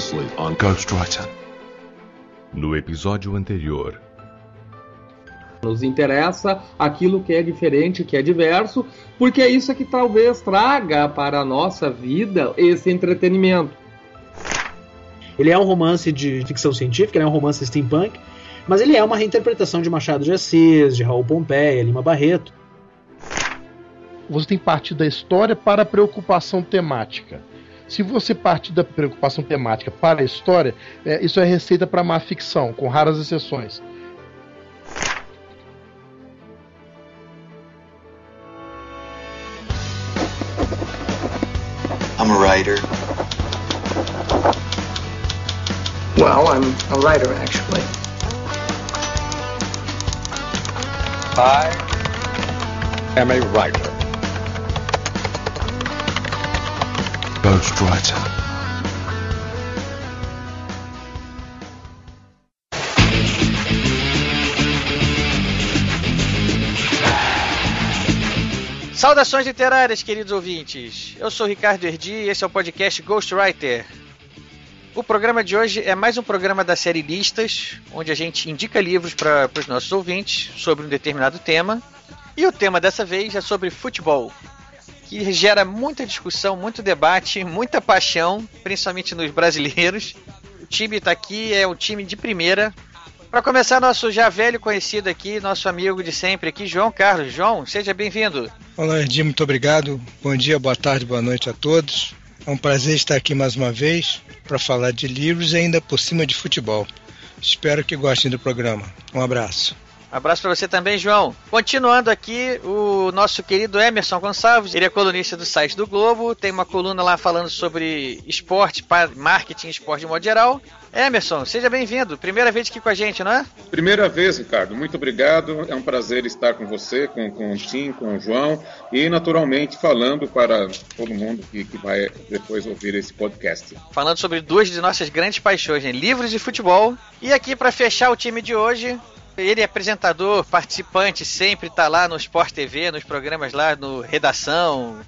Previously on Ghostwriter. No episódio anterior. Nos interessa aquilo que é diferente, que é diverso, porque é isso que talvez traga para a nossa vida esse entretenimento. Ele é um romance de ficção científica, ele é um romance steampunk, mas ele é uma reinterpretação de Machado de Assis, de Raul Pompeia, Lima Barreto. Você tem parte da história para a preocupação temática. Se você partir da preocupação temática para a história, é, isso é receita para má ficção, com raras exceções. I'm a writer. Well, I'm a writer, actually. I am a writer. Ghostwriter. Saudações literárias, queridos ouvintes. Eu sou Ricardo Erdi e esse é o podcast Ghostwriter. O programa de hoje é mais um programa da série Listas, onde a gente indica livros para os nossos ouvintes sobre um determinado tema. E o tema dessa vez é sobre futebol, que gera muita discussão, muito debate, muita paixão, principalmente nos brasileiros. O time está aqui, é o time de primeira. Para começar, nosso já velho conhecido aqui, nosso amigo de sempre aqui, João Carlos. João, seja bem-vindo. Olá, Erdi, muito obrigado. Bom dia, boa tarde, boa noite a todos. É um prazer estar aqui mais uma vez para falar de livros e ainda por cima de futebol. Espero que gostem do programa. Um abraço. Abraço para você também, João. Continuando aqui, o nosso querido Emerson Gonçalves, ele é colunista do site do Globo, tem uma coluna lá falando sobre esporte, marketing esporte de modo geral. Emerson, seja bem-vindo. Primeira vez aqui com a gente, não é? Primeira vez, Ricardo. Muito obrigado. É um prazer estar com você, com, com o Tim, com o João e, naturalmente, falando para todo mundo que, que vai depois ouvir esse podcast. Falando sobre duas de nossas grandes paixões, né? livros e futebol. E aqui, para fechar o time de hoje, ele é apresentador, participante, sempre está lá no Sport TV, nos programas lá no Redação.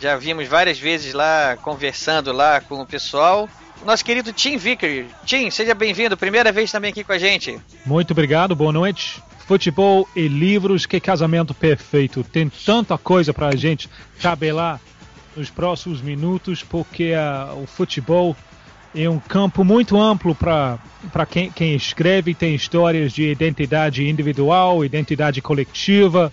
Já vimos várias vezes lá conversando lá com o pessoal. Nosso querido Tim Vicker. Tim, seja bem-vindo. Primeira vez também aqui com a gente. Muito obrigado, boa noite. Futebol e livros, que casamento perfeito. Tem tanta coisa para a gente tabelar nos próximos minutos, porque uh, o futebol é um campo muito amplo para quem, quem escreve, tem histórias de identidade individual, identidade coletiva,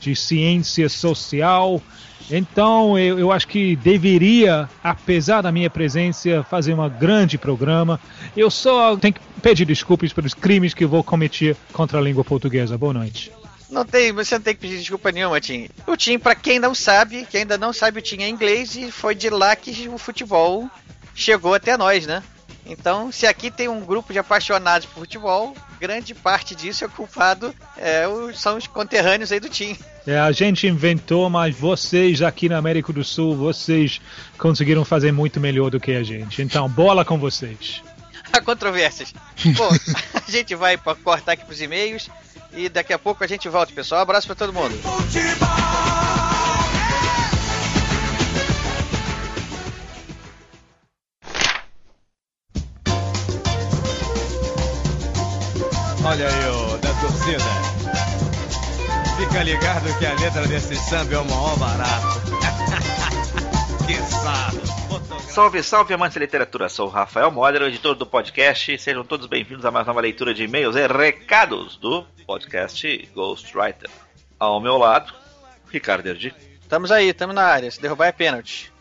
de ciência social. Então eu, eu acho que deveria, apesar da minha presença, fazer um grande programa. Eu só tenho que pedir desculpas pelos crimes que vou cometer contra a língua portuguesa. Boa noite. Não tem, você não tem que pedir desculpa nenhuma, Tim. O Tim, para quem não sabe, que ainda não sabe, o Tim é inglês e foi de lá que o futebol chegou até nós, né? Então, se aqui tem um grupo de apaixonados por futebol, grande parte disso é culpado é, são os conterrâneos aí do Tim. É, a gente inventou, mas vocês aqui na América do Sul, vocês conseguiram fazer muito melhor do que a gente. Então, bola com vocês. Há controvérsias. Bom, a gente vai cortar aqui pros e-mails e daqui a pouco a gente volta, pessoal. Um abraço para todo mundo. Olha aí, o da torcida. Fica ligado que a letra desse samba é o maior barato. que sabe. Salve, salve, amantes da literatura. Sou o Rafael Moller, editor do podcast. Sejam todos bem-vindos a mais uma leitura de e-mails e recados do podcast Ghostwriter. Ao meu lado, Ricardo Erdi. Estamos aí, estamos na área. Se derrubar é pênalti.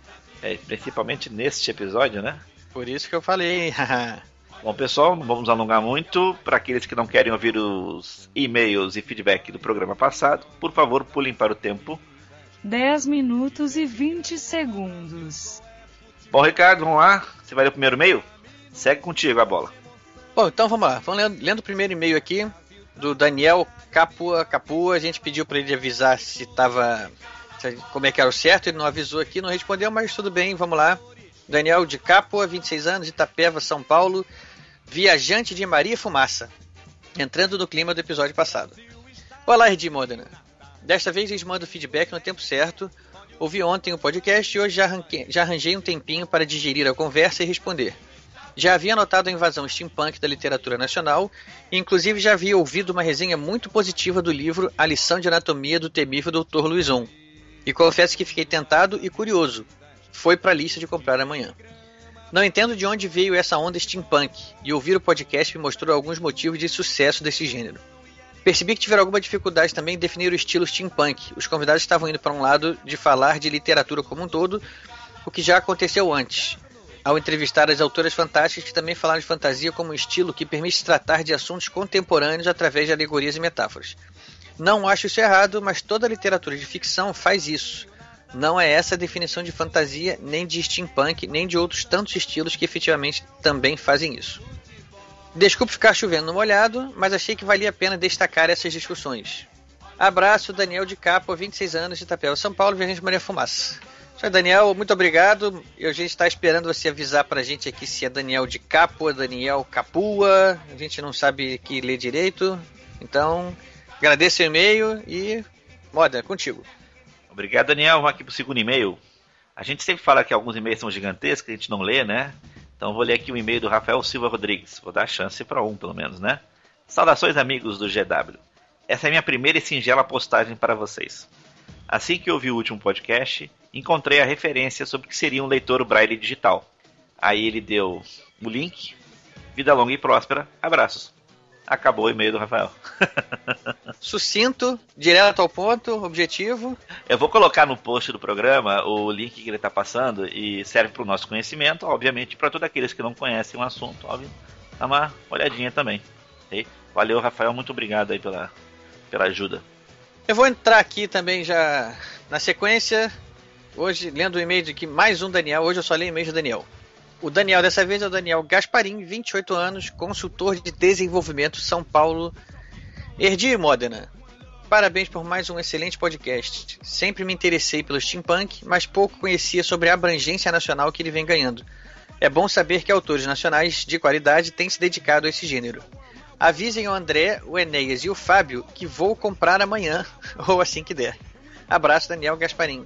É, principalmente neste episódio, né? Por isso que eu falei. Bom, pessoal, não vamos alongar muito. Para aqueles que não querem ouvir os e-mails e feedback do programa passado, por favor, pulem para o tempo. 10 minutos e 20 segundos. Bom, Ricardo, vamos lá. Você vai ler o primeiro e-mail? Segue contigo a bola. Bom, então vamos lá. Vamos lendo, lendo o primeiro e-mail aqui do Daniel Capua Capua. A gente pediu para ele avisar se estava. como é que era o certo. Ele não avisou aqui, não respondeu, mas tudo bem, vamos lá. Daniel de Capua, 26 anos, Itapeva, São Paulo, viajante de Maria Fumaça, entrando no clima do episódio passado. Olá, Edi Modena. Desta vez eles mandam feedback no tempo certo. Ouvi ontem o podcast e hoje já, arranquei, já arranjei um tempinho para digerir a conversa e responder. Já havia notado a invasão steampunk da literatura nacional e inclusive já havia ouvido uma resenha muito positiva do livro A Lição de Anatomia do temível Dr. Luizon. E confesso que fiquei tentado e curioso. Foi para a lista de comprar amanhã. Não entendo de onde veio essa onda steampunk e ouvir o podcast me mostrou alguns motivos de sucesso desse gênero. Percebi que tiveram alguma dificuldade também em definir o estilo steampunk. Os convidados estavam indo para um lado de falar de literatura como um todo, o que já aconteceu antes, ao entrevistar as autoras fantásticas que também falaram de fantasia como um estilo que permite tratar de assuntos contemporâneos através de alegorias e metáforas. Não acho isso errado, mas toda literatura de ficção faz isso. Não é essa a definição de fantasia, nem de steampunk, nem de outros tantos estilos que efetivamente também fazem isso. Desculpe ficar chovendo no molhado, mas achei que valia a pena destacar essas discussões. Abraço, Daniel de Capo, 26 anos, de Itapeva, São Paulo, Viajante Maria Fumaça. Só Daniel, muito obrigado. A gente está esperando você avisar pra gente aqui se é Daniel de Capo ou Daniel Capua. A gente não sabe que ler direito. Então, agradeço o e-mail e moda, contigo. Obrigado, Daniel. Vamos aqui pro segundo e-mail. A gente sempre fala que alguns e-mails são gigantescos, a gente não lê, né? Então vou ler aqui o e-mail do Rafael Silva Rodrigues. Vou dar chance para um, pelo menos, né? Saudações, amigos do GW. Essa é minha primeira e singela postagem para vocês. Assim que ouvi o último podcast, encontrei a referência sobre o que seria um leitor braille digital. Aí ele deu o link. Vida longa e próspera. Abraços. Acabou o e-mail do Rafael. Sucinto, direto ao ponto, objetivo. Eu vou colocar no post do programa o link que ele está passando e serve para o nosso conhecimento, obviamente, para todos aqueles que não conhecem o assunto, óbvio, dá uma olhadinha também. Okay? Valeu, Rafael, muito obrigado aí pela, pela ajuda. Eu vou entrar aqui também já na sequência. Hoje, lendo o e-mail de que mais um Daniel. Hoje eu só leio e-mail do Daniel. O Daniel dessa vez é o Daniel Gasparim, 28 anos, consultor de desenvolvimento São Paulo. Erdi Modena. Parabéns por mais um excelente podcast. Sempre me interessei pelo steampunk, mas pouco conhecia sobre a abrangência nacional que ele vem ganhando. É bom saber que autores nacionais de qualidade têm se dedicado a esse gênero. Avisem o André, o Enéas e o Fábio que vou comprar amanhã, ou assim que der. Abraço, Daniel Gasparim.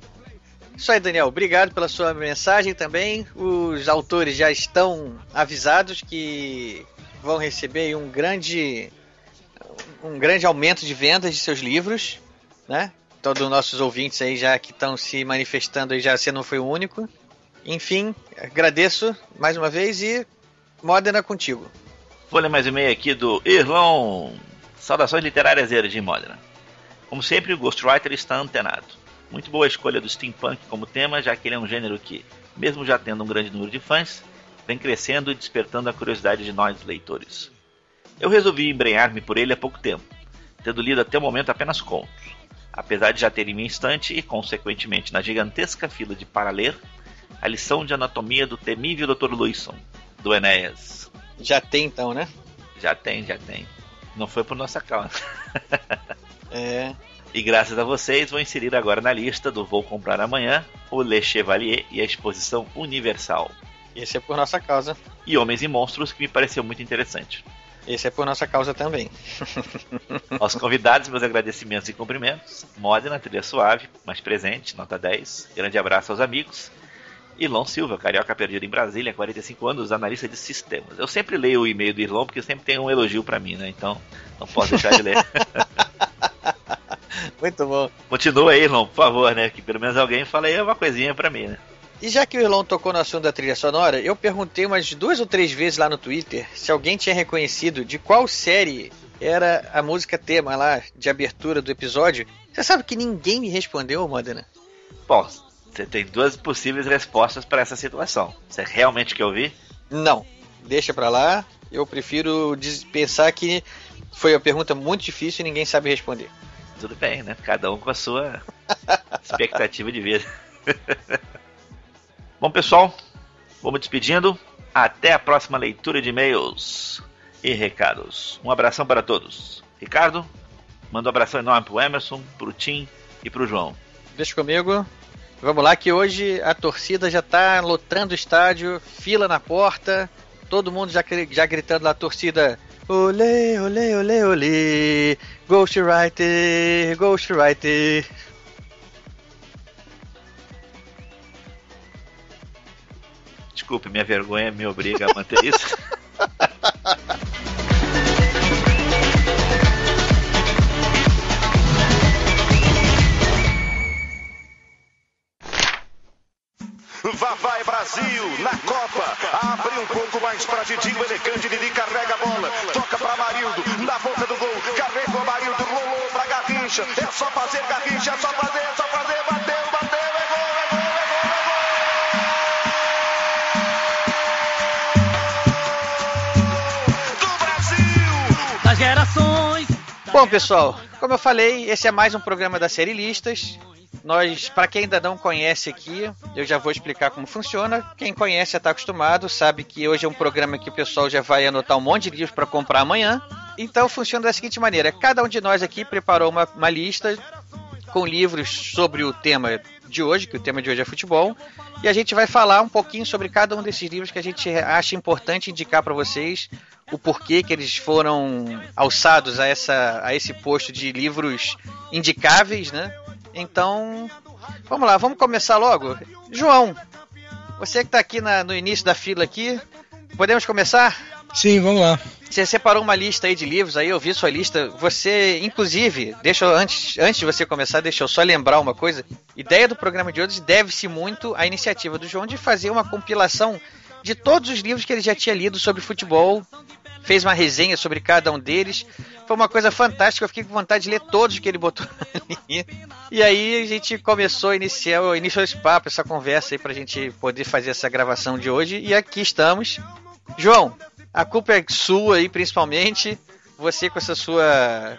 Isso aí, Daniel. Obrigado pela sua mensagem também. Os autores já estão avisados que vão receber um grande um grande aumento de vendas de seus livros, né? Todos os nossos ouvintes aí já que estão se manifestando aí já você não foi o único. Enfim, agradeço mais uma vez e Modena contigo. Vou ler mais um e-mail aqui do Irlão. Saudações literárias de Modena. Como sempre, o Ghostwriter está antenado. Muito boa a escolha do steampunk como tema, já que ele é um gênero que, mesmo já tendo um grande número de fãs, vem crescendo e despertando a curiosidade de nós, leitores. Eu resolvi embrenhar-me por ele há pouco tempo, tendo lido até o momento apenas contos, apesar de já ter em minha estante e, consequentemente, na gigantesca fila de para ler, a lição de anatomia do temível Dr. Luison, do Enéas. Já tem então, né? Já tem, já tem. Não foi por nossa causa. é. E graças a vocês, vou inserir agora na lista do Vou Comprar Amanhã o Le Chevalier e a Exposição Universal. Esse é por nossa causa. E Homens e Monstros, que me pareceu muito interessante. Esse é por nossa causa também. Aos convidados, meus agradecimentos e cumprimentos. Modena, trilha suave, mais presente, nota 10. Grande abraço aos amigos. Ilon Silva, carioca perdido em Brasília, 45 anos, analista de sistemas. Eu sempre leio o e-mail do Ilon porque sempre tem um elogio para mim, né? Então, não posso deixar de ler. Muito bom. Continua aí, Irlon, por favor, né? Que pelo menos alguém fala aí uma coisinha pra mim, né? E já que o Irlon tocou no assunto da trilha sonora, eu perguntei umas duas ou três vezes lá no Twitter se alguém tinha reconhecido de qual série era a música tema lá de abertura do episódio. Você sabe que ninguém me respondeu, Modena? Bom, você tem duas possíveis respostas para essa situação. Você realmente quer ouvir? Não. Deixa pra lá. Eu prefiro pensar que foi uma pergunta muito difícil e ninguém sabe responder tudo bem, né? Cada um com a sua expectativa de vida. Bom, pessoal, vamos despedindo. Até a próxima leitura de e-mails e recados. Um abração para todos. Ricardo, manda um abração enorme pro Emerson, pro Tim e pro João. Deixa comigo. Vamos lá que hoje a torcida já está lotando o estádio, fila na porta, todo mundo já, já gritando na torcida Olê, olê, olê, olê. Ghostwriter, Ghostwriter. desculpe, minha vergonha me obriga a manter isso. Brasil na Copa. Abre um pouco mais para Didinho elegante. Didi carrega a bola. Toca para Marildo. Na boca do gol. Carregou Marildo. Rolou para Garrincha. É só fazer Garrincha. É só fazer. É só fazer. Bateu, bateu. É gol, é gol, é gol, é gol. Do Brasil. Das gerações. Bom, pessoal, como eu falei, esse é mais um programa da série Listas. Nós, para quem ainda não conhece aqui, eu já vou explicar como funciona. Quem conhece já está acostumado, sabe que hoje é um programa que o pessoal já vai anotar um monte de livros para comprar amanhã. Então funciona da seguinte maneira: cada um de nós aqui preparou uma, uma lista com livros sobre o tema de hoje, que o tema de hoje é futebol, e a gente vai falar um pouquinho sobre cada um desses livros que a gente acha importante indicar para vocês o porquê que eles foram alçados a, essa, a esse posto de livros indicáveis, né? Então, vamos lá, vamos começar logo. João, você que está aqui na, no início da fila aqui, podemos começar? Sim, vamos lá. Você separou uma lista aí de livros, aí eu vi sua lista. Você, inclusive, deixa eu, antes, antes de você começar, deixa eu só lembrar uma coisa. Ideia do programa de hoje deve-se muito à iniciativa do João de fazer uma compilação de todos os livros que ele já tinha lido sobre futebol. Fez uma resenha sobre cada um deles. Foi uma coisa fantástica. Eu fiquei com vontade de ler todos que ele botou ali. E aí a gente começou a iniciar, iniciou esse papo, essa conversa aí pra gente poder fazer essa gravação de hoje. E aqui estamos. João, a culpa é sua aí, principalmente. Você com essa sua,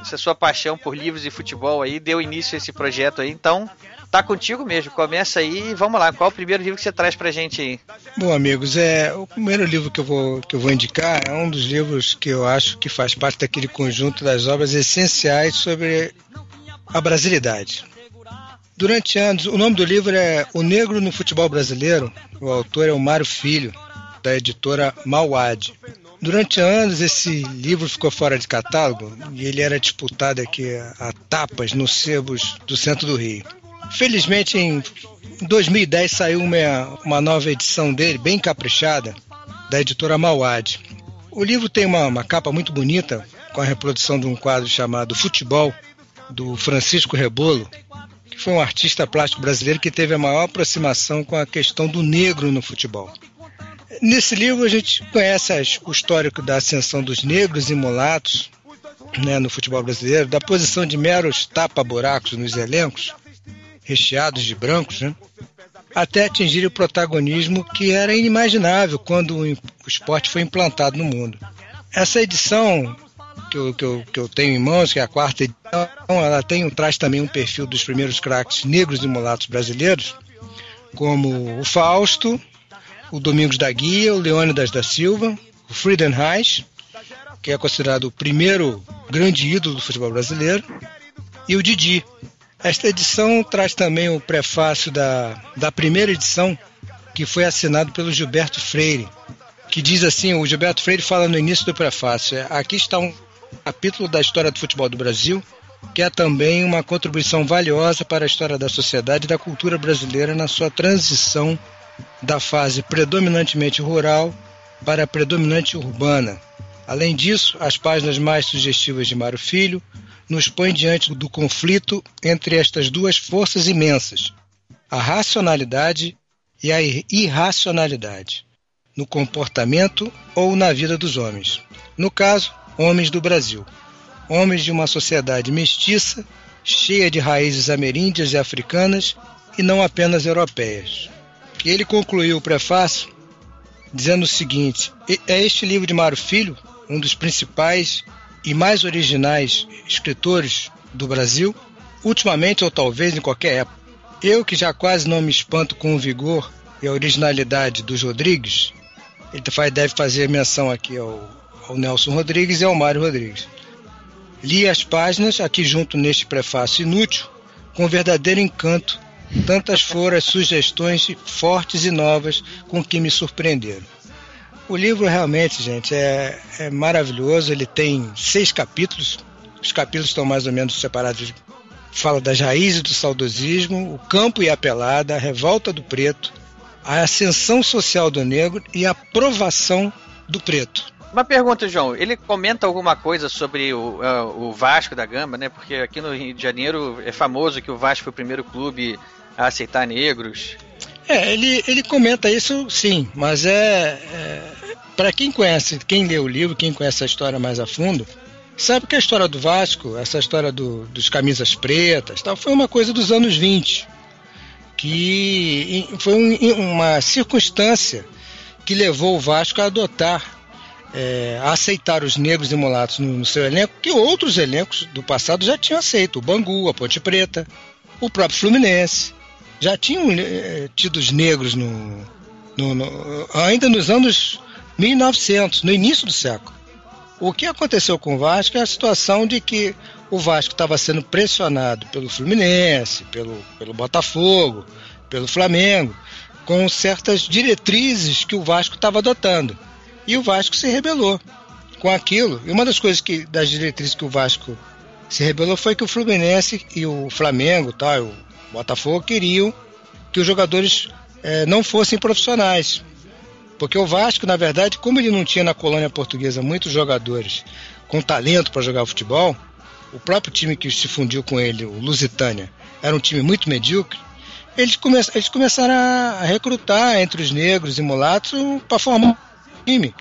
essa sua paixão por livros e futebol aí, deu início a esse projeto aí. Então, tá contigo mesmo. Começa aí e vamos lá. Qual o primeiro livro que você traz pra gente aí? Bom, amigos, é o primeiro livro que eu vou que eu vou indicar é um dos livros que eu acho que faz parte daquele conjunto das obras essenciais sobre a brasilidade. Durante anos, o nome do livro é O Negro no Futebol Brasileiro. O autor é o Mário Filho, da editora Mauad. Durante anos esse livro ficou fora de catálogo e ele era disputado aqui a tapas nos sebos do centro do Rio. Felizmente em 2010 saiu uma, uma nova edição dele, bem caprichada, da editora Mauad. O livro tem uma, uma capa muito bonita, com a reprodução de um quadro chamado Futebol, do Francisco Rebolo, que foi um artista plástico brasileiro que teve a maior aproximação com a questão do negro no futebol. Nesse livro a gente conhece as, o histórico da ascensão dos negros e mulatos né, no futebol brasileiro, da posição de meros tapa-buracos nos elencos, recheados de brancos, né, até atingir o protagonismo que era inimaginável quando o esporte foi implantado no mundo. Essa edição que eu, que eu, que eu tenho em mãos, que é a quarta edição, ela tem, traz também um perfil dos primeiros craques negros e mulatos brasileiros, como o Fausto, o Domingos da Guia, o Leônidas da Silva, o Friedenreich, que é considerado o primeiro grande ídolo do futebol brasileiro, e o Didi. Esta edição traz também o prefácio da, da primeira edição, que foi assinado pelo Gilberto Freire, que diz assim: o Gilberto Freire fala no início do prefácio, aqui está um capítulo da história do futebol do Brasil, que é também uma contribuição valiosa para a história da sociedade e da cultura brasileira na sua transição da fase predominantemente rural para a predominante urbana. Além disso, as páginas mais sugestivas de Mário Filho nos põem diante do conflito entre estas duas forças imensas, a racionalidade e a irracionalidade, no comportamento ou na vida dos homens. No caso, homens do Brasil, homens de uma sociedade mestiça, cheia de raízes ameríndias e africanas e não apenas europeias. E ele concluiu o prefácio dizendo o seguinte: é este livro de Mário Filho, um dos principais e mais originais escritores do Brasil, ultimamente ou talvez em qualquer época. Eu que já quase não me espanto com o vigor e a originalidade dos Rodrigues, ele deve fazer menção aqui ao, ao Nelson Rodrigues e ao Mário Rodrigues. Li as páginas aqui junto neste prefácio inútil com verdadeiro encanto Tantas foram as sugestões fortes e novas com que me surpreenderam. O livro realmente, gente, é, é maravilhoso. Ele tem seis capítulos. Os capítulos estão mais ou menos separados. Fala das raízes do saudosismo, o campo e a pelada, a revolta do preto, a ascensão social do negro e a provação do preto. Uma pergunta, João. Ele comenta alguma coisa sobre o, uh, o Vasco da Gama, né? Porque aqui no Rio de Janeiro é famoso que o Vasco foi o primeiro clube a aceitar negros. É, ele, ele comenta isso sim, mas é, é para quem conhece, quem lê o livro, quem conhece a história mais a fundo, sabe que a história do Vasco, essa história do, dos camisas pretas, tal, foi uma coisa dos anos 20, que foi um, uma circunstância que levou o Vasco a adotar é, a aceitar os negros e mulatos no, no, seu elenco, que outros elencos do passado já tinham aceito. O Bangu, a Ponte Preta, o próprio Fluminense. Já tinham é, tido os negros no, no, no, ainda nos anos 1900, no início do século. O que aconteceu com o Vasco é a situação de que o Vasco estava sendo pressionado pelo Fluminense, pelo, pelo Botafogo, pelo Flamengo, com certas diretrizes que o Vasco estava adotando. E o Vasco se rebelou com aquilo. E uma das coisas que das diretrizes que o Vasco se rebelou foi que o Fluminense e o Flamengo, tá, o Botafogo queriam que os jogadores é, não fossem profissionais. Porque o Vasco, na verdade, como ele não tinha na colônia portuguesa muitos jogadores com talento para jogar futebol, o próprio time que se fundiu com ele, o Lusitânia, era um time muito medíocre. Eles, come eles começaram a recrutar entre os negros e mulatos para formar time.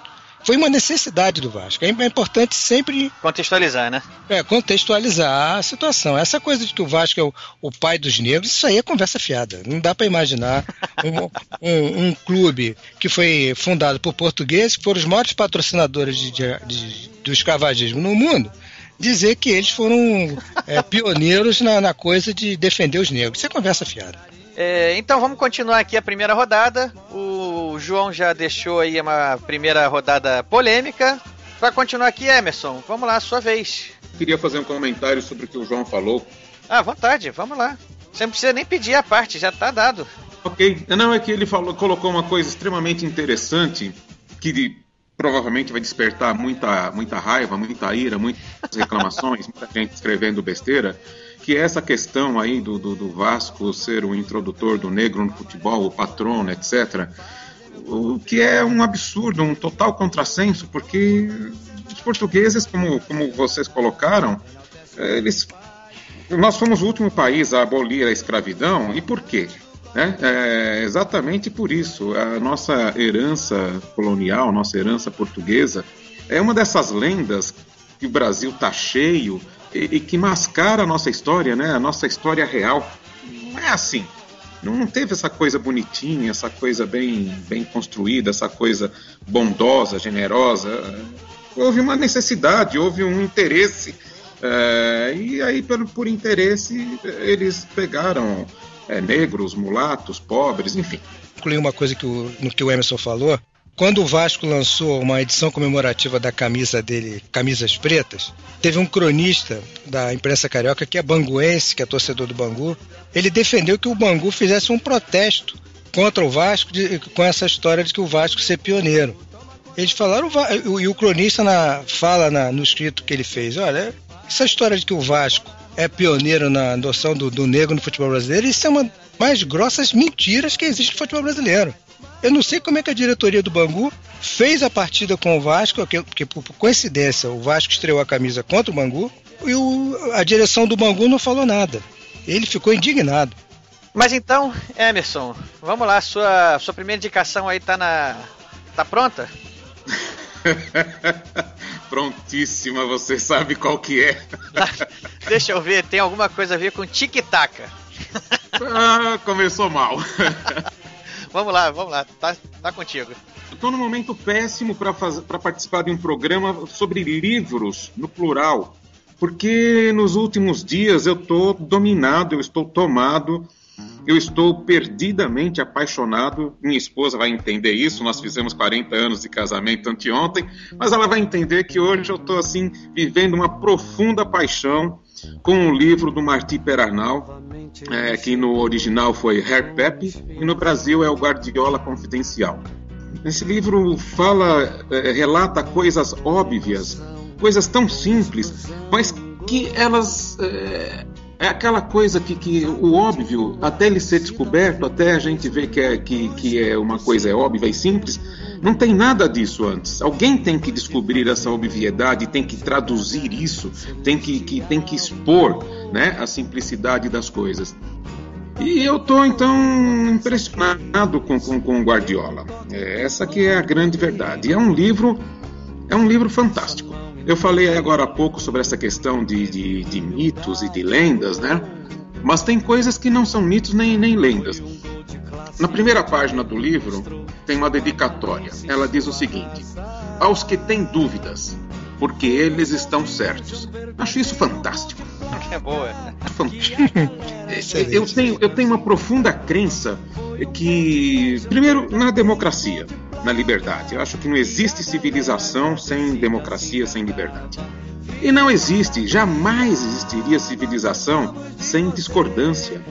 Foi uma necessidade do Vasco. É importante sempre. Contextualizar, né? É, contextualizar a situação. Essa coisa de que o Vasco é o, o pai dos negros, isso aí é conversa fiada. Não dá para imaginar um, um, um, clube que foi fundado por portugueses, que foram os maiores patrocinadores de, de, de, do escravagismo no mundo, dizer que eles foram é, pioneiros na, na coisa de defender os negros. Isso é conversa fiada. É, então vamos continuar aqui a primeira rodada. O João já deixou aí uma primeira rodada polêmica. Para continuar aqui, Emerson, vamos lá, sua vez. Queria fazer um comentário sobre o que o João falou. Ah, vontade, vamos lá. Você não precisa nem pedir a parte, já tá dado. Ok. Não, é que ele falou, colocou uma coisa extremamente interessante que provavelmente vai despertar muita, muita raiva, muita ira, muitas reclamações, muita gente escrevendo besteira que essa questão aí do, do, do, Vasco ser o introdutor do negro no futebol, o patrono, etc., o que é um absurdo, um total contrassenso, porque os portugueses, como, como vocês colocaram, eles, nós fomos o último país a abolir a escravidão, e por quê? É, exatamente por isso. A nossa herança colonial, nossa herança portuguesa, é uma dessas lendas que o Brasil está cheio e, e, que mascara a nossa história, né? A nossa história real. Não é assim. Não, teve essa coisa bonitinha, essa coisa bem, bem construída, essa coisa bondosa, generosa. Houve uma necessidade, houve um interesse. É, e aí, por, por interesse, eles pegaram é, negros, mulatos, pobres, enfim. Incluir uma coisa que o, no que o Emerson falou, quando o Vasco lançou uma edição comemorativa da camisa dele, Camisas Pretas, teve um cronista da imprensa carioca, que é banguense, que é torcedor do Bangu, ele defendeu que o Bangu fizesse um protesto contra o Vasco de, com essa história de que o Vasco ser pioneiro. Eles falaram, e o cronista na, fala na, no escrito que ele fez, olha, essa história de que o Vasco é pioneiro na noção do, do negro no futebol brasileiro, isso é uma mais grossas mentiras que existe no futebol brasileiro. Eu não sei como é que a diretoria do Bangu fez a partida com o Vasco, porque por coincidência o Vasco estreou a camisa contra o Bangu e o, a direção do Bangu não falou nada. Ele ficou indignado. Mas então, Emerson, vamos lá, sua, sua primeira indicação aí tá na. tá pronta? Prontíssima, você sabe qual que é. Deixa eu ver, tem alguma coisa a ver com tic-tac. ah, começou mal. Vamos lá, vamos lá, tá, tá contigo. Estou num momento péssimo para participar de um programa sobre livros, no plural, porque nos últimos dias eu estou dominado, eu estou tomado, eu estou perdidamente apaixonado. Minha esposa vai entender isso, nós fizemos 40 anos de casamento anteontem, mas ela vai entender que hoje eu estou assim, vivendo uma profunda paixão com o livro do Martí Perarnal, é, que no original foi Herr Pepe e no Brasil é o Guardiola Confidencial. Esse livro fala, é, relata coisas óbvias, coisas tão simples, mas que elas é, é aquela coisa que, que o óbvio, até ele ser descoberto, até a gente ver que é, que, que é uma coisa é óbvia e simples, não tem nada disso antes. Alguém tem que descobrir essa obviedade, tem que traduzir isso, tem que, que, tem que expor né, a simplicidade das coisas. E eu estou então impressionado com, com, com Guardiola. É, essa que é a grande verdade. É um livro, é um livro fantástico. Eu falei agora há pouco sobre essa questão de, de, de mitos e de lendas, né? Mas tem coisas que não são mitos nem, nem lendas. Na primeira página do livro tem uma dedicatória. Ela diz o seguinte: Aos que têm dúvidas, porque eles estão certos. Acho isso fantástico. É boa. eu, tenho, eu tenho uma profunda crença que, primeiro, na democracia, na liberdade. Eu acho que não existe civilização sem democracia, sem liberdade. E não existe, jamais existiria civilização sem discordância,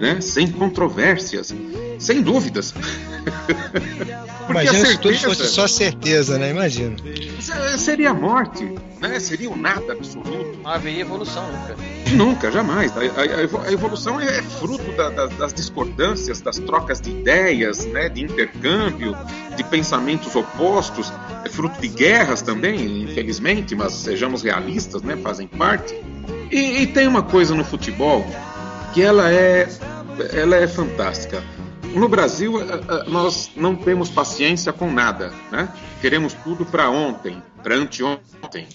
né? sem controvérsias, sem dúvidas. Porque Imagina certeza, se tudo fosse só certeza, né? Imagina. Seria a morte, né? Seria o nada absoluto. Não haveria evolução nunca. Nunca, jamais. A, a, a evolução é fruto da, da, das discordâncias, das trocas de ideias, né? de intercâmbio, de pensamentos opostos. É fruto de guerras também, infelizmente, mas sejamos realistas, né? Fazem parte. E, e tem uma coisa no futebol que ela é, ela é fantástica no Brasil, eh, eh, nós não temos paciência com nada, né? Queremos tudo para ontem, para anteontem.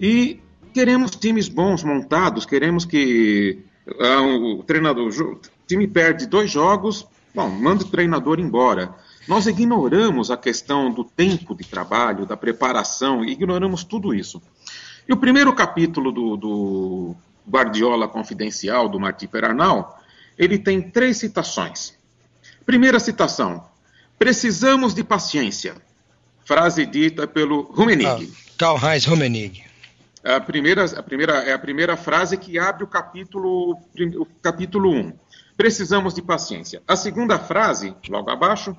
E queremos times bons montados, queremos que uh, o treinador, o time perde dois jogos, bom, manda o treinador embora. Nós ignoramos a questão do tempo de trabalho, da preparação, ignoramos tudo isso. E o primeiro capítulo do, do Guardiola Confidencial, do Martí Perarnal, ele tem três citações. Primeira citação. Precisamos de paciência. Frase dita pelo Rummenigge. Ah, Karl-Heinz Rummenigge. A primeira, a primeira, é a primeira frase que abre o capítulo, o capítulo 1. Precisamos de paciência. A segunda frase, logo abaixo,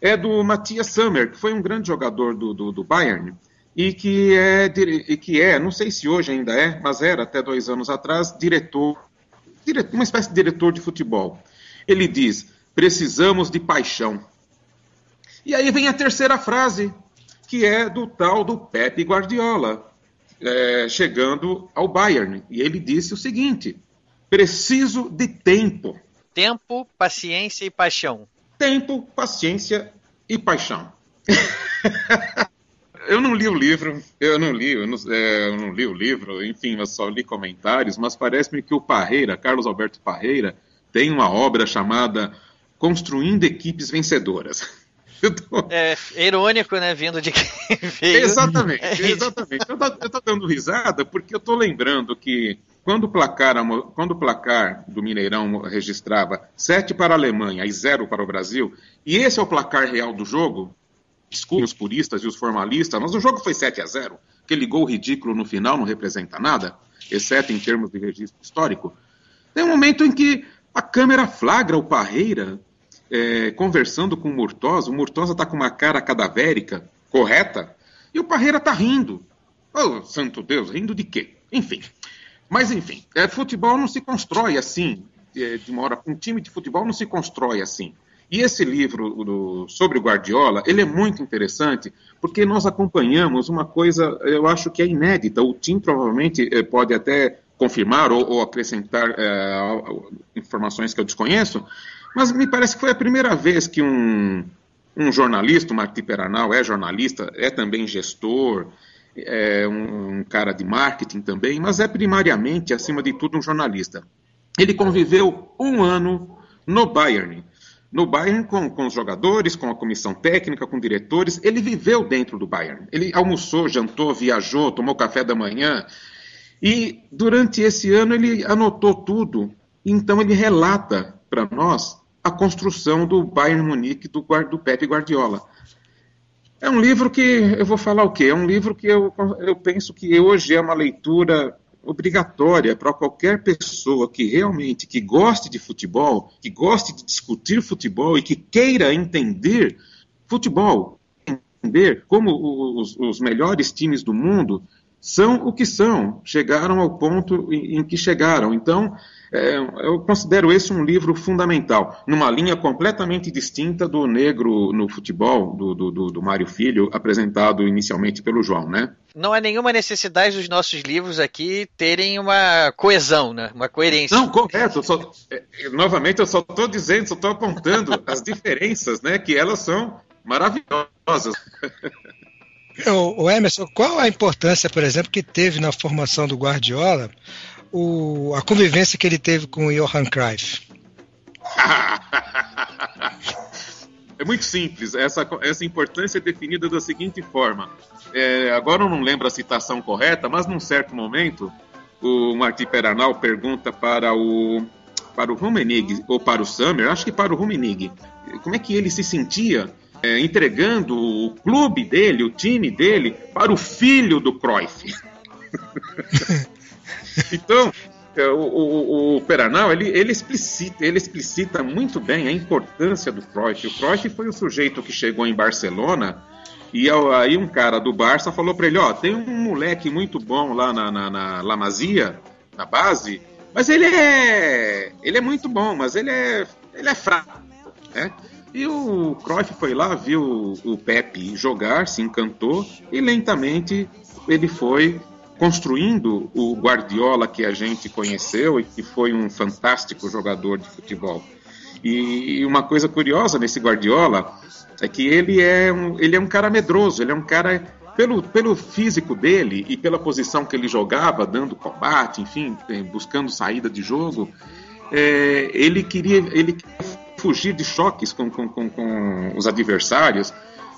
é do Matthias Sammer, que foi um grande jogador do, do, do Bayern e que, é, e que é, não sei se hoje ainda é, mas era até dois anos atrás, diretor, diretor uma espécie de diretor de futebol. Ele diz: Precisamos de paixão. E aí vem a terceira frase, que é do tal do Pepe Guardiola, é, chegando ao Bayern. E ele disse o seguinte: preciso de tempo. Tempo, paciência e paixão. Tempo, paciência e paixão. eu não li o livro, eu não li, eu não, é, eu não li o livro, enfim, eu só li comentários, mas parece-me que o Parreira, Carlos Alberto Parreira, tem uma obra chamada construindo equipes vencedoras. Tô... É, irônico, né? Vindo de quem veio. Exatamente, é exatamente. Eu estou dando risada porque eu estou lembrando que quando o, placar, quando o placar do Mineirão registrava 7 para a Alemanha e 0 para o Brasil, e esse é o placar real do jogo, desculpe os puristas e os formalistas, mas o jogo foi 7 a 0. Aquele gol ridículo no final não representa nada, exceto em termos de registro histórico. Tem um momento em que a câmera flagra o Parreira é, conversando com o Murtosa, o Murtosa está com uma cara cadavérica, correta, e o Parreira está rindo. Oh, santo Deus, rindo de quê? Enfim. Mas, enfim, é, futebol não se constrói assim, é, de uma hora. Um time de futebol não se constrói assim. E esse livro do, sobre o Guardiola, ele é muito interessante, porque nós acompanhamos uma coisa, eu acho que é inédita. O Tim provavelmente é, pode até confirmar ou, ou acrescentar é, informações que eu desconheço, mas me parece que foi a primeira vez que um, um jornalista, o Martí Peranal é jornalista, é também gestor, é um, um, cara de marketing também, mas é primariamente, acima de tudo, um jornalista. Ele conviveu um ano no Bayern. No Bayern, com, com os jogadores, com a comissão técnica, com diretores, ele viveu dentro do Bayern. Ele almoçou, jantou, viajou, tomou café da manhã. E durante esse ano ele anotou tudo. Então ele relata para nós a construção do Bayern Munique do, do Pepe Guardiola. É um livro que, eu vou falar o quê? É um livro que eu, eu penso que hoje é uma leitura obrigatória para qualquer pessoa que realmente que goste de futebol, que goste de discutir futebol e que queira entender futebol, entender como os, os melhores times do mundo são o que são, chegaram ao ponto em, em que chegaram. Então, é, eu considero esse um livro fundamental, numa linha completamente distinta do negro no futebol, do, do, do, do Mário Filho, apresentado inicialmente pelo João, né? Não há nenhuma necessidade dos nossos livros aqui terem uma coesão, né? uma coerência. Não, correto. Eu só, é, novamente, eu só estou dizendo, só estou apontando as diferenças, né? Que elas são maravilhosas. O, o Emerson, qual a importância, por exemplo, que teve na formação do Guardiola o, a convivência que ele teve com o Johan Cruyff? É muito simples. Essa, essa importância é definida da seguinte forma. É, agora eu não lembro a citação correta, mas num certo momento, o Martí Peranal pergunta para o para o Rummenig ou para o Summer, acho que para o Rummenig, como é que ele se sentia é, entregando o clube dele, o time dele, para o filho do Cruyff. então, é, o, o, o Peranal ele, ele, explicita, ele explicita muito bem a importância do Cruyff. O Cruyff foi o sujeito que chegou em Barcelona e aí um cara do Barça falou para ele, ó, tem um moleque muito bom lá na, na, na na base, mas ele é ele é muito bom, mas ele é ele é fraco, né? E o Cruyff foi lá, viu o Pepe jogar, se encantou e lentamente ele foi construindo o Guardiola que a gente conheceu e que foi um fantástico jogador de futebol. E uma coisa curiosa nesse Guardiola é que ele é um, ele é um cara medroso, ele é um cara pelo, pelo físico dele e pela posição que ele jogava, dando combate, enfim, buscando saída de jogo, é, ele queria ele fugir de choques com, com, com, com os adversários.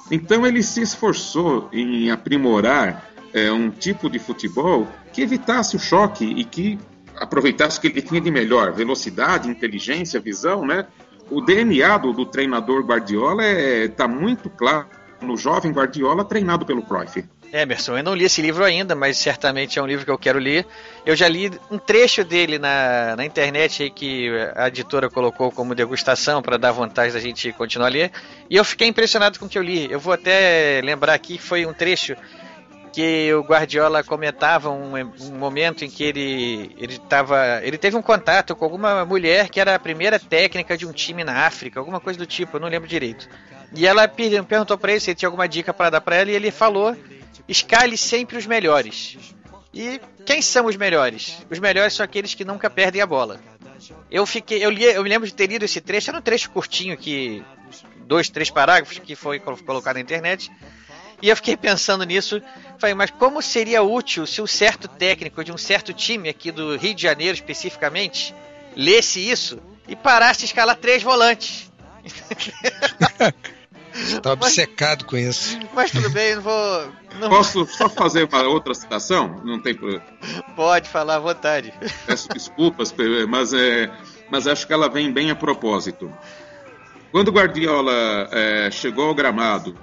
Então ele se esforçou em aprimorar é, um tipo de futebol que evitasse o choque e que aproveitasse o que ele tinha de melhor, velocidade, inteligência, visão, né? O DNA do, do treinador Guardiola está é, tá muito claro no jovem Guardiola treinado pelo Cruyff. Emerson, eu não li esse livro ainda, mas certamente é um livro que eu quero ler. Eu já li um trecho dele na, na internet aí que a editora colocou como degustação para dar vontade da gente continuar a ler. E eu fiquei impressionado com o que eu li. Eu vou até lembrar aqui que foi um trecho que o Guardiola comentava um, um, momento em que ele ele tava, ele teve um contato com alguma mulher que era a primeira técnica de um time na África, alguma coisa do tipo, eu não lembro direito. E ela perguntou para ele se ele tinha alguma dica para dar para ela e ele falou escale sempre os melhores. E quem são os melhores? Os melhores são aqueles que nunca perdem a bola. Eu fiquei, eu, li, eu me lembro de ter lido esse trecho, era um trecho curtinho que dois, três parágrafos que foi colocado na internet. E eu fiquei pensando nisso, falei, mas como seria útil se um certo técnico de um certo time aqui do Rio de Janeiro especificamente lesse isso e parasse de escalar três volantes? Está obcecado com isso. Mas tudo bem, não vou. Não... Posso só fazer uma outra citação? Não tem problema. Pode falar à vontade. Peço desculpas, mas, é, mas acho que ela vem bem a propósito. Quando o Guardiola é, chegou ao gramado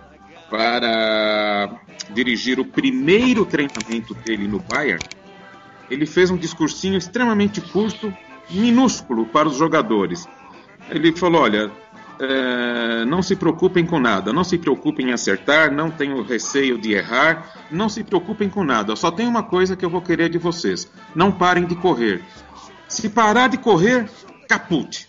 para dirigir o primeiro treinamento dele no Bayern, ele fez um discursinho extremamente curto, minúsculo para os jogadores. Ele falou: Olha, é, não se preocupem com nada, não se preocupem em acertar, não tenham receio de errar, não se preocupem com nada. Só tem uma coisa que eu vou querer de vocês: não parem de correr. Se parar de correr, capute.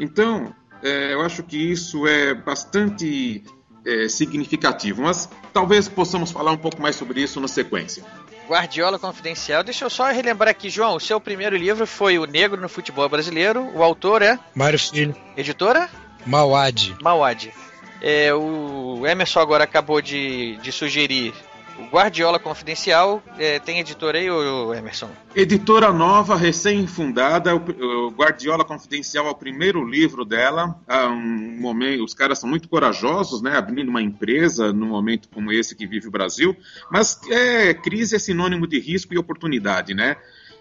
Então, é, eu acho que isso é bastante é, significativo, mas talvez possamos falar um pouco mais sobre isso na sequência. Guardiola Confidencial. Deixa eu só relembrar aqui, João. O seu primeiro livro foi O Negro no Futebol Brasileiro. O autor é? Mário Filho. Editora? Mauad. Mauad. É, o Emerson agora acabou de, de sugerir Guardiola Confidencial. É, tem editora aí, o Emerson? Editora nova, recém-fundada. O, Guardiola Confidencial é o primeiro livro dela. Um momento, os caras são muito corajosos, né? Abrindo uma empresa num momento como esse que vive o Brasil. Mas é, crise é sinônimo de risco e oportunidade, né?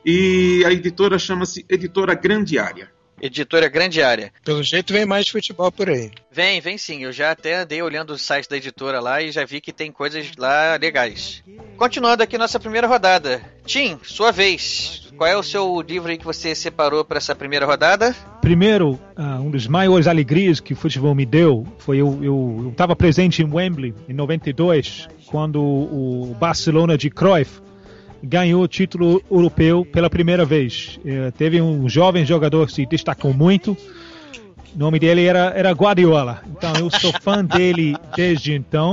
E a editora chama-se Editora Grande Área. Editora Grande Área. Pelo jeito vem mais de futebol por aí. Vem, vem sim. Eu já até andei olhando o site da editora lá e já vi que tem coisas lá legais. Continuando aqui nossa primeira rodada. Tim, sua vez. Qual é o seu livro aí que você separou para essa primeira rodada? Primeiro, uh, um dos maiores alegrias que o futebol me deu foi eu eu estava presente em Wembley em 92 quando o Barcelona de Cruyff ganhou o título europeu pela primeira vez. É, teve um jovem jogador que se destacou muito. O nome dele era, era Guardiola. Então eu sou fã dele desde então.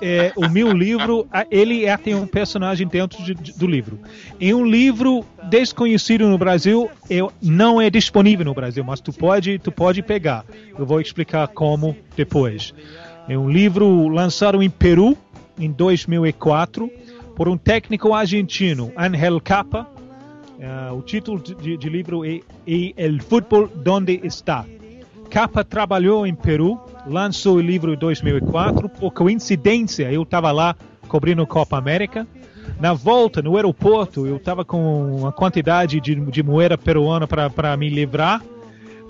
É, o meu livro, ele é, tem um personagem dentro de- de- do livro. Em um livro desconhecido no Brasil, eu, não é disponível no Brasil, mas tu pode, tu pode pegar. Eu vou explicar como depois. É um livro lançado em Peru em 2004 por um técnico argentino, Ángel Capa. Eh, o título de, de- livro é, El Fútbol Donde Está. Capa trabalhou em Peru, lançou o livro em 2004. Por coincidência, eu estava lá cobrindo Copa América. Na volta, no aeroporto, eu estava com uma quantidade de, de moeda peruana para me livrar.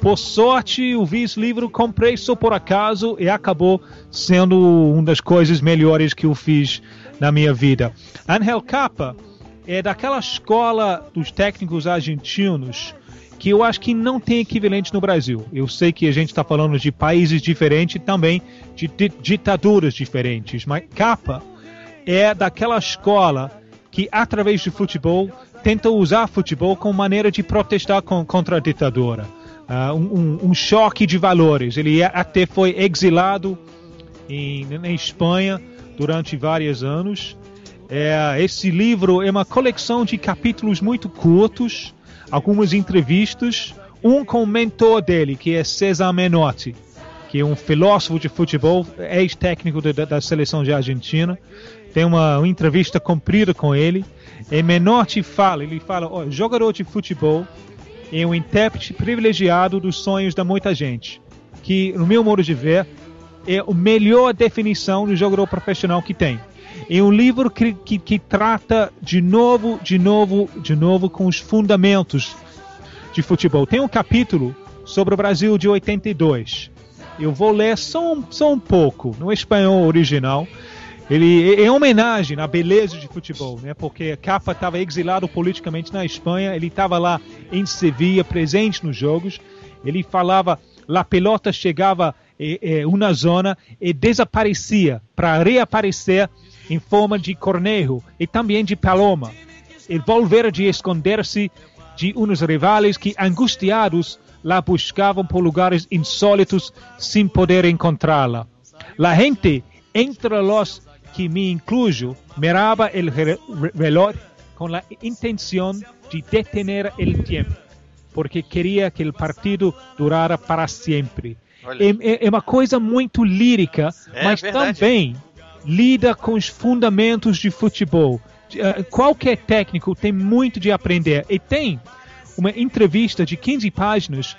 Por sorte, eu vi esse livro, comprei só por acaso e acabou sendo uma das coisas melhores que eu fiz na minha vida. Angel Capa é daquela escola dos técnicos argentinos que eu acho que não tem equivalente no Brasil. Eu sei que a gente está falando de países diferentes também, de di- ditaduras diferentes, mas Capa é daquela escola que, através do futebol, tenta usar futebol como maneira de protestar com- contra a ditadura. Ah, um, um- um choque de valores. Ele é- até foi exilado em, na Espanha durante vários anos. É, esse livro é uma coleção de capítulos muito curtos, algumas entrevistas, um com o mentor dele, que é César Menotti, que é um filósofo de futebol, ex-técnico da, da seleção de Argentina. Tem uma, uma entrevista comprida com ele. E Menotti fala, ele fala, ó, jogador de futebol é um intérprete privilegiado dos sonhos da muita gente, que, no meu modo de ver, é a melhor definição de jogador profissional que tem. É um livro que, que, que trata de novo, de novo, de novo com os fundamentos de futebol. Tem um capítulo sobre o Brasil de 82. Eu vou ler só um, só um pouco, no espanhol original. Ele é em homenagem à beleza de futebol, né? Porque Capa estava exilado politicamente na Espanha, ele estava lá em Sevilha, presente nos jogos. Ele falava, a pelota chegava uma zona e desaparecia para reaparecer em forma de cornejo e também de paloma. E volver de esconder-se de uns rivais que, angustiados, la buscavam por lugares insólitos sem poder encontrá-la. La gente, entre los que me incluyo, miraba el re- re- reloj con la intención de detener el tiempo, porque queria que o partido durara para sempre. É, é- é uma coisa muito lírica, É mas verdade. também lida com os fundamentos de futebol. Eh, Qualquer técnico tem muito de aprender. E tem uma entrevista de 15 páginas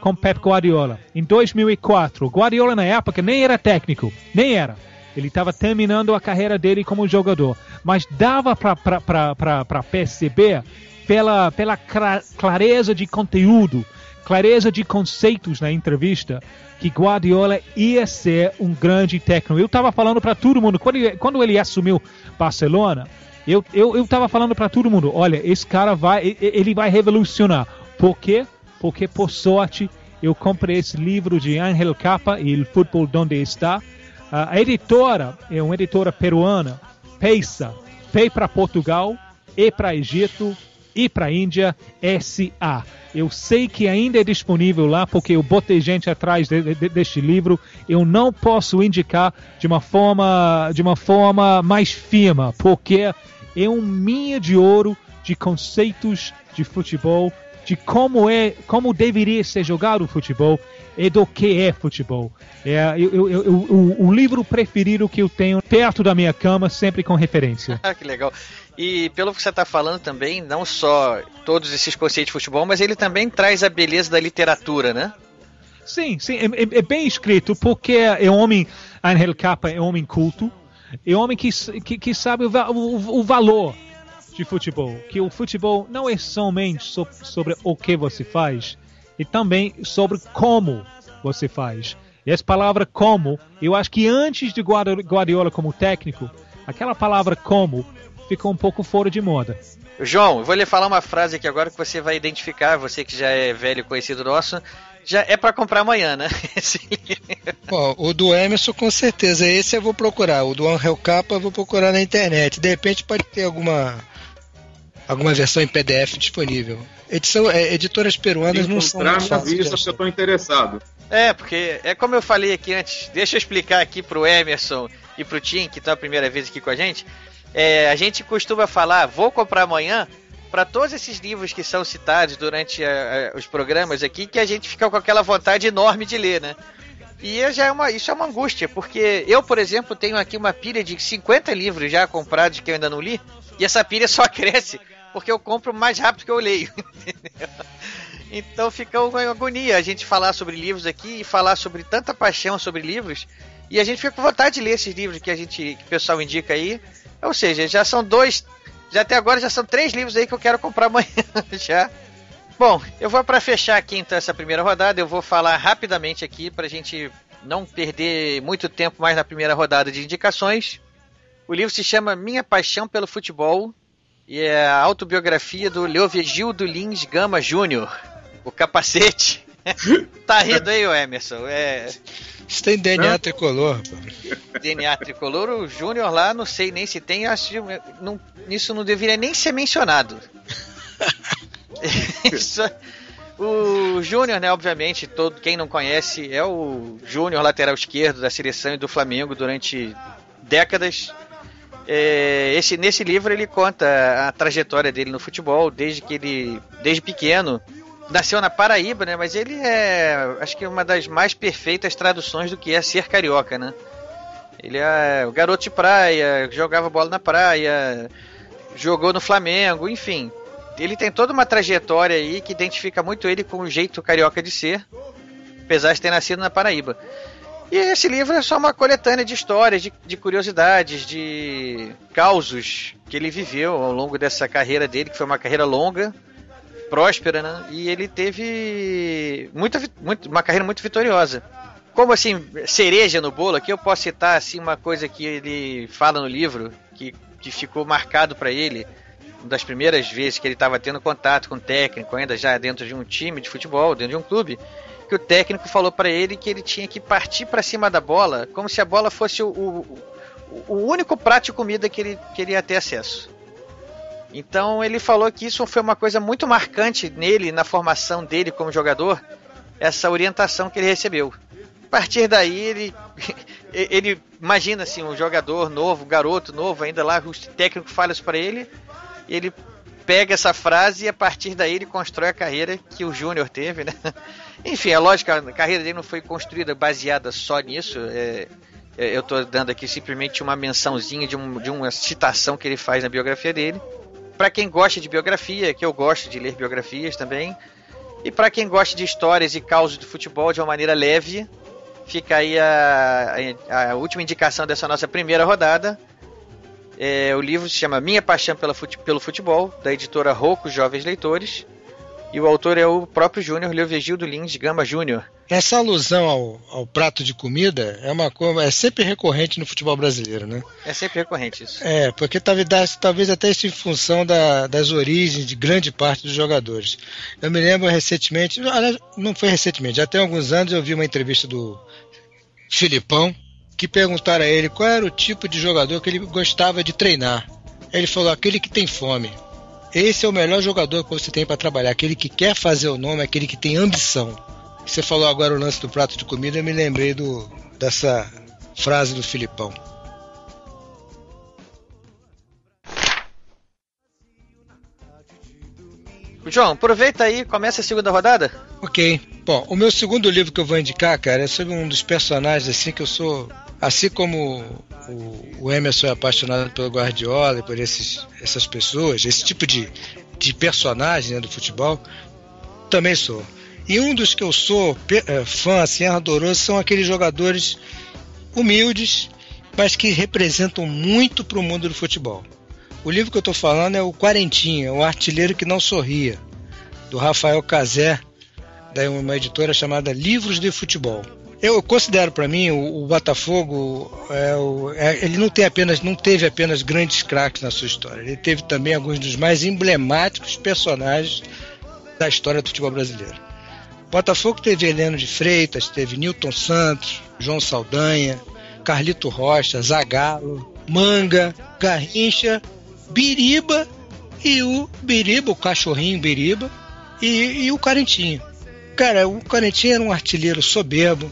com Pep Guardiola em 2004. Guardiola na época nem era técnico, nem era. Ele estava terminando a carreira dele como jogador, mas dava para perceber pela, pela clareza de conteúdo, clareza de conceitos na entrevista, que Guardiola ia ser um grande técnico. Eu estava falando para todo mundo, quando ele, quando ele assumiu Barcelona, eu eu eu estava falando para todo mundo, olha, esse cara vai, ele vai revolucionar. Por quê? Porque por sorte eu comprei esse livro de Angel Capa e o Futebol Donde Está. A editora é uma editora peruana, Peisa, veio para Portugal e para Egito e para Índia, SA. Eu sei que ainda é disponível lá porque eu botei gente atrás de, de, deste livro. Eu não posso indicar de uma forma de uma forma mais firme, porque é um minha de ouro de conceitos de futebol, de como é, como deveria ser jogado o futebol e do que é futebol. É eu, eu, eu, o, o livro preferido que eu tenho perto da minha cama, sempre com referência. Ah, que legal. E pelo que você está falando também, não só todos esses conceitos de futebol, mas ele também traz a beleza da literatura, né? Sim, sim, é, é- é bem escrito, porque é um homem, Angel Capa é um homem culto, é um homem que, que, que sabe o, o, o valor de futebol, que o futebol não é somente so- sobre o que você faz, e também sobre como você faz. E essa palavra como, eu acho que antes de Guardi- Guardiola como técnico, aquela palavra como ficou um pouco fora de moda. João, eu vou lhe falar uma frase aqui agora que você vai identificar, você que já é velho conhecido nosso, já é para comprar amanhã, né? Esse Bom, o do Emerson com certeza, esse eu vou procurar. O do Angel Capa eu vou procurar na internet. De repente pode ter alguma alguma versão em PDF disponível. Edição, é, editoras peruanas não são Encontrar, avisa achar. que eu tô interessado. É, porque é como eu falei aqui antes, deixa eu explicar aqui pro Emerson e pro Tim, que tá a primeira vez aqui com a gente. É, a gente costuma falar, vou comprar amanhã, para todos esses livros que são citados durante a- a- os programas aqui, que a gente fica com aquela vontade enorme de ler, né? E é- já é uma, isso é uma angústia, porque eu, por exemplo, tenho aqui uma pilha de 50 livros já comprados que eu ainda não li, e essa pilha só cresce porque eu compro mais rápido que eu leio. Então fica uma agonia a gente falar sobre livros aqui e falar sobre tanta paixão sobre livros. E a gente fica com vontade de ler esses livros que a gente que o pessoal indica aí. Ou seja, já são dois, já até agora já são três livros aí que eu quero comprar amanhã já. Bom, eu vou para fechar aqui então essa primeira rodada, eu vou falar rapidamente aqui pra gente não perder muito tempo mais na primeira rodada de indicações. O livro se chama Minha Paixão pelo Futebol e é a autobiografia do Leovigildo Lins Gama Júnior, o capacete. tá rindo aí, ô Emerson? É Isso tem DNA tricolor, pô. DNA tricolor, o Júnior lá, não sei nem se tem, acho que não, isso não deveria nem ser mencionado. Isso- o Júnior, né, obviamente, todo quem não conhece, é o Júnior lateral esquerdo da seleção e do Flamengo durante décadas. É, esse, nesse livro ele conta a trajetória dele no futebol, desde que ele, desde pequeno, nasceu na Paraíba, né? Mas ele é, acho que uma das mais perfeitas traduções do que é ser carioca, né? Ele é o garoto de praia, jogava bola na praia, jogou no Flamengo, enfim. Ele tem toda uma trajetória aí que identifica muito ele com o jeito carioca de ser, apesar de ter nascido na Paraíba. E esse livro é só uma coletânea de histórias, de, de curiosidades, de causos que ele viveu ao longo dessa carreira dele, que foi uma carreira longa, próspera, né? E ele teve muita, muito, uma carreira muito vitoriosa. Como assim, cereja no bolo, aqui eu posso citar assim uma coisa que ele fala no livro, que, que ficou marcado para ele, uma das primeiras vezes que ele estava tendo contato com o técnico, ainda já dentro de um time de futebol, dentro de um clube, que o técnico falou para ele que ele tinha que partir para cima da bola, como se a bola fosse o, o, o único prato de comida que ele queria ter acesso. Então ele falou que isso foi uma coisa muito marcante nele, na formação dele como jogador, essa orientação que ele recebeu. A partir daí ele, ele imagina assim um jogador novo, garoto novo, ainda lá o técnico fala isso para ele, ele pega essa frase e a partir daí ele constrói a carreira que o Júnior teve, né? Enfim, é lógico, a carreira dele não foi construída baseada só nisso. é- é, eu estou dando aqui simplesmente uma mençãozinha de, um- de uma citação que ele faz na biografia dele. Para quem gosta de biografia, que eu gosto de ler biografias também, e para quem gosta de histórias e causos do futebol de uma maneira leve, fica aí a, a- a última indicação dessa nossa primeira rodada. É, o livro se chama Minha Paixão pelo Futebol, da editora Rocco Jovens Leitores. E o autor é o próprio Júnior Leovigildo Lins Gama Júnior. Essa alusão ao, ao prato de comida é uma coisa é sempre recorrente no futebol brasileiro, né? É sempre recorrente isso. É, porque talvez, talvez até isso em função da- das origens de grande parte dos jogadores. Eu me lembro recentemente, aliás, não foi recentemente, já tem alguns anos eu vi uma entrevista do Filipão que perguntaram a ele qual era o tipo de jogador que ele gostava de treinar. Ele falou: aquele que tem fome. Esse é o melhor jogador que você tem para trabalhar, aquele que quer fazer o nome, aquele que tem ambição. Você falou agora o lance do prato de comida, eu me lembrei do, dessa frase do Filipão. João, aproveita aí, começa a segunda rodada. Ok. Bom, o meu segundo livro que eu vou indicar, cara, é sobre um dos personagens assim que eu sou, assim como o, Emerson é apaixonado pelo Guardiola e por esses, essas pessoas, esse tipo de, de personagem né, do futebol, também sou. E um dos que eu sou eh, fã, assim, ardoroso, são aqueles jogadores humildes, mas que representam muito para o mundo do futebol. O livro que eu estou falando é o Quarentinha, o artilheiro que não sorria, do Rafael Cazé, da uma editora chamada Livros de Futebol. Eu considero para mim o, o Botafogo é o- é- ele não tem apenas não teve apenas grandes craques na sua história. Ele teve também alguns dos mais emblemáticos personagens da história do futebol brasileiro. O Botafogo teve Heleno de Freitas, teve Newton Santos, João Saldanha, Carlito Rocha, Zagallo, Manga, Garrincha, Biriba e o Biriba, o cachorrinho Biriba, e, e o Quarentinha. Cara, o Quarentinha era um artilheiro soberbo,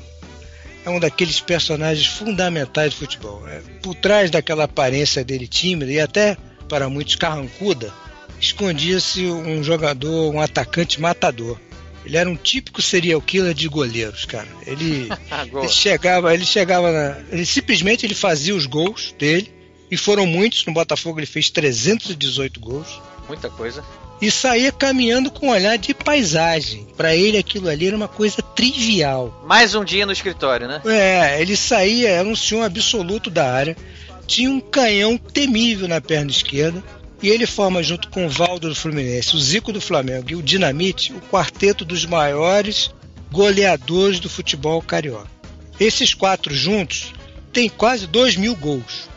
é um daqueles personagens fundamentais do futebol. É, por trás daquela aparência dele tímida e até para muitos carrancuda, escondia-se um jogador, um atacante matador. Ele era um típico serial killer de goleiros, cara. Ele, ele chegava, ele chegava na, ele simplesmente ele fazia os gols dele e foram muitos no Botafogo, ele fez 318 gols. Muita coisa. E saía caminhando com um olhar de paisagem. Para ele aquilo ali era uma coisa trivial. Mais um dia no escritório, né? É, ele saía, era um senhor absoluto da área, tinha um canhão temível na perna esquerda e ele forma, junto com o Valdo do Fluminense, o Zico do Flamengo e o Dinamite, o quarteto dos maiores goleadores do futebol carioca. Esses quatro juntos têm quase 2 mil gols.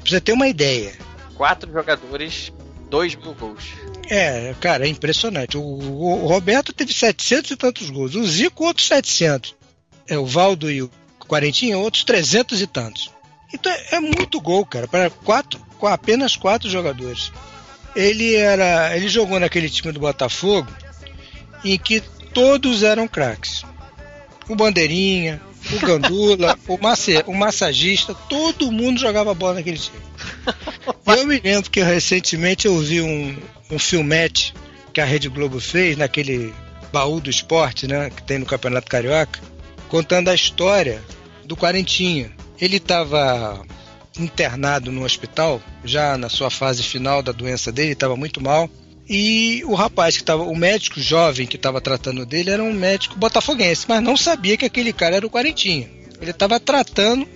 Pra você ter uma ideia. Quatro jogadores, 2 mil gols. É, cara, é impressionante. O, o, Roberto teve 700 e tantos gols. O Zico, outros 700. É, o Valdo e o Quarentinha, outros 300 e tantos. Então é, é muito gol, cara, para quatro, apenas quatro jogadores. Ele era, ele jogou naquele time do Botafogo em que todos eram craques. O Bandeirinha, o Gandula, o, masse, o massagista, todo mundo jogava bola naquele time. Eu me lembro que recentemente eu vi um, um filmete que a Rede Globo fez naquele baú do esporte, né, que tem no Campeonato Carioca, contando a história do Quarentinha. Ele estava internado no hospital, já na sua fase final da doença dele, estava muito mal. E o rapaz que estava, o médico jovem que estava tratando dele era um médico botafoguense, mas não sabia que aquele cara era o Quarentinha. Ele estava tratando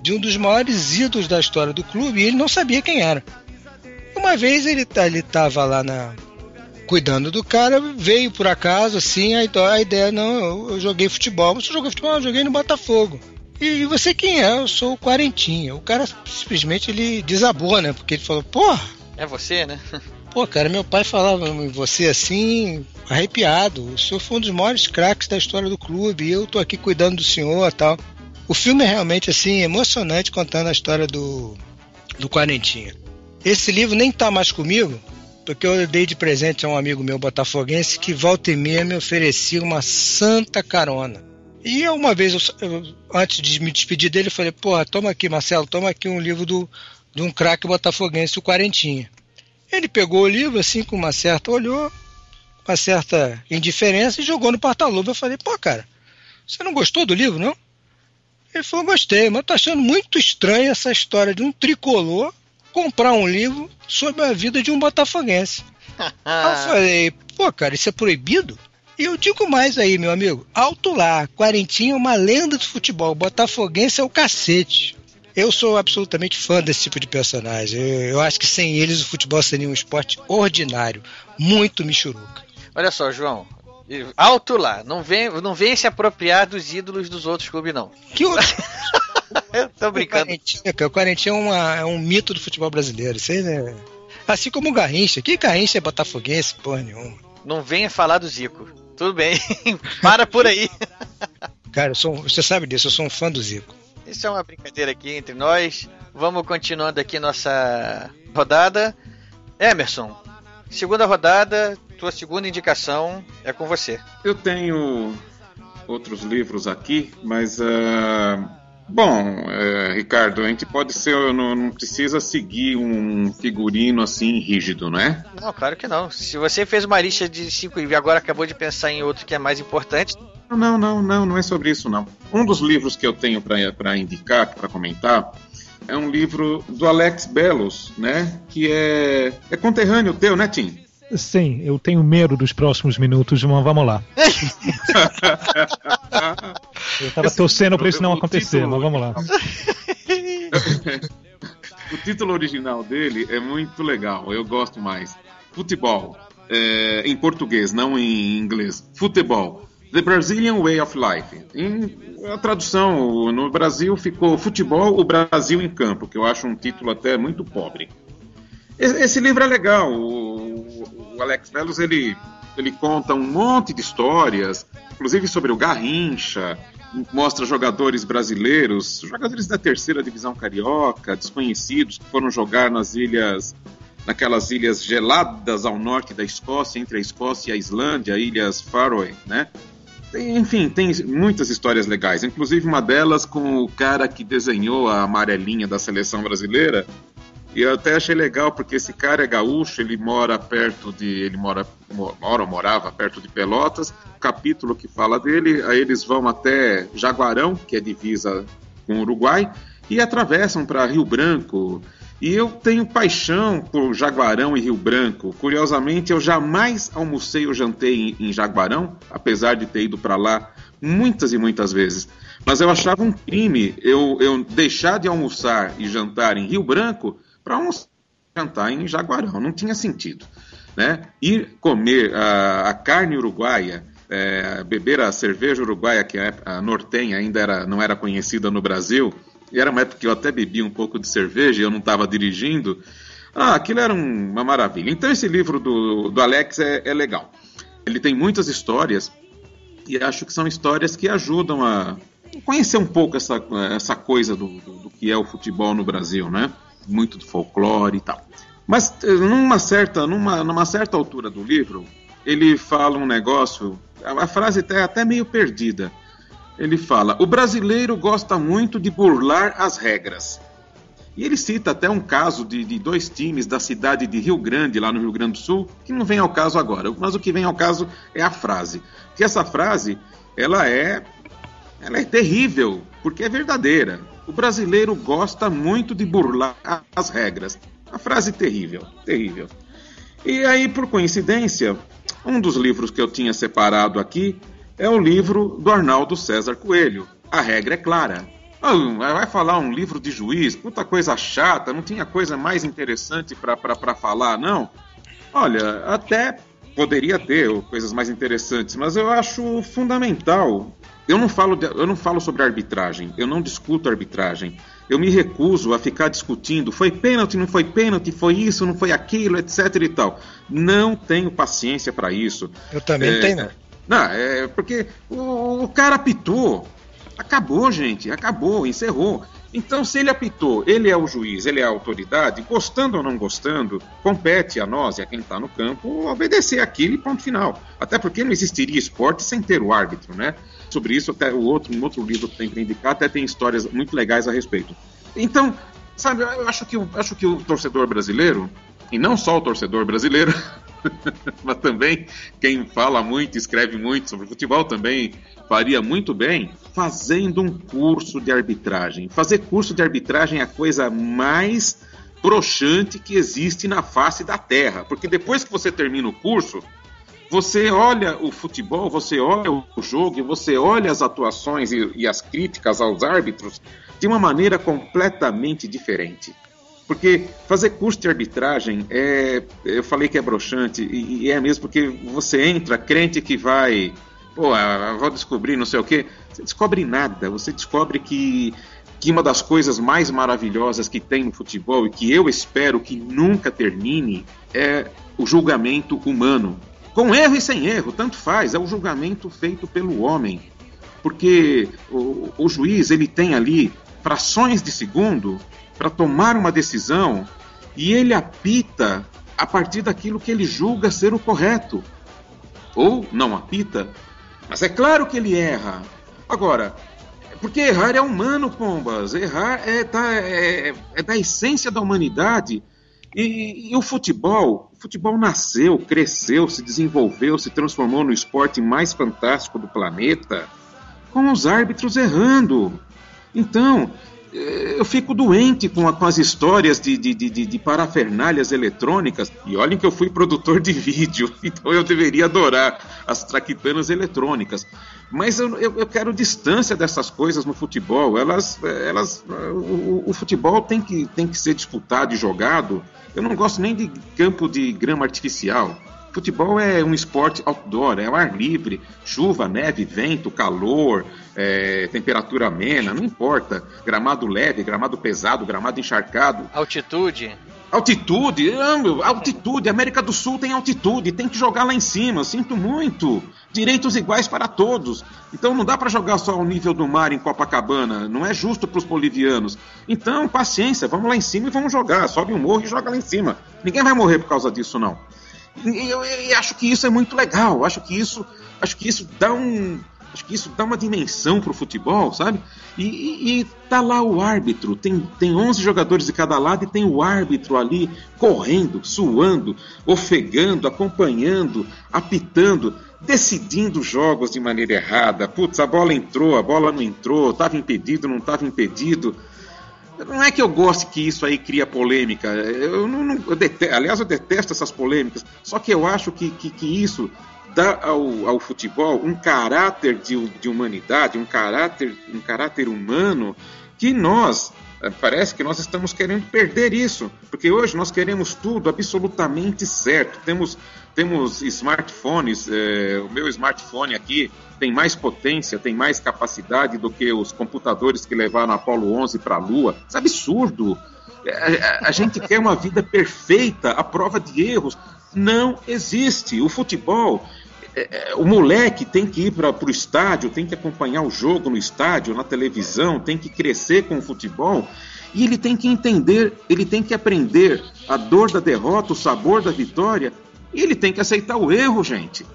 de um dos maiores ídolos da história do clube e ele não sabia quem era. Uma vez ele estava lá na, cuidando do cara, veio por acaso assim, a, a ideia, não, eu, eu, joguei futebol. Você jogou futebol? Eu joguei no Botafogo. E você quem é? Eu sou o Quarentinha. O cara simplesmente ele desabou, né? Porque ele falou, pô. É você, né? Pô, cara, meu pai falava em você assim, arrepiado. O senhor foi um dos maiores craques da história do clube. E eu tô aqui cuidando do senhor tal. O filme é realmente assim, emocionante contando a história do, do Quarentinha. Esse livro nem tá mais comigo, porque eu dei de presente a um amigo meu botafoguense que volta e meia me oferecia uma santa carona. E uma vez, eu, eu, antes de me despedir dele, eu falei, porra, toma aqui, Marcelo, toma aqui um livro do, de um craque botafoguense, o Quarentinha. Ele pegou o livro, assim, com uma certa, olhou, com uma certa indiferença e jogou no porta-luva. Eu falei, pô, cara, você não gostou do livro, não? Ele falou, gostei, mas tô achando muito estranha essa história de um tricolor comprar um livro sobre a vida de um botafoguense. eu falei, pô, cara, isso é proibido? E eu digo mais aí, meu amigo. Alto lá, Quarentinha é uma lenda do futebol. Botafoguense é o cacete. Eu sou absolutamente fã desse tipo de personagem. Eu, eu acho que sem eles o futebol seria um esporte ordinário. Muito michuruca. Olha só, João. Alto lá. Não vem, não vem se apropriar dos ídolos dos outros clubes, não. Que outro? eu tô brincando. O Quarentinha, o Quarentinha é, uma, é um mito do futebol brasileiro. Isso aí, né? Assim como o Garrincha. Que Garrincha é botafoguense, porra nenhuma. Não venha falar do Zico. Tudo bem. Para por aí. Cara, sou, você sabe disso, eu sou um fã do Zico. Isso é uma brincadeira aqui entre nós. Vamos continuando aqui nossa rodada. Emerson, segunda rodada, tua segunda indicação é com você. Eu tenho outros livros aqui, mas uh Bom, é, Ricardo, a gente pode ser, não, não, precisa seguir um figurino assim rígido, né? Não, claro que não. Se você fez uma lista de cinco e agora acabou de pensar em outro que é mais importante. Não, não, não, não é sobre isso não. Um dos livros que eu tenho para indicar, para comentar, é um livro do Alex Belos, né? Que é, é conterrâneo teu, né, Tim? Sim, eu tenho medo dos próximos minutos, mas vamos lá. eu tava torcendo para isso não acontecer, título... mas vamos lá. o título original dele é muito legal, eu gosto mais. Futebol, é, em português, não em inglês. Futebol. The Brazilian Way of Life. Em, a tradução no Brasil ficou Futebol, o Brasil em Campo, que eu acho um título até muito pobre. Esse livro é legal. O, Alex Velos ele, ele conta um monte de histórias, inclusive sobre o Garrincha, mostra jogadores brasileiros, jogadores da terceira divisão carioca, desconhecidos, que foram jogar nas ilhas naquelas ilhas geladas ao norte da Escócia, entre a Escócia e a Islândia, ilhas Faroe, né? Tem, enfim, tem muitas histórias legais, inclusive uma delas com o cara que desenhou a amarelinha da seleção brasileira. E eu até achei legal porque esse cara é gaúcho, ele mora perto de, ele mora, mora morava perto de Pelotas. Capítulo que fala dele, aí eles vão até Jaguarão, que é divisa com o Uruguai, e atravessam para Rio Branco. E eu tenho paixão por Jaguarão e Rio Branco. Curiosamente, eu jamais almocei ou jantei em, em Jaguarão, apesar de ter ido para lá muitas e muitas vezes. Mas eu achava um crime eu, eu deixar de almoçar e jantar em Rio Branco para almoçar jantar em Jaguarão. Não tinha sentido. Né? Ir comer a, a carne uruguaia, é, beber a cerveja uruguaia, que a, a nortenha ainda era, não era conhecida no Brasil, e era uma época que eu até bebia um pouco de cerveja e eu não estava dirigindo. Ah, aquilo era um, uma maravilha. Então esse livro do, do Alex é, é, legal. Ele tem muitas histórias e acho que são histórias que ajudam a conhecer um pouco essa, essa coisa do, do, do que é o futebol no Brasil, né? Muito do folclore e tal. Mas eh, numa certa, numa, numa certa altura do livro, ele fala um negócio, a frase é até meio perdida ele fala: o brasileiro gosta muito de burlar as regras. E ele cita até um caso de, de, dois times da cidade de Rio Grande, lá no Rio Grande do Sul, que não vem ao caso agora. Mas o que vem ao caso é a frase. Que essa frase, ela é, ela é terrível, porque é verdadeira. O brasileiro gosta muito de burlar as regras. A frase terrível, terrível. E aí, por coincidência, um dos livros que eu tinha separado aqui é o livro do Arnaldo César Coelho. A regra é clara. Ah, vai falar um livro de juiz, puta coisa chata, não tinha coisa mais interessante para falar, não? Olha, até poderia ter coisas mais interessantes, mas eu acho fundamental. Eu não falo, de, eu não falo sobre arbitragem, eu não discuto arbitragem. Eu me recuso a ficar discutindo, foi pênalti, não foi pênalti, foi isso, não foi aquilo, etc e tal. Não tenho paciência para isso. Eu também é, tenho. Não, é porque o, o cara apitou. Acabou, gente. Acabou, encerrou. Então, se ele apitou, ele é o juiz, ele é a autoridade, gostando ou não gostando, compete a nós e a quem está no campo obedecer aquilo e ponto final. Até porque não existiria esporte sem ter o árbitro, né? Sobre isso, até o outro, um outro livro que tem para indicar, até tem histórias muito legais a respeito. Então, sabe, eu acho que, eu acho que o torcedor brasileiro, e não só o torcedor brasileiro, mas também quem fala muito, escreve muito sobre futebol também faria muito bem fazendo um curso de arbitragem. Fazer curso de arbitragem é a coisa mais broxante que existe na face da Terra, porque depois que você termina o curso, você olha o futebol, você olha o jogo, você olha as atuações e, e as críticas aos árbitros de uma maneira completamente diferente. Porque fazer curso de arbitragem é. Eu falei que é broxante, e, e é mesmo porque você entra crente que vai. Pô, vou descobrir não sei o quê. Você descobre nada. Você descobre que, que uma das coisas mais maravilhosas que tem no futebol e que eu espero que nunca termine é o julgamento humano. Com erro e sem erro, tanto faz. É o julgamento feito pelo homem. Porque o, o juiz ele tem ali frações de segundo para tomar uma decisão e ele apita a partir daquilo que ele julga ser o correto. Ou não apita, mas é claro que ele erra. Agora, porque errar é humano, pombas. Errar é da, é, é da essência da humanidade. E, e, o futebol, o futebol nasceu, cresceu, se desenvolveu, se transformou no esporte mais fantástico do planeta, com os árbitros errando. Então, eu fico doente com, a, com as histórias de, de, de, de, eletrônicas. E olhem que eu fui produtor de vídeo, então eu deveria adorar as traquitanas eletrônicas. Mas eu, eu, eu quero distância dessas coisas no futebol. Elas, elas, o, o, futebol tem que, tem que ser disputado e jogado. Eu não gosto nem de campo de grama artificial. Futebol é um esporte outdoor, é ao ar livre, chuva, neve, vento, calor, é, temperatura amena, não importa. Gramado leve, gramado pesado, gramado encharcado. Altitude. Altitude, altitude, América do Sul tem altitude, tem que jogar lá em cima, sinto muito. Direitos iguais para todos. Então não dá para jogar só ao nível do mar em Copacabana, não é justo para os bolivianos. Então, paciência, vamos lá em cima e vamos jogar. Sobe um morro e joga lá em cima. Ninguém vai morrer por causa disso, não. E eu, eu- eu acho que isso é muito legal. Acho que isso, acho que isso dá um, acho que isso dá uma dimensão pro futebol, sabe? E, e, e tá lá o árbitro. Tem, tem 11 jogadores de cada lado e tem o árbitro ali correndo, suando, ofegando, acompanhando, apitando, decidindo jogos de maneira errada. Putz, a bola entrou, a bola não entrou, tava impedido, não tava impedido. Não é que eu goste que isso aí cria polêmica. Eu não, não- eu dete- aliás, eu detesto essas polêmicas. Só que eu acho que, que, que isso dá ao, ao futebol um caráter de, de humanidade, um caráter, um caráter humano que nós eh, parece que nós estamos querendo perder isso, porque hoje nós queremos tudo absolutamente certo. Temos temos smartphones, eh, o meu smartphone aqui tem mais potência, tem mais capacidade do que os computadores que levaram Apolo 11 para a Lua. Isso é absurdo. Eh, A, a gente quer uma vida perfeita, a prova de erros não existe. O futebol é, é, o moleque tem que ir para o estádio, tem que acompanhar o jogo no estádio, na televisão, tem que crescer com o futebol e ele tem que entender, ele tem que aprender a dor da derrota, o sabor da vitória e ele tem que aceitar o erro, gente.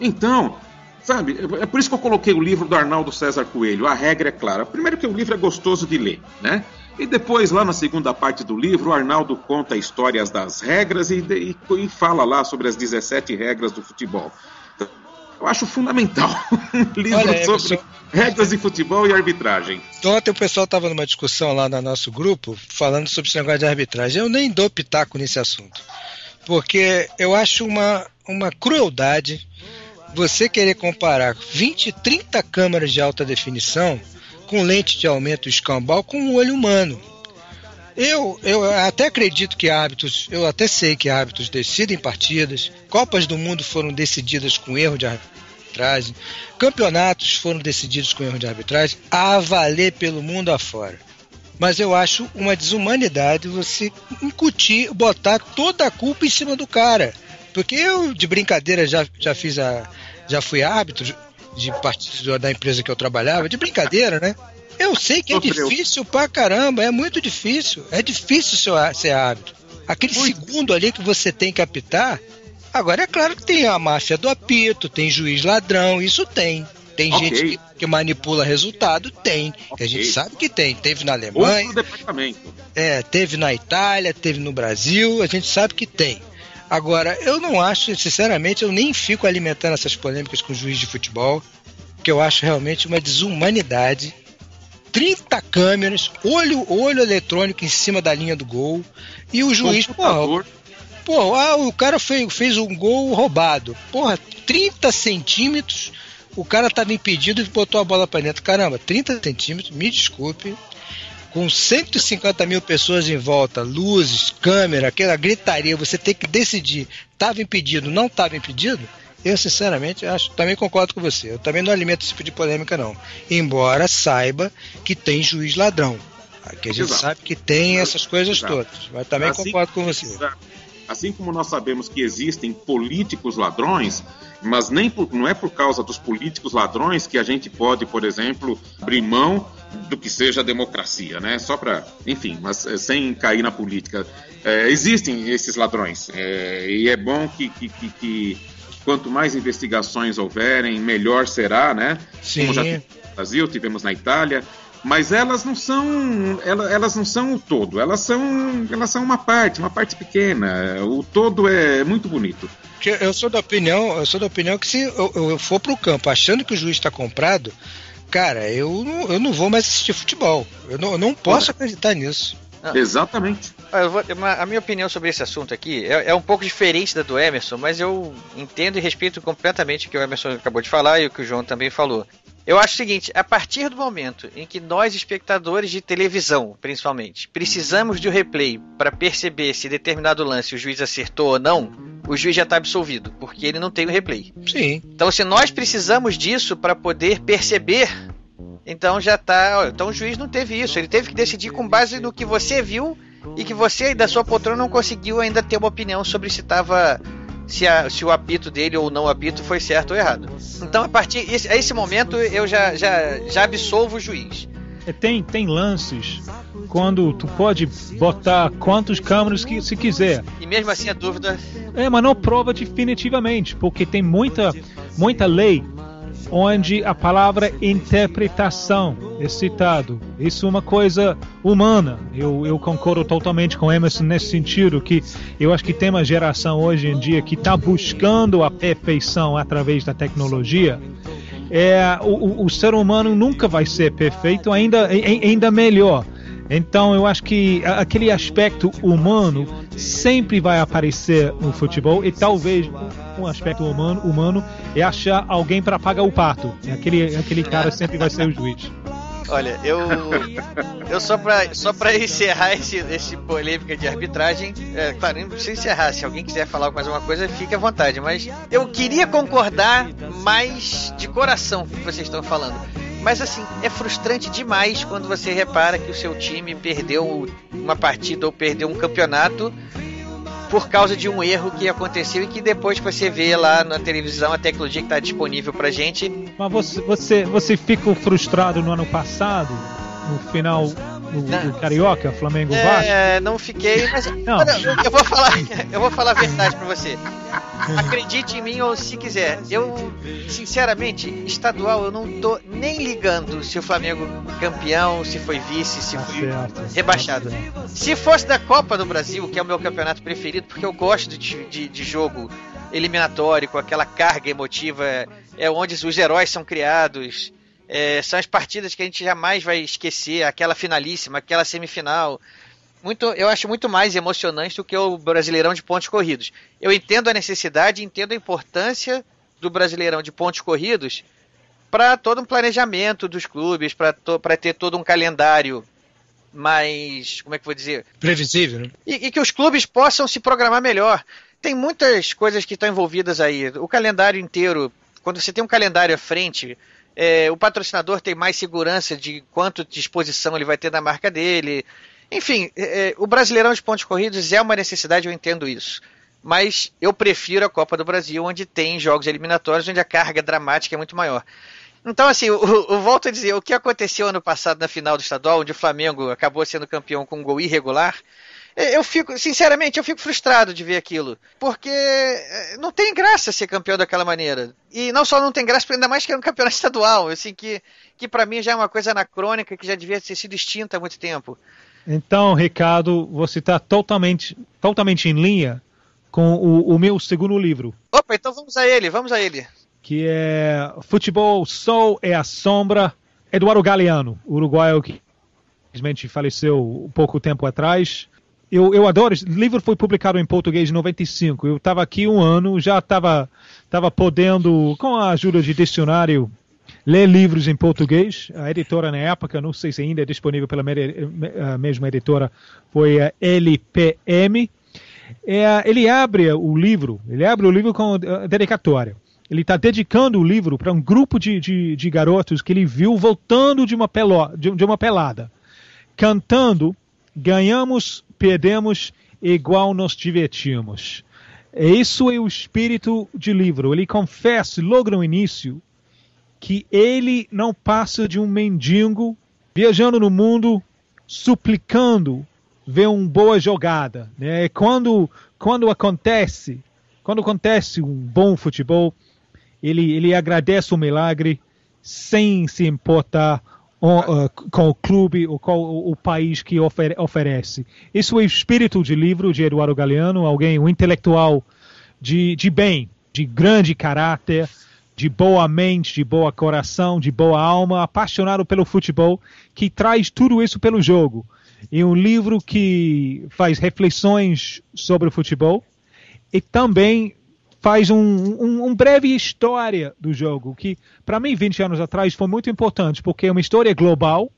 Então, sabe, é por isso que eu coloquei o livro do Arnaldo César Coelho, A Regra é Clara. Primeiro que o livro é gostoso de ler, né? E depois, lá na segunda parte do livro, o Arnaldo conta histórias das regras e, e, e fala lá sobre as 17 regras do futebol. Eu acho fundamental um livro Olha, sobre Emerson. regras de futebol e arbitragem. Ontem o pessoal estava numa discussão lá no nosso grupo falando sobre esse negócio de arbitragem. Eu nem dou pitaco nesse assunto. Porque eu acho uma, uma crueldade você querer comparar 20, 30 câmeras de alta definição com lente de aumento escambau com um olho humano. Eu, eu até acredito que hábitos, eu até sei que hábitos decidem partidas, Copas do Mundo foram decididas com erro de arbitragem, campeonatos foram decididos com erro de arbitragem, a valer pelo mundo afora. Mas eu acho uma desumanidade você incutir, botar toda a culpa em cima do cara. Porque eu, de brincadeira, já, já fiz a. já fui árbitro de partidos da empresa que eu trabalhava, de brincadeira, né? Eu sei que é Sofreu. difícil pra caramba, é muito difícil. É difícil ser, ser árbitro. Aquele segundo ali que você tem que apitar. Agora é claro que tem a máfia do apito, tem juiz ladrão, isso tem. Tem Ok. gente que, que manipula resultado, tem. Que a gente sabe que tem. Teve na Alemanha, Outro departamento. é, teve na Itália, teve no Brasil, a gente sabe que tem. Agora, eu não acho, sinceramente, eu nem fico alimentando essas polêmicas com o juiz de futebol, que eu acho realmente uma desumanidade. 30 câmeras, olho, olho eletrônico em cima da linha do gol, e o juiz, porra. Pô, ah, o cara fez, fez um gol roubado. Porra, 30 centímetros, o cara tava impedido e botou a bola pra dentro. Caramba, 30 centímetros, me desculpe. Com 150 mil pessoas em volta, luzes, câmera, aquela gritaria, você tem que decidir, tava impedido, não tava impedido? Eu, sinceramente, acho, também concordo com você. Eu também não alimento esse tipo de polêmica, não. Embora saiba que tem juiz ladrão. Que a gente Exato. sabe que tem essas coisas Exato. todas. Mas também Assim- concordo com você. Assim como nós sabemos que existem políticos ladrões, mas nem por- não é por causa dos políticos ladrões que a gente pode, por exemplo, abrir mão do que seja a democracia, né? Só para, enfim, mas eh, sem cair na política. Eh, existem esses ladrões eh, e é bom que, que, que- que quanto mais investigações houverem, melhor será, né? Sim. Como já tivemos no Brasil, tivemos na Itália, mas elas não são ela- elas não são o todo elas são elas são uma parte uma parte pequena o todo é muito bonito eu sou da opinião, eu sou da opinião que se eu, eu for pro campo achando que o juiz está comprado, cara, eu não, eu não vou mais assistir futebol. Eu não, eu não posso acreditar nisso. exatamente Ah, vou- uma- a minha opinião sobre esse assunto aqui é, é um pouco diferente da do Emerson, mas eu entendo e respeito completamente o que o Emerson acabou de falar e o que o João também falou. Eu acho o seguinte: a partir do momento em que nós, espectadores de televisão, principalmente, precisamos de um replay para perceber se determinado lance o juiz acertou ou não, o juiz já está absolvido, porque ele não tem o replay. Sim. Então, se nós precisamos disso para poder perceber, então já tá. Então o juiz não teve isso. Ele teve que decidir com base no que você viu e que você da sua poltrona não conseguiu ainda ter uma opinião sobre se estava. Se, a- se o apito dele ou não apito foi certo ou errado. Então, a partir esse, a esse momento, eu já, já, já absolvo o juiz. tem, tem lances quando tu pode botar quantos câmeras que se quiser. E mesmo assim a dúvida. É, mas não prova definitivamente, porque tem muita, muita lei onde a palavra interpretação é citado. Isso é uma coisa humana. Eu, eu concordo totalmente com Emerson nesse sentido, que eu acho que tem uma geração hoje em dia que está buscando a perfeição através da tecnologia. É, o, o, ser humano nunca vai ser perfeito, ainda, ainda melhor. Então eu acho que aquele aspecto humano sempre vai aparecer no futebol e talvez um aspecto humano, humano é achar alguém para pagar o pato. Aquele, aquele cara sempre vai ser o juiz. Olha, eu. Eu só pra, só pra encerrar esse, esse polêmica de arbitragem, é, claro, não precisa encerrar. Se alguém quiser falar mais uma coisa, fique à vontade. Mas eu queria concordar mais de coração com o que vocês estão falando. Mas assim, é frustrante demais quando você repara que o seu time perdeu uma partida ou perdeu um campeonato por causa de um erro que aconteceu e que depois você vê lá na televisão a tecnologia que está disponível pra gente. Mas você, você, você ficou frustrado no ano passado, no final do, do Carioca, Flamengo é, Vasco? É, não fiquei, mas não. eu vou falar, eu vou falar a verdade para você. Acredite em mim ou se quiser. Eu, sinceramente, estadual, eu não tô nem ligando se o Flamengo campeão, se foi vice, se tá foi certo, rebaixado. Certo. Se fosse da Copa do Brasil, que é o meu campeonato preferido, porque eu gosto de, de, de jogo eliminatório, com aquela carga emotiva, é onde os heróis são criados. É, são as partidas que a gente jamais vai esquecer, aquela finalíssima, aquela semifinal muito, eu acho muito mais emocionante do que o Brasileirão de pontos corridos. Eu entendo a necessidade, entendo a importância do Brasileirão de pontos corridos para todo um planejamento dos clubes, para ter todo um calendário mais, como é que eu vou dizer? Previsível, né? E, e que os clubes possam se programar melhor. Tem muitas coisas que estão envolvidas aí. O calendário inteiro, quando você tem um calendário à frente, é, o patrocinador tem mais segurança de quanto disposição ele vai ter na marca dele. Enfim, é, é, o Brasileirão de pontos corridos é uma necessidade, eu entendo isso. Mas eu prefiro a Copa do Brasil, onde tem jogos eliminatórios, onde a carga dramática é muito maior. Então, assim, eu, eu, volto a dizer, o que aconteceu ano passado na final do estadual, onde o Flamengo acabou sendo campeão com um gol irregular, eu fico, sinceramente, eu fico frustrado de ver aquilo. Porque é, não tem graça ser campeão daquela maneira. E não só não tem graça, ainda mais que é um campeonato estadual, assim, que, que para mim já é uma coisa anacrônica, que já devia ter sido extinta há muito tempo. Então, Ricardo, você está totalmente, totalmente em linha com o, o, meu segundo livro. Opa, então vamos a ele, vamos a ele. Que é Futebol Sol é a Sombra, Eduardo Galeano, uruguaio que infelizmente faleceu pouco tempo atrás. Eu, eu adoro, esse livro foi publicado em português em 95. Eu estava aqui um ano, já estava tava podendo, com a ajuda de dicionário, ler livros em português. A editora na época, não sei se ainda é disponível pela mesma editora, foi a LPM. É, ele abre o livro, ele abre o livro com dedicatória. Ele está dedicando o livro para um grupo de, de, de, garotos que ele viu voltando de uma, pelo, de, de uma pelada, cantando ganhamos, perdemos, igual nos divertimos. Isso é o espírito de livro. Ele confessa logo no início que ele não passa de um mendigo viajando no mundo suplicando ver uma boa jogada. Né? Quando, quando acontece, quando acontece um bom futebol, ele, ele agradece o milagre sem se importar uh, com o clube ou com o, o país que ofer oferece. Isso é o espírito de livro de Eduardo Galeano, alguém, um intelectual de, de bem, de grande caráter, de boa mente, de boa coração, de boa alma, apaixonado pelo futebol, que traz tudo isso pelo jogo. E um livro que faz reflexões sobre o futebol e também faz um, um, um breve história do jogo, que para mim 20 anos atrás foi muito importante, porque é uma história global,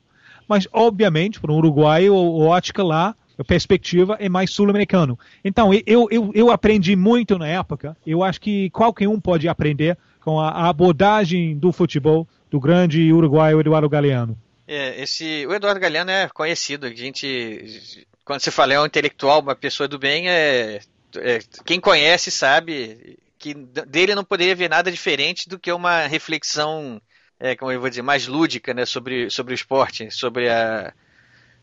mas obviamente para um uruguaio ou ótica lá, a perspectiva é mais sul-americano. Então eu, eu, eu aprendi muito na época, eu acho que qualquer um pode aprender com a abordagem do futebol do grande uruguaio Eduardo Galeano. É, esse, o Eduardo Galeano é conhecido, a gente, quando você fala é um intelectual, uma pessoa do bem, é, é, quem conhece sabe que dele não poderia ver nada diferente do que uma reflexão é, como eu vou dizer, mais lúdica, né, sobre, sobre o esporte, sobre a,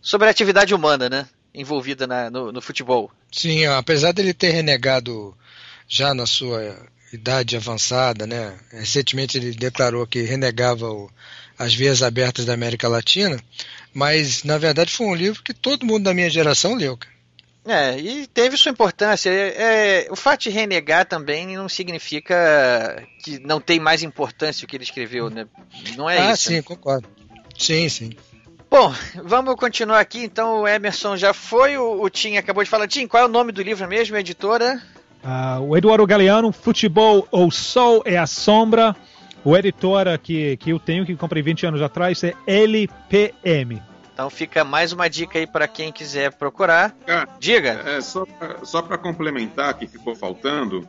sobre a atividade humana, né, envolvida na, no, no futebol. Sim, apesar dele ter renegado já na sua idade avançada, né, recentemente ele declarou que renegava o, as vias abertas da América Latina, mas na verdade foi um livro que todo mundo da minha geração leu. Cara. É, e teve sua importância. É, é, o fato de renegar também não significa que não tem mais importância o que ele escreveu, né? Não é ah, isso. Ah, sim, né? concordo. Sim, sim. Bom, vamos continuar aqui. Então, o Emerson já foi, o, o Tim acabou de falar. Tim, qual é o nome do livro mesmo, editora? Uh, o Eduardo Galeano, Futebol, O Sol é a Sombra. O editor que, que eu tenho, que comprei 20 anos atrás, é LPM. Então fica mais uma dica aí para quem quiser procurar. Ah, Diga. É, só para complementar que ficou faltando,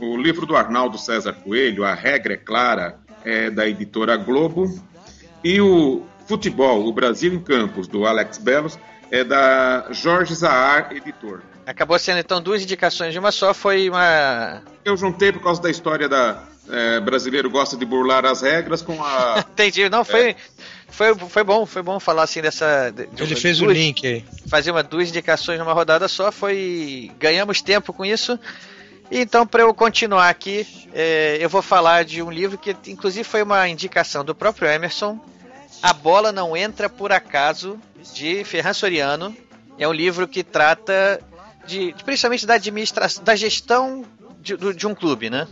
o livro do Arnaldo César Coelho, A Regra é Clara, é da editora Globo, e o Futebol, o Brasil em Campos, do Alex Belos, é da Jorge Zahar, editor. Acabou sendo então duas indicações de uma só, foi uma. Eu juntei por causa da história da é, brasileiro gosta de burlar as regras com a. Entendi, não, foi. É. Foi, foi bom, foi bom falar assim dessa. De, Ele fez duas, o link aí. Fazer uma, duas indicações numa rodada só, foi. Ganhamos tempo com isso. Então, para eu continuar aqui, é, eu vou falar de um livro que, inclusive, foi uma indicação do próprio Emerson. A Bola Não Entra Por Acaso, de Ferran Soriano. É um livro que trata de, de principalmente da administração, da gestão de, de um clube, né?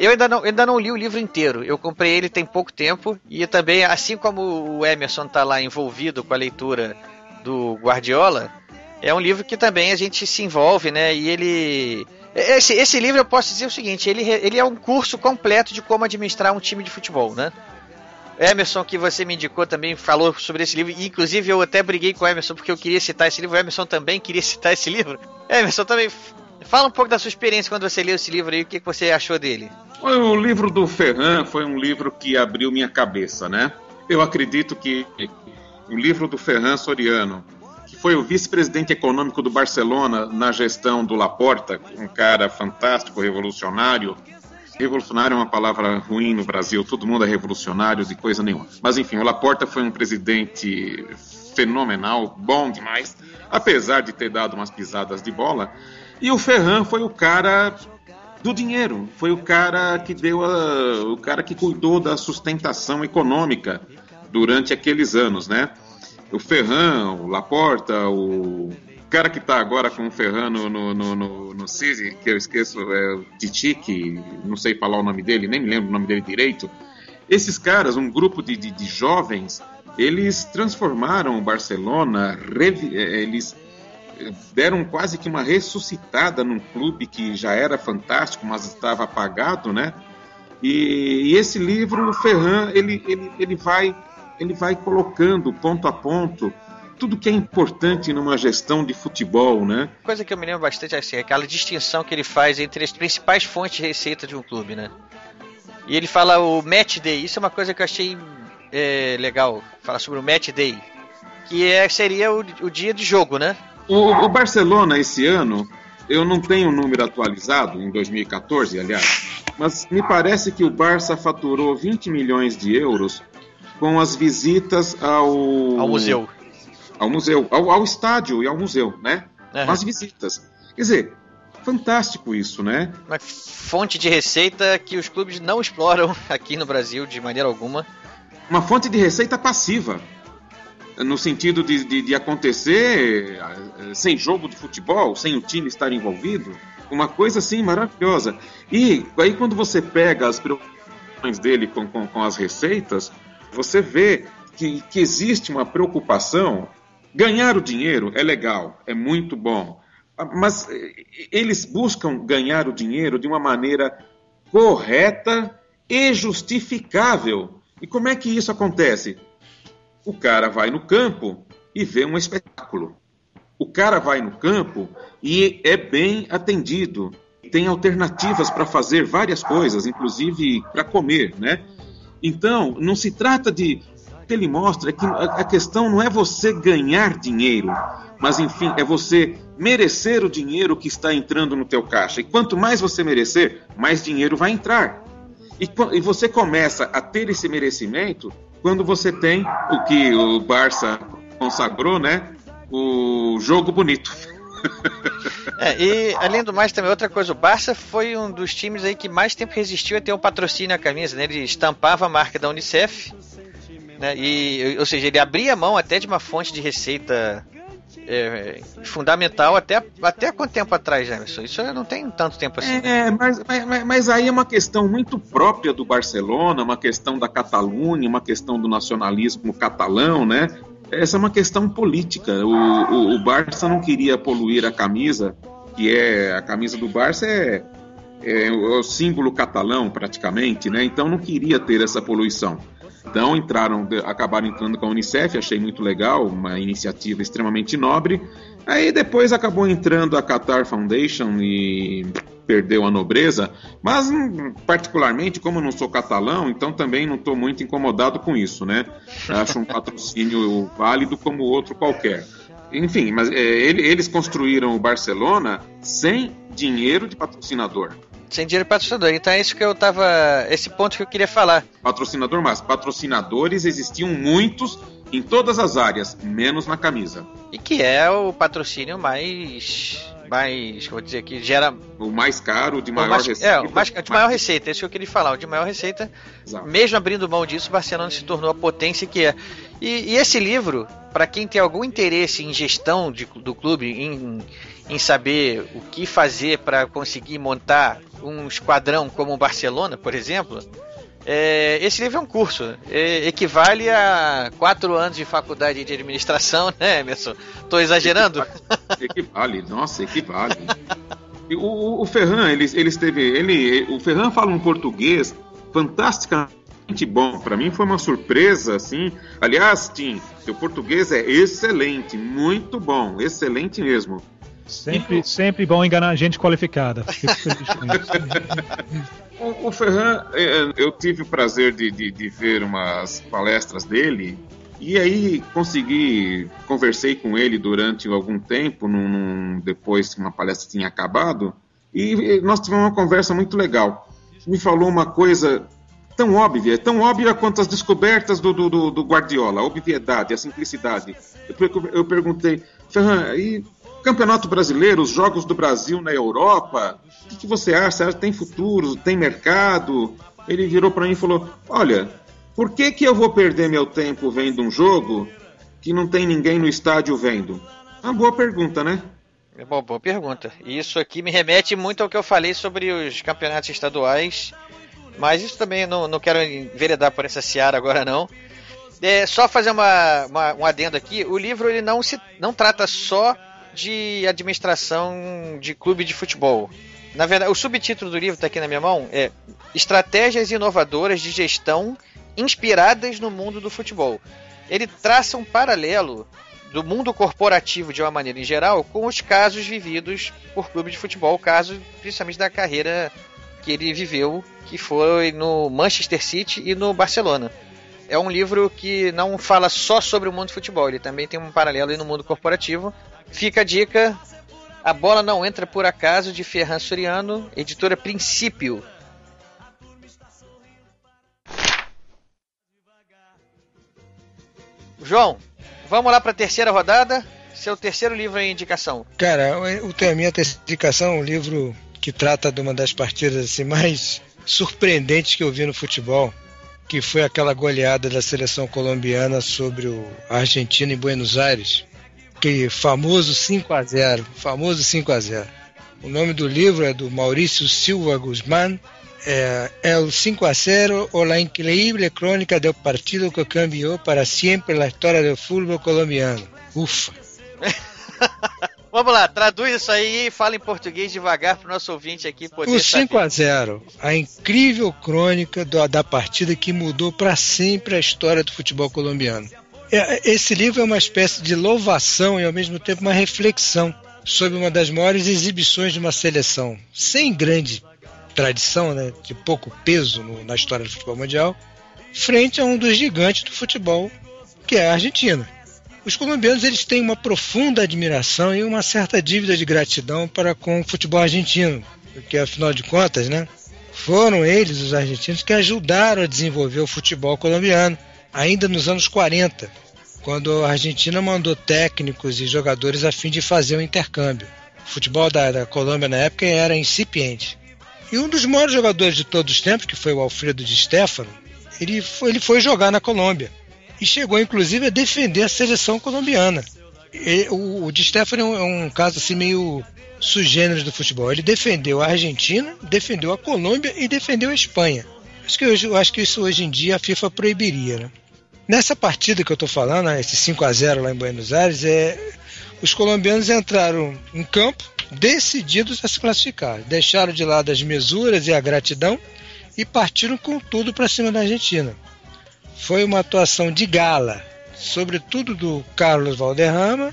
Eu ainda não, ainda não li o livro inteiro. Eu comprei ele tem pouco tempo. E também, assim como o Emerson está lá envolvido com a leitura do Guardiola, é um livro que também a gente se envolve, né? E ele. Esse, esse livro eu posso dizer o seguinte: ele, ele é um curso completo de como administrar um time de futebol, né? Emerson, que você me indicou também, falou sobre esse livro. Inclusive, eu até briguei com o Emerson porque eu queria citar esse livro. O Emerson também queria citar esse livro. Emerson também Fala um pouco da sua experiência quando você leu esse livro aí, o que você achou dele? O livro do Ferran foi um livro que abriu minha cabeça, né? Eu acredito que o livro do Ferran Soriano, que foi o vice-presidente econômico do Barcelona na gestão do Laporta, um cara fantástico, revolucionário. Revolucionário é uma palavra ruim no Brasil, todo mundo é revolucionário de coisa nenhuma. Mas enfim, o Laporta foi um presidente fenomenal, bom demais, apesar de ter dado umas pisadas de bola. E o Ferran foi o cara do dinheiro, foi o cara que deu a, o cara que cuidou da sustentação econômica durante aqueles anos, né? O Ferran, o Laporta, o cara que está agora com o Ferran no, no, no, no CISI, que eu esqueço, é o Titi, que não sei falar o nome dele, nem me lembro o nome dele direito. Esses caras, um grupo de, de, de jovens, eles transformaram o Barcelona, eles deram quase que uma ressuscitada num clube que já era fantástico, mas estava apagado, né? E, e esse livro, o Ferran, ele, ele, ele, vai, ele vai colocando ponto a ponto tudo que é importante numa gestão de futebol, né? Coisa que eu me lembro bastante assim, é aquela distinção que ele faz entre as principais fontes de receita de um clube, né? E ele fala o match day, isso é uma coisa que eu achei é, legal, falar sobre o match day, que é, seria o, o dia de jogo, né? O, o, Barcelona esse ano, eu não tenho o número atualizado, em 2014, aliás, mas me parece que o Barça faturou 20 milhões de euros com as visitas ao. Ao museu. Ao museu, ao, ao estádio e ao museu, né? Uhum. As visitas. Quer dizer, fantástico isso, né? Uma fonte de receita que os clubes não exploram aqui no Brasil de maneira alguma. Uma fonte de receita passiva no sentido de, de, de, acontecer eh, sem jogo de futebol, sem o time estar envolvido, uma coisa assim maravilhosa. E aí quando você pega as preocupações dele com, com, com as receitas, você vê que, que existe uma preocupação. Ganhar o dinheiro é legal, é muito bom, mas eh, eles buscam ganhar o dinheiro de uma maneira correta e justificável. E como é que isso acontece? O cara vai no campo e vê um espetáculo. O cara vai no campo e é bem atendido. Tem alternativas para fazer várias coisas, inclusive para comer, né? Então, não se trata de ele mostra que a questão não é você ganhar dinheiro, mas enfim, é você merecer o dinheiro que está entrando no teu caixa. E quanto mais você merecer, mais dinheiro vai entrar. E, e você começa a ter esse merecimento quando você tem o que o Barça consagrou, né? O jogo bonito. É, e além do mais, também outra coisa, o Barça foi um dos times aí que mais tempo resistiu a ter um patrocínio na camisa, né? Ele estampava a marca da Unicef, né? E, ou seja, ele abria mão até de uma fonte de receita é, fundamental até, até quanto tempo atrás, Emerson? Isso não tem tanto tempo assim. Né? É, mas, mas, mas, aí é uma questão muito própria do Barcelona, uma questão da Catalunha, uma questão do nacionalismo catalão, né? Essa é uma questão política. O, o, o Barça não queria poluir a camisa, que é a camisa do Barça é, é o símbolo catalão praticamente, né? Então não queria ter essa poluição. Então entraram, acabaram entrando com a Unicef, achei muito legal, uma iniciativa extremamente nobre. Aí depois acabou entrando a Qatar Foundation e perdeu a nobreza, mas hum, particularmente, como não sou catalão, então também não estou muito incomodado com isso, né? Acho um patrocínio válido como outro qualquer. Enfim, mas é, eles construíram o Barcelona sem dinheiro de patrocinador. Sem dinheiro patrocinador. Então é isso que eu tava. Esse ponto que eu queria falar. Patrocinador, mas patrocinadores existiam muitos em todas as áreas, menos na camisa. E que é o patrocínio mais. Mais. Vou dizer que gera. O mais caro, de maior mais, receita. É, o mais, de maior receita, é isso que eu queria falar. O de maior receita. Exato. Mesmo abrindo mão disso, o Barcelona se tornou a potência que é. E, e esse livro, para quem tem algum interesse em gestão de, do clube, em, em saber o que fazer para conseguir montar um esquadrão como o Barcelona, por exemplo, é, esse livro é um curso. É, equivale a quatro anos de faculdade de administração, né, Emerson? Estou exagerando? Equivale, nossa, equivale. o, o Ferran, ele, ele esteve. Ele, o Ferran fala um português fantasticamente bom. Para mim foi uma surpresa, assim. Aliás, Tim, seu português é excelente, muito bom, excelente mesmo. Sempre, sempre bom enganar gente qualificada. o, Ferran, é, é, eu tive o prazer de, de, de, ver umas palestras dele. E aí consegui, conversei com ele durante algum tempo, num, num, depois que uma palestra tinha acabado, e nós tivemos uma conversa muito legal. Me falou uma coisa tão óbvia, tão óbvia quanto as descobertas do, do, do Guardiola, a obviedade, a simplicidade. Eu, eu perguntei, Ferran, e Campeonato Brasileiro, os jogos do Brasil na Europa, o que, que você acha? Você acha tem futuro, tem mercado? Ele virou para mim e falou: Olha, por que, que eu vou perder meu tempo vendo um jogo que não tem ninguém no estádio vendo? Uma boa pergunta, né? É uma boa pergunta. Isso aqui me remete muito ao que eu falei sobre os campeonatos estaduais, mas isso também não, não quero enveredar por essa seara agora não. É, só fazer uma, uma, um adendo aqui, o livro ele não, se, não trata só de administração de clube de futebol. Na verdade, o subtítulo do livro está aqui na minha mão é Estratégias inovadoras de gestão inspiradas no mundo do futebol. Ele traça um paralelo do mundo corporativo de uma maneira em geral com os casos vividos por clube de futebol, caso principalmente da carreira que ele viveu, que foi no Manchester City e no Barcelona. É um livro que não fala só sobre o mundo do futebol, ele também tem um paralelo no mundo corporativo, Fica a dica. A bola não entra por acaso de Ferran Soriano, editora Princípio. João, vamos lá para a terceira rodada. Seu terceiro livro em indicação. Cara, a minha indicação é um livro que trata de uma das partidas assim, mais surpreendentes que eu vi no futebol, que foi aquela goleada da seleção colombiana sobre o Argentina em Buenos Aires aquele famoso 5 a 0 famoso 5 a 0 O nome do livro é do Maurício Silva Guzmán, é, é o 5 a 0 ou La Increíble Crônica do Partido que cambiou para sempre a história do futebol colombiano. Ufa! Vamos lá, traduz isso aí e fala em português devagar para o nosso ouvinte aqui poder O 5 a 0 a incrível crônica do, da partida que mudou para sempre a história do futebol colombiano. É, esse livro é uma espécie de louvação e ao mesmo tempo uma reflexão sobre uma das maiores exibições de uma seleção sem grande tradição, né, de pouco peso no, na história do futebol mundial, frente a um dos gigantes do futebol, que é a Argentina. Os colombianos eles têm uma profunda admiração e uma certa dívida de gratidão para com o futebol argentino, porque afinal de contas, né, Foram eles, os argentinos, que ajudaram a desenvolver o futebol colombiano, ainda nos anos 40, quando a Argentina mandou técnicos e jogadores a fim de fazer um intercâmbio. O futebol da, da Colômbia na época era incipiente. E um dos maiores jogadores de todos os tempos, que foi o Alfredo de Stefano, ele foi, ele foi jogar na Colômbia. E chegou, inclusive, a defender a seleção colombiana. O, o Di Stefano é um, é um caso assim meio sugêneros do futebol. Ele defendeu a Argentina, defendeu a Colômbia e defendeu a Espanha. Acho que, hoje, acho que isso hoje em dia a FIFA proibiria. Né? Nessa partida que eu estou falando, né, esse 5 a 0 lá em Buenos Aires, é, os colombianos entraram em campo decididos a se classificar. Deixaram de lado as mesuras e a gratidão e partiram com tudo para cima da Argentina. Foi uma atuação de gala, sobretudo do Carlos Valderrama,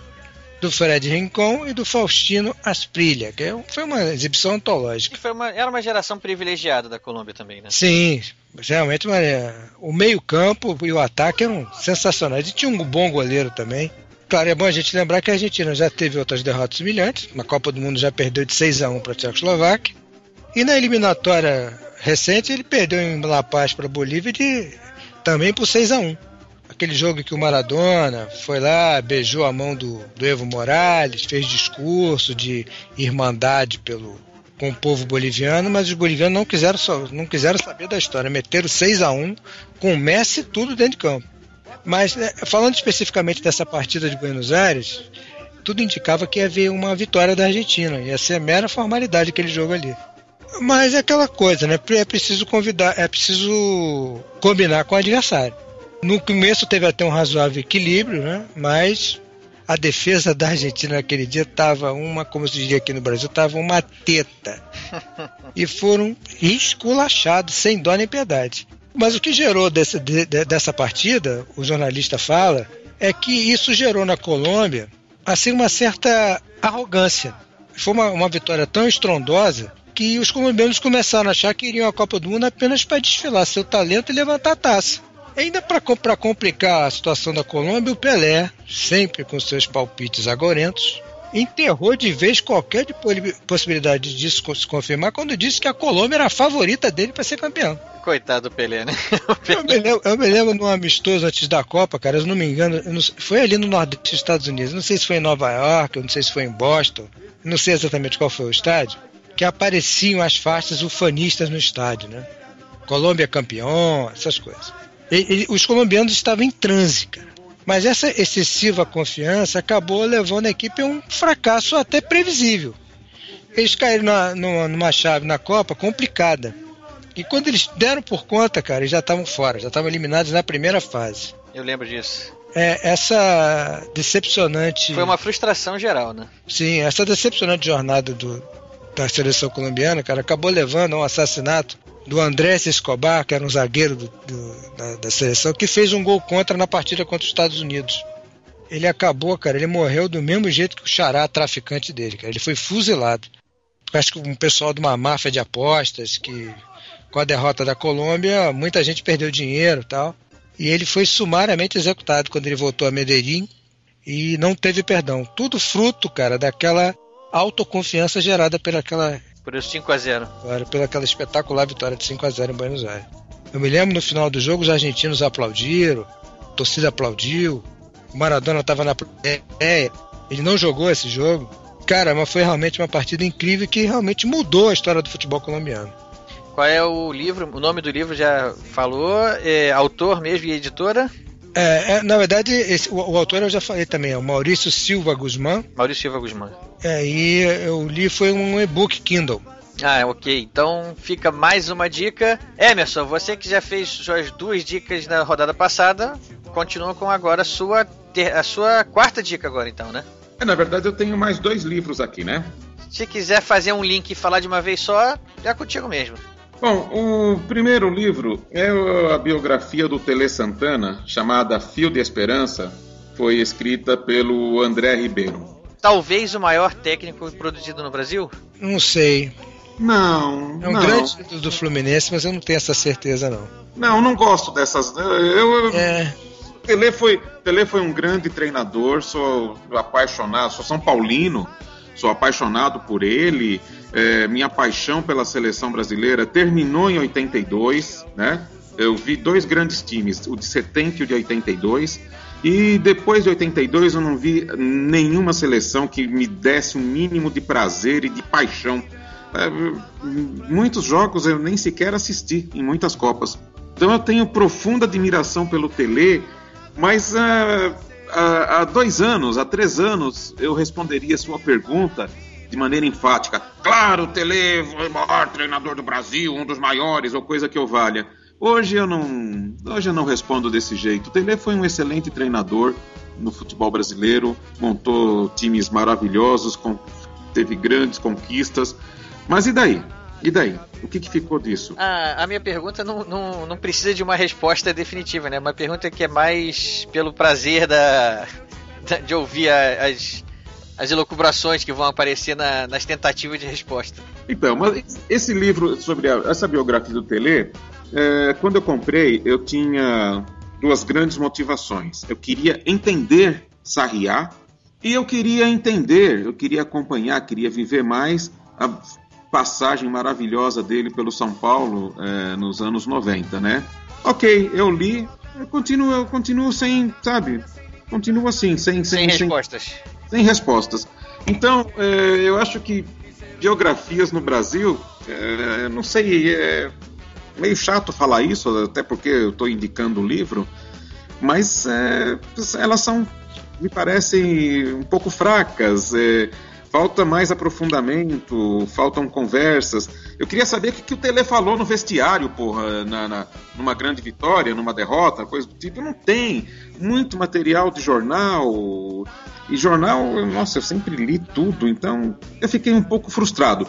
do Fred Rincon e do Faustino Asprilha, que é foi uma exibição antológica. Uma, era uma geração privilegiada da Colômbia também, né? Sim, realmente o meio-campo e o ataque eram sensacionais. E tinha um bom goleiro também. Claro, é bom a gente lembrar que a Argentina já teve outras derrotas humilhantes. Na Copa do Mundo já perdeu de 6 a 1 para a Tchecoslováquia. E na eliminatória recente ele perdeu em La Paz para a Bolívia de, também por 6 a 1 aquele jogo que o Maradona foi lá, beijou a mão do, do Evo Morales, fez discurso de irmandade pelo, com o povo boliviano, mas os bolivianos não quiseram, não quiseram saber da história. Meteram 6 a 1 com o Messi tudo dentro de campo. Mas né, falando especificamente dessa partida de Buenos Aires, tudo indicava que ia haver uma vitória da Argentina. Ia ser mera formalidade aquele jogo ali. Mas é aquela coisa, né? É preciso convidar, é preciso combinar com o adversário. No começo teve até um razoável equilíbrio, né? Mas a defesa da Argentina naquele dia estava uma, como se diria aqui no Brasil, estava uma teta. E foram esculachados, sem dó nem piedade. Mas o que gerou desse, de, dessa partida, o jornalista fala, é que isso gerou na Colômbia assim uma certa arrogância. Foi uma, uma vitória tão estrondosa que os colombianos começaram a achar que iriam à Copa do Mundo apenas para desfilar seu talento e levantar a taça. Ainda para complicar a situação da Colômbia, o Pelé, sempre com seus palpites agorentos, enterrou de vez qualquer possibilidade disso se confirmar quando disse que a Colômbia era a favorita dele para ser campeão. Coitado do Pelé, né? Pelé. Eu, me lembro, eu me lembro num amistoso antes da Copa, cara, eu não me engano, não, foi ali no Nordeste dos Estados Unidos, não sei se foi em Nova York, não sei se foi em Boston, não sei exatamente qual foi o estádio, que apareciam as faixas ufanistas no estádio, né? Colômbia campeão, essas coisas. E, e, os colombianos estavam em transe, cara. Mas essa excessiva confiança acabou levando a equipe a um fracasso até previsível. Eles caíram na, numa, numa chave na Copa complicada. E quando eles deram por conta, cara, eles já estavam fora, já estavam eliminados na primeira fase. Eu lembro disso. É, essa decepcionante. Foi uma frustração geral, né? Sim, essa decepcionante jornada do, da seleção colombiana, cara, acabou levando a um assassinato do Andrés Escobar, que era um zagueiro do, do, da, da, seleção, que fez um gol contra na partida contra os Estados Unidos. Ele acabou, cara, ele morreu do mesmo jeito que o Xará, traficante dele, cara. Ele foi fuzilado. Acho que um pessoal de uma máfia de apostas que, com a derrota da Colômbia, muita gente perdeu dinheiro tal. E ele foi sumariamente executado quando ele voltou a Medellín e não teve perdão. Tudo fruto, cara, daquela autoconfiança gerada pelaquela por isso 5 a 0 Claro, pela aquela espetacular vitória de 5 a 0 em Buenos Aires. Eu me lembro no final do jogo, os argentinos aplaudiram, a torcida aplaudiu, o Maradona estava na plateia, ele não jogou esse jogo. Cara, mas foi realmente uma partida incrível que realmente mudou a história do futebol colombiano. Qual é o livro? O nome do livro já falou? É, autor mesmo e editora? É, é, na verdade, esse, o, o, autor eu já falei também, é o Maurício Silva Guzmán. Maurício Silva Guzmán. É, e eu li foi um e-book Kindle. Ah, ok. Então fica mais uma dica. Emerson, você que já fez suas duas dicas na rodada passada, continua com agora a sua, ter, a sua quarta dica agora, então, né? É, na verdade eu tenho mais dois livros aqui, né? Se quiser fazer um link e falar de uma vez só, é contigo mesmo. Bom, o primeiro livro é a biografia do Tele Santana, chamada Fio de Esperança, foi escrita pelo André Ribeiro. Talvez o maior técnico produzido no Brasil? Não sei. Não. É um não. grande título do Fluminense, mas eu não tenho essa certeza, não. Não, não gosto dessas. Eu, é. Tele foi, Tele foi um grande treinador, sou apaixonado, sou São Paulino. Sou apaixonado por ele. É, minha paixão pela seleção brasileira terminou em 82, né? Eu vi dois grandes times, o de 70 e o de 82. E depois de 82 eu não vi nenhuma seleção que me desse um mínimo de prazer e de paixão. É, muitos jogos eu nem sequer assisti em muitas Copas. Então eu tenho profunda admiração pelo Tele, mas uh, há, há dois anos, há três anos, eu responderia sua pergunta de maneira enfática. Claro, Tele foi o maior treinador do Brasil, um dos maiores, ou coisa que eu valha. Hoje eu não, hoje eu não respondo desse jeito. O Tele foi um excelente treinador no futebol brasileiro, montou times maravilhosos, teve grandes conquistas. Mas e daí? E daí? O que, que ficou disso? A, a minha pergunta não, não, não, precisa de uma resposta definitiva, né? Uma pergunta que é mais pelo prazer da, da de ouvir a, as, as elucubrações que vão aparecer na, nas tentativas de resposta. Então, mas esse livro sobre a, essa biografia do Tele é, quando eu comprei, eu tinha duas grandes motivações. Eu queria entender Sarriá e eu queria entender, eu queria acompanhar, queria viver mais a passagem maravilhosa dele pelo São Paulo é, nos anos 90, né? Ok, eu li, eu continuo, eu continuo sem, sabe? Continuo assim, sem, sem, sem respostas. Sem, sem respostas. Então, é, eu acho que biografias no Brasil, é, não sei, é, meio chato falar isso, até porque eu estou indicando o livro, mas é, elas são, me parecem, um pouco fracas. É, falta mais aprofundamento, faltam conversas. Eu queria saber o que, que o Tele falou no vestiário, porra, na, na, numa grande vitória, numa derrota, coisa do tipo. Não tem. Muito material de jornal. E jornal, nossa, eu sempre li tudo, então eu fiquei um pouco frustrado.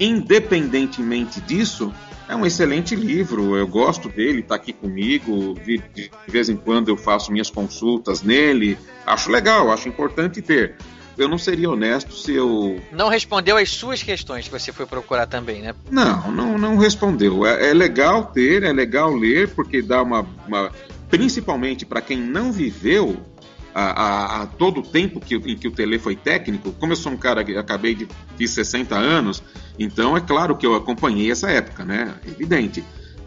Independentemente disso, é um excelente livro, eu gosto dele, está aqui comigo, de, de, vez em quando eu faço minhas consultas nele, acho legal, acho importante ter. Eu não seria honesto se eu. Não respondeu às suas questões que você foi procurar também, né? Não, não, não respondeu. É, é legal ter, é legal ler, porque dá uma. uma principalmente para quem não viveu a, a, a, todo o tempo que, em que o Tele foi técnico, como eu sou um cara que acabei de, de 60 anos, então é claro que eu acompanhei essa época, né? Evidente.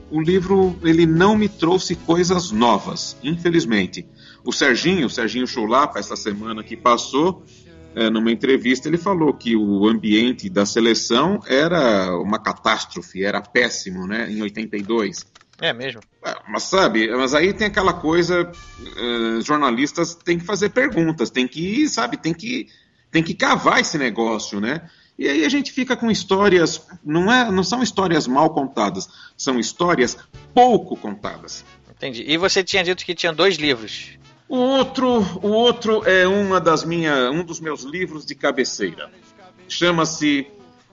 O livro ele não me trouxe coisas novas, infelizmente. O Serginho, o Serginho Chulapa, essa semana que passou, é, numa entrevista, ele falou que o ambiente da seleção era uma catástrofe, era péssimo, né? Em 82. É mesmo. É, mas sabe, mas aí tem aquela coisa, uh, jornalistas têm que fazer perguntas, tem que, sabe, tem que, tem que cavar esse negócio, né? E aí a gente fica com histórias, não, é, não são histórias mal contadas, são histórias pouco contadas. Entendi. E você tinha dito que tinha dois livros. O outro, o outro é uma das minha, um dos meus livros de cabeceira. Chama-se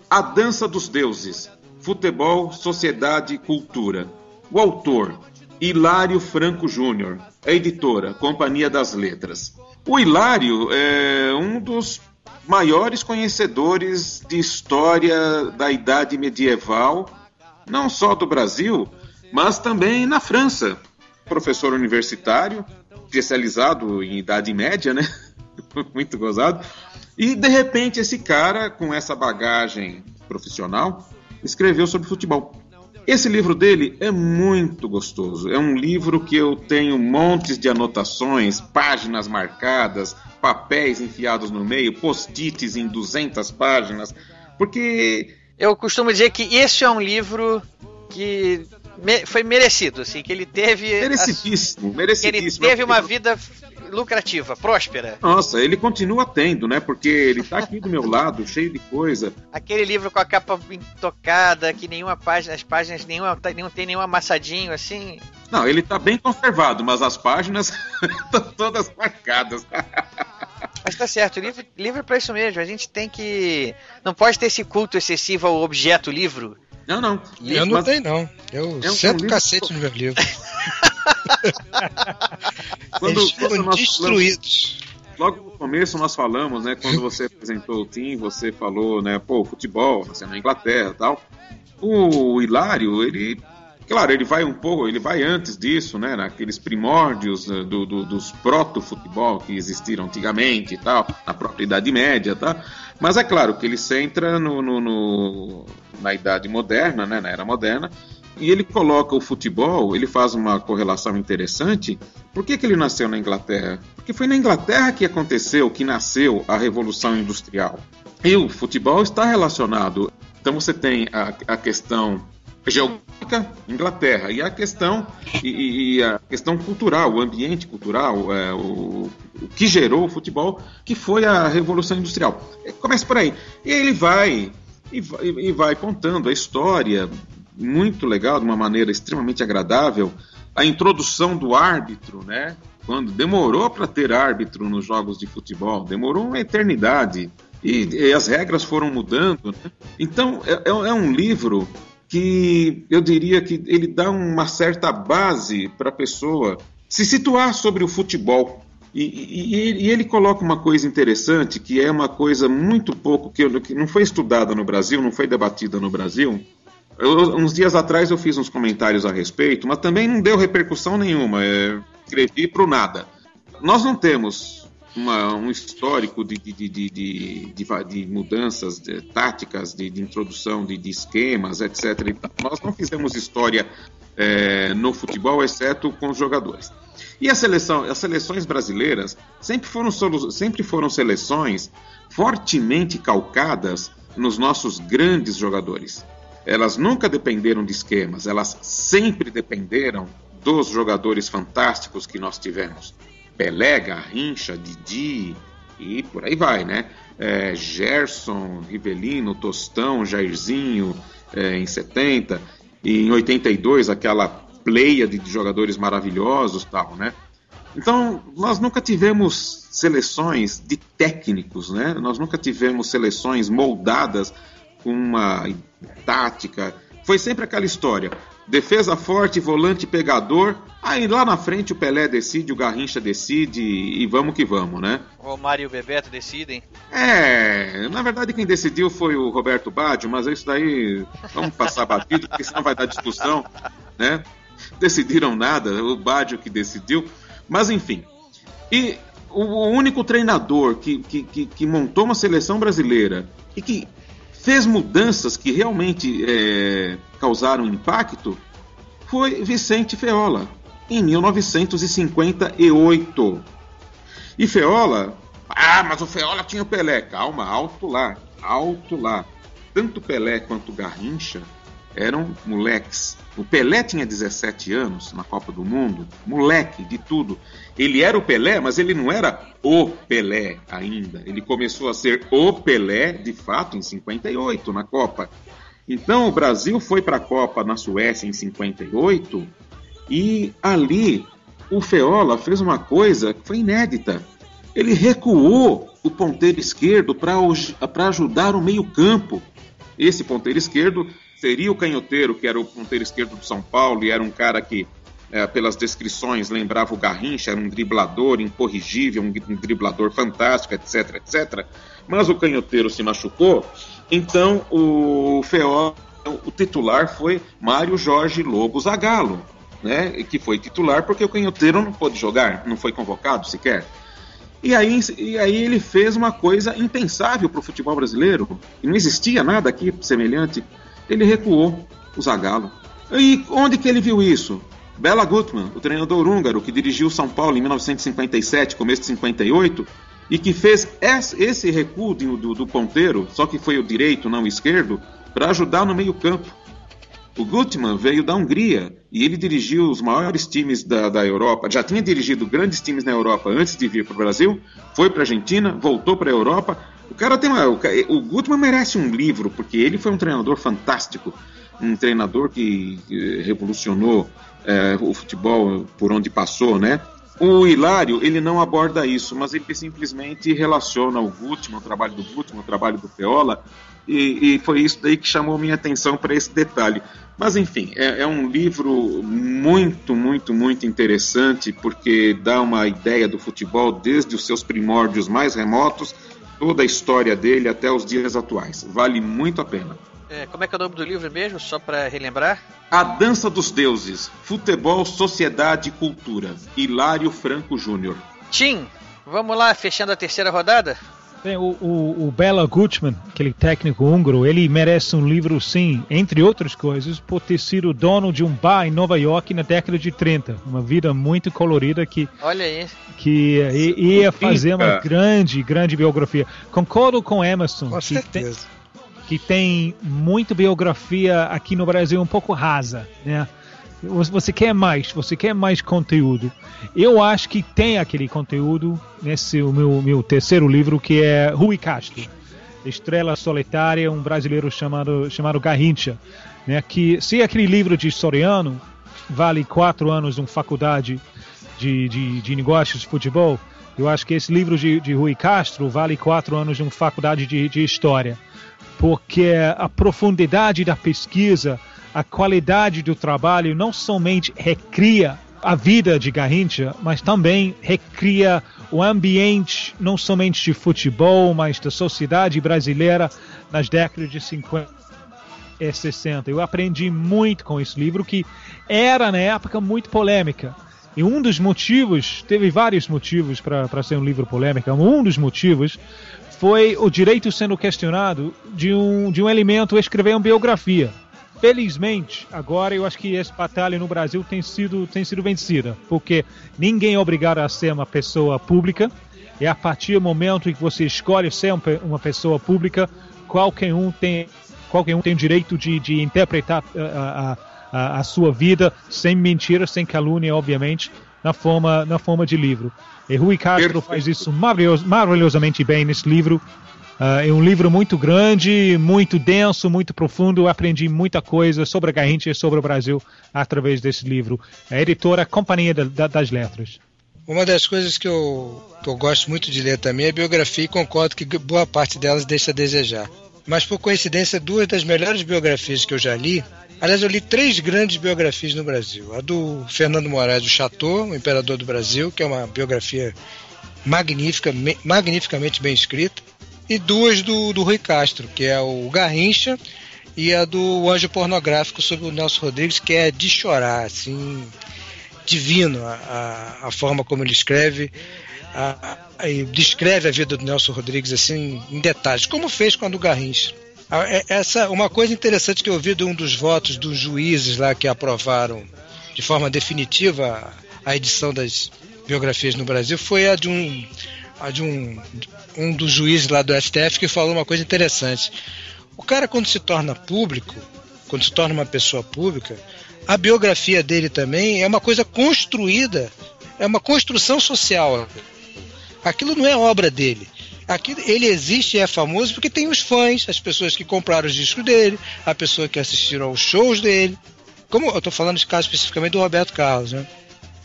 A Dança dos Deuses: Futebol, Sociedade e Cultura. O autor, Hilário Franco Júnior. A editora, Companhia das Letras. O Hilário é um dos maiores conhecedores de história da Idade Medieval, não só do Brasil, mas também na França. Professor universitário, especializado em Idade Média, né? Muito gozado. E de repente esse cara, com essa bagagem profissional, escreveu sobre futebol. Esse livro dele é muito gostoso. É um livro que eu tenho montes de anotações, páginas marcadas, papéis enfiados no meio, post-its em 200 páginas, porque eu costumo dizer que esse é um livro que me, foi merecido, assim, que ele teve merecidíssimo, a, merecidíssimo. Ele teve uma vida lucrativa, próspera. Nossa, ele continua tendo, né? Porque ele tá aqui do meu lado, cheio de coisa. Aquele livro com a capa intocada, que nenhuma página, as páginas nenhuma, não tem nenhum amassadinho assim. Não, ele tá bem conservado, mas as páginas estão todas marcadas. Mas tá certo, livro, livro é pra isso mesmo. A gente tem que. Não pode ter esse culto excessivo ao objeto livro. Não, não. Eu não mas... tenho, não. Eu um, sento um cacete no meu livro. quando, Eles ficam destruídos. Falamos, logo no começo nós falamos, né? Quando você apresentou o Tim, você falou, né? Pô, futebol, você é na Inglaterra e tal. O Hilário, ele Claro, ele vai um pouco, ele vai antes disso, né? Naqueles primórdios uh, do, do, dos proto-futebol que existiram antigamente e tal, na própria Idade Média, tá? Mas é claro que ele centra no, no, no, na Idade Moderna, né? Na Era Moderna, e ele coloca o futebol, ele faz uma correlação interessante. Por que, que ele nasceu na Inglaterra? Porque foi na Inglaterra que aconteceu, que nasceu a Revolução Industrial. E o futebol está relacionado. Então você tem a, a questão geográfica, Inglaterra, e a questão e, e, a questão cultural, o ambiente cultural, é, o, o, que gerou o futebol, que foi a Revolução Industrial. Começa por aí. E ele vai e vai, e vai contando a história muito legal, de uma maneira extremamente agradável, a introdução do árbitro, né? Quando demorou para ter árbitro nos jogos de futebol, demorou uma eternidade. E, e as regras foram mudando. Né? Então, é, é, é um livro que eu diria que ele dá uma certa base para a pessoa se situar sobre o futebol. E, e, e, ele coloca uma coisa interessante, que é uma coisa muito pouco, que, que não foi estudada no Brasil, não foi debatida no Brasil. Eu, uns dias atrás eu fiz uns comentários a respeito, mas também não deu repercussão nenhuma. É, escrevi para o nada. Nós não temos uma, um histórico de, de, de, de mudanças táticas, de, introdução de, esquemas, etc. Nós não fizemos história é, no futebol, exceto com os jogadores. E a seleção, as seleções brasileiras sempre foram, sempre foram seleções fortemente calcadas nos nossos grandes jogadores. Elas nunca dependeram de esquemas, elas sempre dependeram dos jogadores fantásticos que nós tivemos. Pelé, Garrincha, Didi e por aí vai, né? É, Gerson, Rivelino, Tostão, Jairzinho é, em 70 e em 82 aquela pleia de jogadores maravilhosos tal, né? Então, nós nunca tivemos seleções de técnicos, né? Nós nunca tivemos seleções moldadas com uma tática. Foi sempre aquela história: defesa forte, volante pegador. Aí lá na frente o Pelé decide, o Garrincha decide e vamos que vamos, né? O Mário e o Bebeto decidem. É, na verdade quem decidiu foi o Roberto Baggio, mas isso daí vamos passar batido, porque senão vai dar discussão, né? Decidiram nada, o Baggio que decidiu. Mas enfim. E o único treinador que, que, que, que montou uma seleção brasileira e que fez mudanças que realmente é, causaram impacto foi Vicente Feola, em 1958. E Feola, ah, mas o Feola tinha o Pelé. Calma, alto lá, alto lá. Tanto Pelé quanto Garrincha eram moleques. O Pelé tinha 17 anos na Copa do Mundo, moleque de tudo. Ele era o Pelé, mas ele não era o Pelé ainda. Ele começou a ser o Pelé, de fato, em 58 na Copa. Então o Brasil foi para a Copa na Suécia em 58 e ali o Feola fez uma coisa que foi inédita. Ele recuou o ponteiro esquerdo para ajudar o meio-campo. Esse ponteiro esquerdo seria o canhoteiro, que era o ponteiro esquerdo do São Paulo, e era um cara que, é, pelas descrições, lembrava o Garrincha, era um driblador incorrigível, um, driblador fantástico, etc, etc. Mas o canhoteiro se machucou, então o Feó, o titular foi Mário Jorge Lobo Zagallo, né, que foi titular porque o canhoteiro não pôde jogar, não foi convocado sequer. E aí, e aí ele fez uma coisa impensável para o futebol brasileiro, não existia nada aqui semelhante ele recuou o Zagallo. E onde que ele viu isso? Bela Gutmann, o treinador húngaro que dirigiu São Paulo em 1957, começo de 58, e que fez esse recuo do, do ponteiro, só que foi o direito, não o esquerdo, para ajudar no meio-campo. O Gutmann veio da Hungria e ele dirigiu os maiores times da, da Europa. Já tinha dirigido grandes times na Europa antes de vir para o Brasil, foi para a Argentina, voltou para a Europa o cara tem uma. O, o Gutmann merece um livro, porque ele foi um treinador fantástico, um treinador que, revolucionou é, o futebol por onde passou, né? O Hilário, ele não aborda isso, mas ele simplesmente relaciona o Gutmann, o trabalho do Gutmann, o trabalho do Feola, e, e foi isso daí que chamou minha atenção para esse detalhe. Mas enfim, é, é, um livro muito, muito, muito interessante, porque dá uma ideia do futebol desde os seus primórdios mais remotos toda a história dele até os dias atuais. Vale muito a pena. É, como é que é o nome do livro mesmo, só para relembrar? A Dança dos Deuses, Futebol, Sociedade e Cultura. Hilário Franco Júnior. Tim, vamos lá, fechando a terceira rodada? Bem, o, o, o Bela Gutmann, aquele técnico húngaro, ele merece um livro, sim, entre outras coisas, por ter sido dono de um bar em Nova York na década de 30. Uma vida muito colorida que, Olha aí. que ia fazer uma grande, grande biografia. Concordo com Emerson, Com que tem, certeza. que tem muita biografia aqui no Brasil um pouco rasa, né? Você quer mais, você quer mais conteúdo. Eu acho que tem aquele conteúdo nesse o meu, meu terceiro livro, que é Rui Castro, Estrela Solitária, um brasileiro chamado, chamado Garrincha. Né? Que, se aquele livro de historiano vale quatro anos de uma faculdade de, de, de negócios de futebol, eu acho que esse livro de, de Rui Castro vale quatro anos de uma faculdade de, de história. Porque a profundidade da pesquisa, a qualidade do trabalho não somente recria a vida de Garrincha, mas também recria o ambiente não somente de futebol, mas da sociedade brasileira nas décadas de 50 e 60. Eu aprendi muito com esse livro que era na época muito polêmica. E um dos motivos, teve vários motivos para ser um livro polêmico, um dos motivos foi o direito sendo questionado de um, de um elemento escrever uma biografia. Felizmente, agora eu acho que essa batalha no Brasil tem sido, tem sido vencida, porque ninguém é obrigado a ser uma pessoa pública, e a partir do momento em que você escolhe ser um uma pessoa pública, qualquer um tem, qualquer um tem o direito de, de interpretar a, a, a, a sua vida sem mentira, sem calúnia, obviamente, na forma, na forma de livro. E Rui Castro faz isso maravilhos, maravilhosamente bem nesse livro. Ah, é um livro muito grande, muito denso, muito profundo. Eu aprendi muita coisa sobre a Garrincha e sobre o Brasil através desse livro. A editora Companhia da- da- das Letras. Uma das coisas que eu, que eu gosto muito de ler também é biografia e concordo que boa parte delas deixa a desejar. Mas por coincidência, duas das melhores biografias que eu já li. Aliás, eu li três grandes biografias no Brasil. A do Fernando Moraes do Chateau, o Imperador do Brasil, que é uma biografia magnífica, me- magnificamente bem escrita. E duas do, do Rui Castro, que é o Garrincha e a do Anjo Pornográfico sobre o Nelson Rodrigues, que é de chorar, assim, divino a, a, a forma como ele escreve a, a, descreve a vida do Nelson Rodrigues assim em detalhes, como fez a do Garrincha. É- Essa, uma coisa interessante que eu ouvi de um dos votos dos juízes lá que aprovaram de forma definitiva a edição das biografias no Brasil foi a de um, a de um, um dos juízes lá do STF que falou uma coisa interessante. O cara, quando se torna público, quando se torna uma pessoa pública, a biografia dele também é uma coisa construída, é uma construção social. Aquilo não é obra dele. Aquilo, ele existe e é famoso porque tem os fãs, as pessoas que compraram os discos dele, a pessoa que assistiram aos shows dele. Como eu estou falando de caso especificamente do Roberto Carlos, né?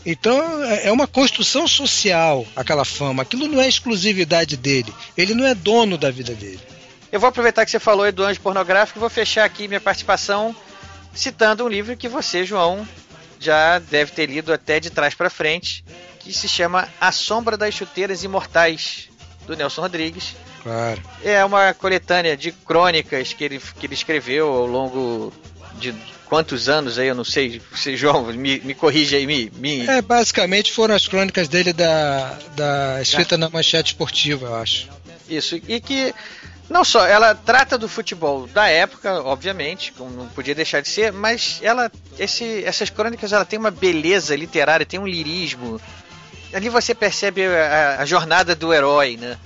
Então é é uma construção social aquela fama. Aquilo não é exclusividade dele. Ele não é dono da vida dele. Eu vou aproveitar que você falou aí do anjo pornográfico e vou fechar aqui minha participação citando um livro que você, João, já deve ter lido até de trás para frente, que se chama A Sombra das Chuteiras Imortais, do Nelson Rodrigues. Claro. É uma coletânea de crônicas que ele, que ele escreveu ao longo de quantos anos aí, eu não sei. Você, João, me, me corrija aí, me, me... É, basicamente foram as crônicas dele da, da escrita na manchete esportiva, eu acho. Isso, e que não só ela trata do futebol da época, obviamente, como não podia deixar de ser, mas ela esse, essas crônicas ela tem uma beleza literária, tem um lirismo. Ali você percebe a, a jornada do herói, né?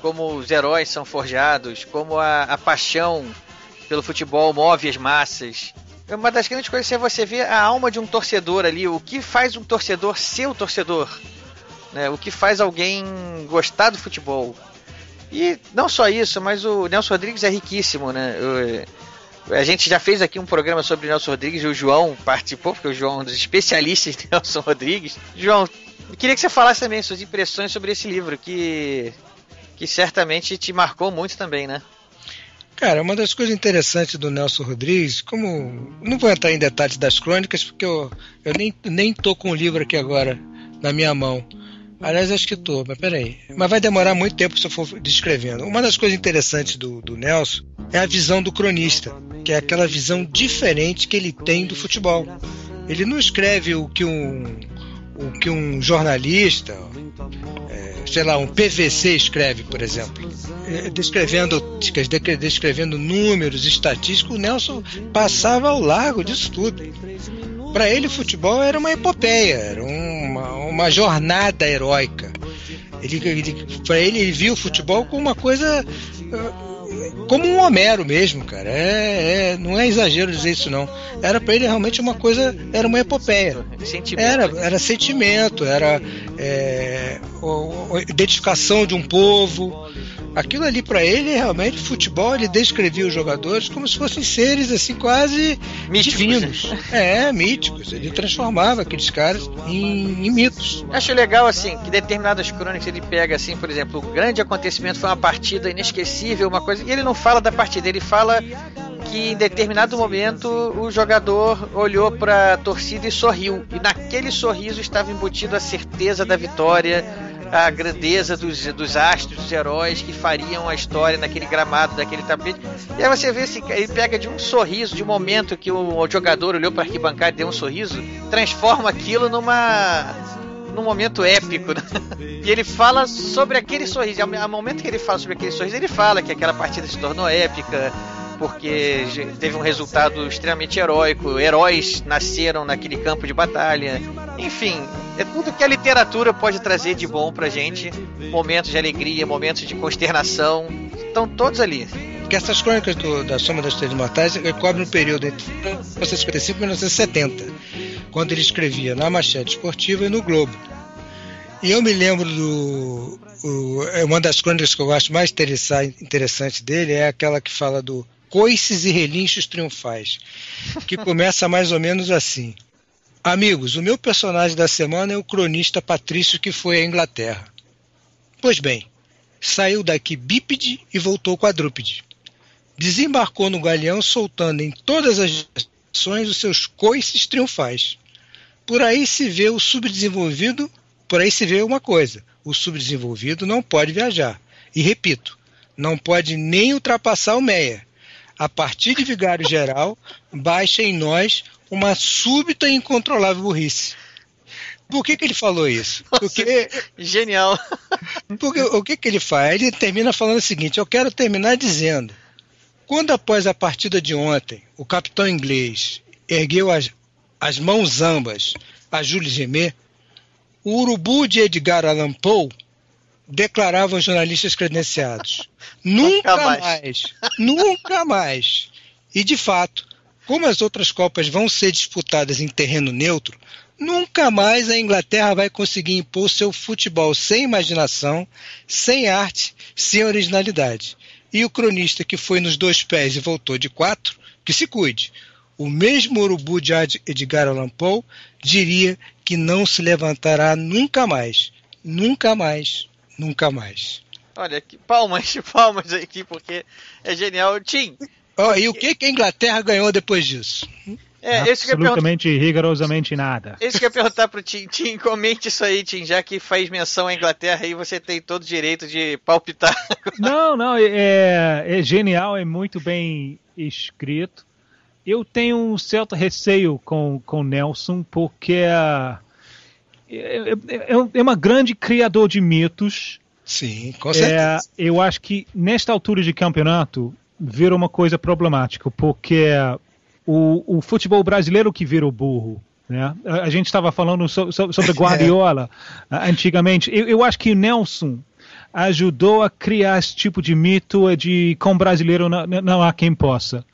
Como os heróis são forjados, como a, a paixão pelo futebol move as massas. Uma das grandes coisas é você ver a alma de um torcedor ali, o que faz um torcedor ser o torcedor, né? O que faz alguém gostar do futebol. E não só isso, mas o Nelson Rodrigues é riquíssimo, né? O- a gente já fez aqui um programa sobre Nelson Rodrigues, o João participou, porque o João é um dos especialistas de Nelson Rodrigues. João, eu queria que você falasse também suas impressões sobre esse livro, que, que certamente te marcou muito também, né? Cara, uma das coisas interessantes do Nelson Rodrigues, como. Não vou entrar em detalhes das crônicas, porque eu, eu nem, nem tô com o livro aqui agora na minha mão. Aliás, acho que tô, mas peraí. Mas vai demorar muito tempo se eu for descrevendo. Uma das coisas interessantes do, do Nelson é a visão do cronista, que é aquela visão diferente que ele tem do futebol. Ele não escreve o que um, o que um jornalista, é, sei lá, um PVC escreve, por exemplo. É, descrevendo, descrevendo números, estatísticos, o Nelson passava ao largo disso tudo. Para ele, o futebol era uma epopeia, era uma, uma jornada heróica. Ele, ele, para ele, ele viu o futebol como uma coisa. Como um Homero mesmo, cara. É, é, não é exagero dizer isso, não. Era para ele realmente uma coisa. Era uma epopeia. Sentimento. Era, era sentimento, era é, identificação de um povo. Aquilo ali para ele realmente futebol ele descrevia os jogadores como se fossem seres assim quase míticos. divinos, é míticos. Ele transformava aqueles caras em, em, mitos. Acho legal assim que determinadas crônicas ele pega assim, por exemplo, o grande acontecimento foi uma partida inesquecível, uma coisa e ele não fala da partida, ele fala que em determinado momento o jogador olhou para a torcida e sorriu e naquele sorriso estava embutido a certeza da vitória a grandeza dos, dos astros, dos heróis que fariam a história naquele gramado, daquele tapete. E aí você vê se ele pega de um sorriso, de um momento que o, o jogador olhou para arquibancada e deu um sorriso, transforma aquilo numa num momento épico. Né? E ele fala sobre aquele sorriso. Ao momento que ele fala sobre aquele sorriso, ele fala que aquela partida se tornou épica, porque teve um resultado extremamente heróico. Heróis nasceram naquele campo de batalha. Enfim, é tudo que a literatura pode trazer de bom pra gente. Momentos de alegria, momentos de consternação. Estão todos ali. Essas crônicas do, da Soma das Três Mortais cobrem um período entre 1955 e 1970, quando ele escrevia na Machete Esportiva e no Globo. E eu me lembro do. O, é uma das crônicas que eu acho mais interessante dele é aquela que fala do coices e relinchos triunfais, que começa mais ou menos assim. Amigos, o meu personagem da semana é o cronista Patrício que foi à Inglaterra. Pois bem, saiu daqui bípede e voltou quadrúpede. Desembarcou no galeão soltando em todas as direções os seus coices triunfais. Por aí se vê o subdesenvolvido, por aí se vê uma coisa: o subdesenvolvido não pode viajar. E repito, não pode nem ultrapassar o Meia a partir de vigário geral, baixa em nós uma súbita e incontrolável burrice. Por que, que ele falou isso? Porque genial. Porque o que, que ele faz? Ele termina falando o seguinte: eu quero terminar dizendo, quando após a partida de ontem o capitão inglês ergueu as, as mãos ambas a Jules Gemet, o urubu de Edgar Allan Poe declaravam os jornalistas credenciados. Nunca mais. mais. nunca mais. E de fato, como as outras Copas vão ser disputadas em terreno neutro, nunca mais a Inglaterra vai conseguir impor seu futebol sem imaginação, sem arte, sem originalidade. E o cronista que foi nos dois pés e voltou de quatro, que se cuide. O mesmo urubu de Edgar Allan Poe diria que não se levantará nunca mais. Nunca mais nunca mais. Olha, aqui, palmas, palmas aqui, porque é genial. Tim. Oh, e o que, que a Inglaterra ganhou depois disso? É, Absolutamente rigorosamente nada. Esse que eu ia perguntar pro Tim. Tim, comente isso aí, Tim, já que faz menção à Inglaterra aí, você tem todo o direito de palpitar. Não, não, é, é genial, é muito bem escrito. Eu tenho um certo receio com, com Nelson, porque é, é, é, é uma grande criador de mitos. Sim, com certeza. É, eu acho que nesta altura de campeonato vira uma coisa problemática, porque o, o futebol brasileiro que vira o burro. Né? A, a gente estava falando so, so, sobre Guardiola antigamente. Eu, eu acho que o Nelson ajudou a criar esse tipo de mito de com brasileiro não, não há quem possa.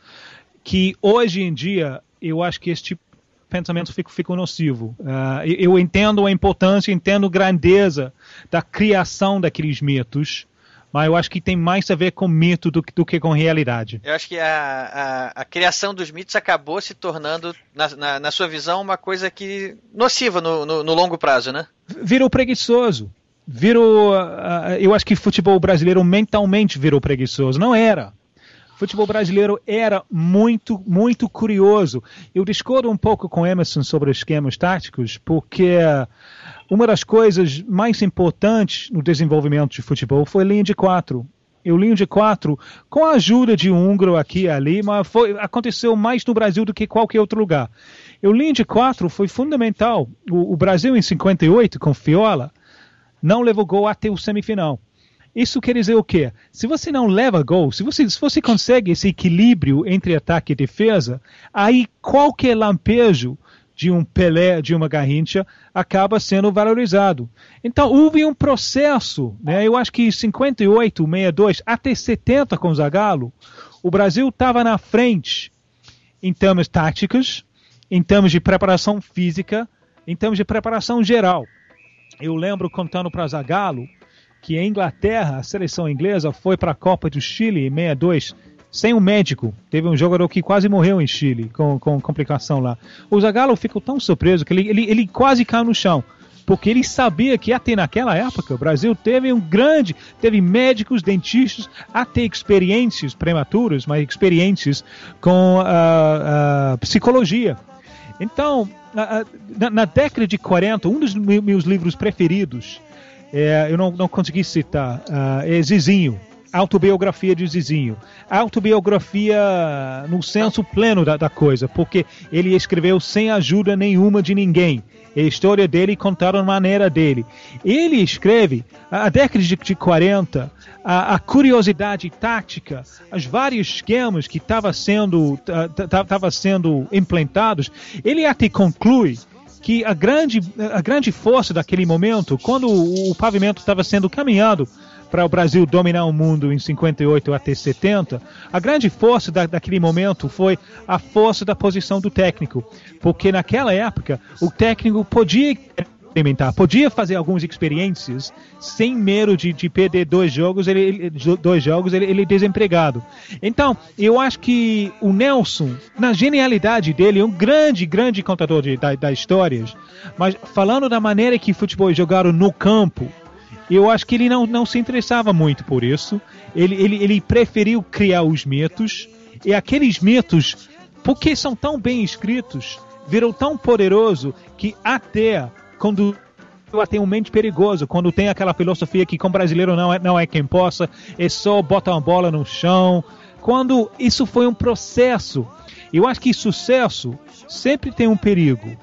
Que hoje em dia eu acho que esse tipo pensamento fica, fica nocivo. Uh, eu entendo a importância, entendo a grandeza da criação daqueles mitos, mas eu acho que tem mais a ver com mito do, do que com realidade. Eu acho que a, a, a criação dos mitos acabou se tornando, na, na, na sua visão, uma coisa que nociva no, no, no longo prazo, né? Virou preguiçoso. Virou. Uh, eu acho que futebol brasileiro mentalmente virou preguiçoso. Não era futebol brasileiro era muito, muito curioso. Eu discordo um pouco com Emerson sobre esquemas táticos, porque uma das coisas mais importantes no desenvolvimento de futebol foi linha de quatro. E o linha de quatro, com a ajuda de um húngaro aqui e ali, mas foi, aconteceu mais no Brasil do que qualquer outro lugar. E o linha de quatro foi fundamental. O, o Brasil, em 58, com Fiola, não levou gol até o semifinal. Isso quer dizer o quê? Se você não leva gol, se você, se você consegue esse equilíbrio entre ataque e defesa, aí qualquer lampejo de um Pelé, de uma Garrincha, acaba sendo valorizado. Então, houve um processo, né? eu acho que em 58, 62, até 70 com o Zagallo, o Brasil estava na frente em termos táticos, em termos de preparação física, em termos de preparação geral. Eu lembro contando para Zagallo que a Inglaterra, a seleção inglesa, foi para a Copa do Chile em 62 sem um médico. Teve um jogador que quase morreu em Chile com, com complicação lá. O Zagallo ficou tão surpreso que ele, ele, ele quase caiu no chão. Porque ele sabia que até naquela época o Brasil teve um grande, teve médicos, dentistas, até experiências prematuras, mas experiências com uh, uh, psicologia. Então, na, na, década de 40, um dos meus livros preferidos, é, eu não, não consegui citar, é Zizinho, autobiografia de Zizinho. Autobiografia no senso pleno da, da, coisa, porque ele escreveu sem ajuda nenhuma de ninguém. A história dele contada da maneira dele. Ele escreve, a década de, de 40, a, a, curiosidade tática, os vários esquemas que estavam sendo, sendo implantados, ele até conclui que a grande, a grande força daquele momento, quando o, pavimento estava sendo caminhado para o Brasil dominar o mundo em 58 até 70, a grande força da, daquele momento foi a força da posição do técnico. Porque naquela época, o técnico podia experimentar, podia fazer algumas experiências sem medo de, de perder dois jogos, ele, ele dois jogos, ele, ele desempregado. Então, eu acho que o Nelson, na genialidade dele, é um grande, grande contador de, da, das histórias, mas falando da maneira que futebol jogado no campo, eu acho que ele não, não se interessava muito por isso. Ele, ele, ele preferiu criar os mitos. E aqueles mitos, porque são tão bem escritos, viram tão poderoso que até quando até um mente perigoso, quando tem aquela filosofia que com brasileiro não é, não é quem possa, é só botar uma bola no chão. Quando isso foi um processo. Eu acho que sucesso sempre tem um perigo.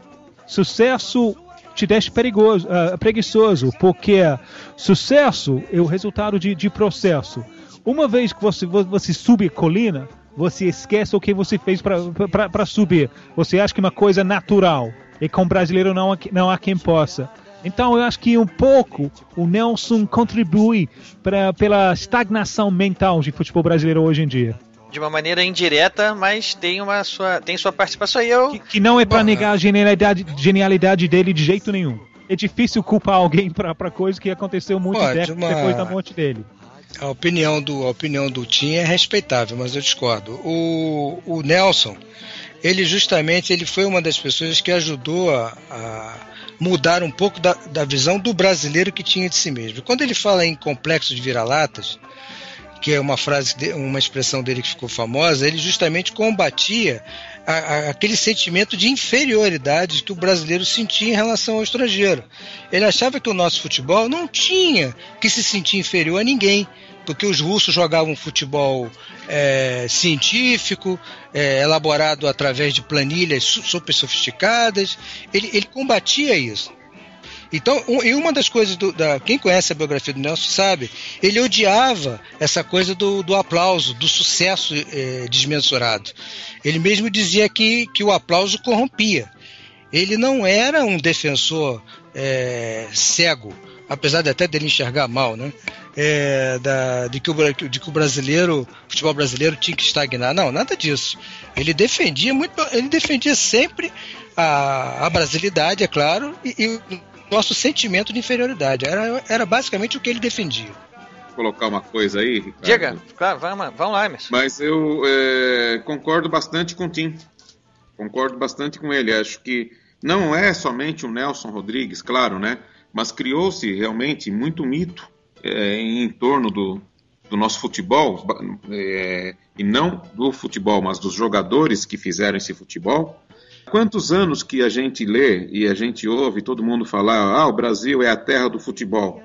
Sucesso te deixa perigoso, uh, preguiçoso, porque sucesso é o resultado de, de processo. Uma vez que você, você sube colina, você esquece o que você fez para subir. Você acha que é uma coisa natural. E com brasileiro não, não há quem possa. Então eu acho que um pouco o Nelson contribui pra, pela estagnação mental de futebol brasileiro hoje em dia de uma maneira indireta, mas tem uma sua tem sua participação aí eu que, que não é para negar a genialidade, genialidade dele de jeito nenhum. É difícil culpar alguém para coisa que aconteceu muito tempo uma... depois da morte dele. A opinião do a opinião do Tim é respeitável, mas eu discordo. O, o Nelson, ele justamente ele foi uma das pessoas que ajudou a, a mudar um pouco da, da visão do brasileiro que tinha de si mesmo. Quando ele fala em complexo de vira-latas, que é uma frase, uma expressão dele que ficou famosa, ele justamente combatia a, a, aquele sentimento de inferioridade que o brasileiro sentia em relação ao estrangeiro. Ele achava que o nosso futebol não tinha que se sentir inferior a ninguém, porque os russos jogavam futebol é, científico, é, elaborado através de planilhas super sofisticadas. Ele, ele combatia isso. Então, um, e uma das coisas do, da quem conhece a biografia do Nelson sabe, ele odiava essa coisa do, do aplauso, do sucesso é, desmensurado. Ele mesmo dizia que, que o aplauso corrompia. Ele não era um defensor é, cego, apesar de até dele enxergar mal, né? É, da, de, que o, de que o brasileiro, o futebol brasileiro tinha que estagnar. Não, nada disso. Ele defendia muito, ele defendia sempre a, a brasilidade, é claro, e, e nosso sentimento de inferioridade. Era, era basicamente o que ele defendia. Vou colocar uma coisa aí, Ricardo. Diga, claro, vamos, vamos lá, Emerson. Mas eu é, concordo bastante com o Tim. Concordo bastante com ele. Acho que não é somente o Nelson Rodrigues, claro, né? Mas criou-se realmente muito mito é, em torno do, do nosso futebol, é, e não do futebol, mas dos jogadores que fizeram esse futebol, Quantos anos que a gente lê e a gente ouve todo mundo falar, ah, o Brasil é a terra do futebol.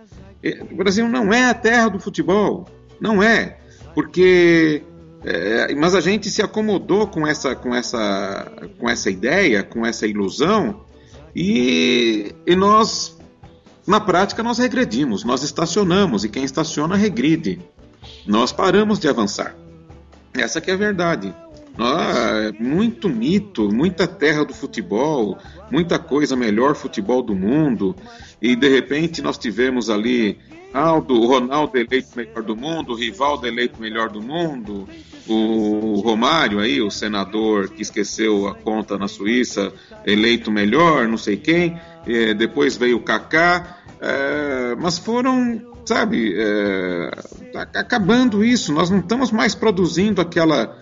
O Brasil não é a terra do futebol, não é, porque é, mas a gente se acomodou com essa, com essa, com essa ideia, com essa ilusão e, e nós, na prática, nós regredimos, nós estacionamos e quem estaciona regride. Nós paramos de avançar. Essa que é a verdade. Ah, muito mito, muita terra do futebol, muita coisa melhor futebol do mundo, e de repente nós tivemos ali Aldo, o Ronaldo eleito melhor do mundo, o Rivaldo eleito melhor do mundo, o Romário aí, o senador que esqueceu a conta na Suíça, eleito melhor, não sei quem, é, depois veio o Kaká, é, mas foram, sabe, é, acabando isso, nós não estamos mais produzindo aquela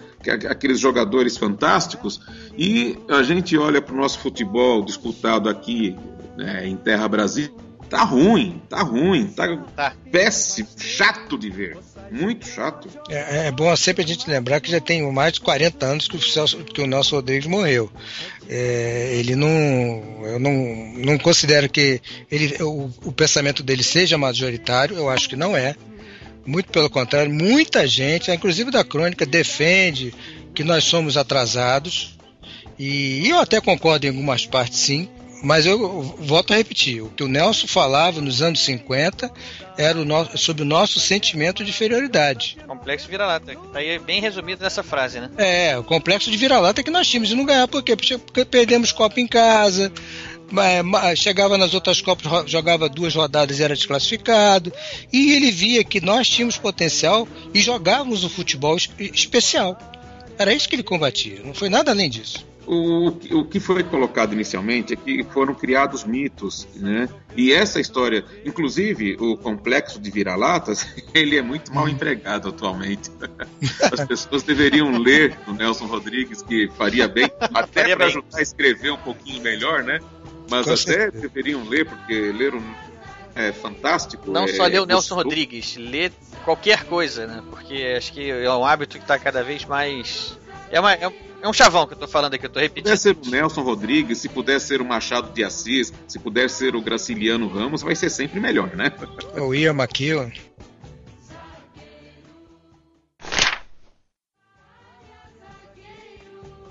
aqueles jogadores fantásticos, e a gente olha para o nosso futebol disputado aqui né, em Terra Brasil, tá ruim, tá ruim, tá, tá, péssimo, chato de ver. Muito chato. É, é, bom sempre a gente lembrar que já tem mais de 40 anos que o, Celso, que o Nelson Rodrigues morreu. É, ele não. Eu não, não considero que ele, o, o pensamento dele seja majoritário, eu acho que não é. Muito pelo contrário, muita gente, inclusive da crônica, defende que nós somos atrasados. E eu até concordo em algumas partes, sim. Mas eu volto a repetir: o que o Nelson falava nos anos 50 era o nosso, sobre o nosso sentimento de inferioridade. Complexo vira-lata, que tá aí bem resumido nessa frase, né? É, o complexo de vira-lata que nós tínhamos e não ganhar, por quê? Porque perdemos Copa em casa, chegava nas outras Copas, jogava duas rodadas e era desclassificado. E ele via que nós tínhamos potencial e jogávamos um futebol especial. Era isso que ele combatia, não foi nada além disso. O, o que foi colocado inicialmente é que foram criados mitos, né? E essa história, inclusive o complexo de vira-latas, ele é muito mal empregado atualmente. As pessoas deveriam ler o Nelson Rodrigues, que faria bem, até para ajudar a escrever um pouquinho melhor, né? Mas Com até certeza. deveriam ler, porque ler um, é fantástico. Não é, só ler o Nelson Rodrigues, ler qualquer coisa, né? Porque acho que é um hábito que está cada vez mais. É, uma, é, é, um chavão que eu tô falando aqui, eu tô repetindo. Se puder ser o Nelson Rodrigues, se puder ser o Machado de Assis, se puder ser o Graciliano Ramos, vai ser sempre melhor, né? O Ian McKellen.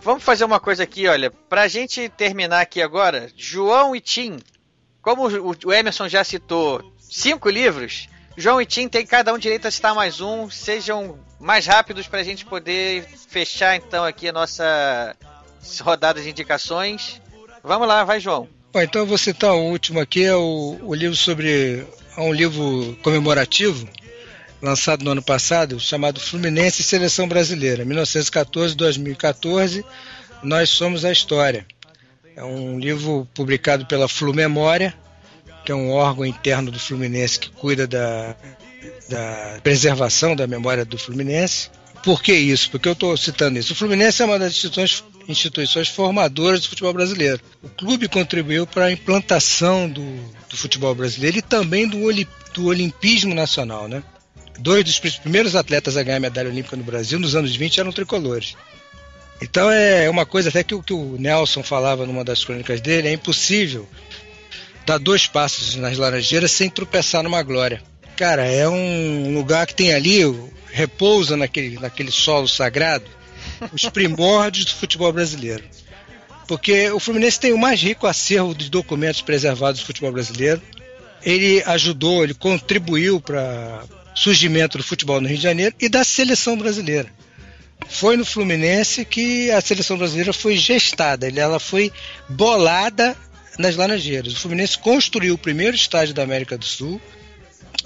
Vamos fazer uma coisa aqui, olha, pra gente terminar aqui agora, João e Tim, como o Emerson já citou cinco livros, João e Tim tem cada um direito a citar mais um, sejam mais rápidos pra gente poder fechar então aqui a nossa rodada de indicações. Vamos lá, vai João. Bom, então eu vou citar o último aqui, é o, o livro sobre. É um livro comemorativo lançado no ano passado, chamado Fluminense e Seleção Brasileira, 1914-2014, Nós Somos a História. É um livro publicado pela Flu Memória, que é um órgão interno do Fluminense que cuida da, da preservação da memória do Fluminense. Por que isso? Porque eu estou citando isso. O Fluminense é uma das instituições, instituições formadoras do futebol brasileiro. O clube contribuiu para a implantação do, do futebol brasileiro e também do, do olimpismo nacional, né? dois dos primeiros atletas a ganhar medalha olímpica no Brasil nos anos 20 eram tricolores. Então é uma coisa até que o que o Nelson falava numa das crônicas dele, é impossível dar dois passos nas Laranjeiras sem tropeçar numa glória. Cara, é um lugar que tem ali, repousa naquele, naquele solo sagrado, os primórdios do futebol brasileiro. Porque o Fluminense tem o mais rico acervo de documentos preservados do futebol brasileiro. Ele ajudou, ele contribuiu para surgimento do futebol no Rio de Janeiro e da seleção brasileira. Foi no Fluminense que a seleção brasileira foi gestada, ela foi bolada nas Laranjeiras. O Fluminense construiu o primeiro estádio da América do Sul,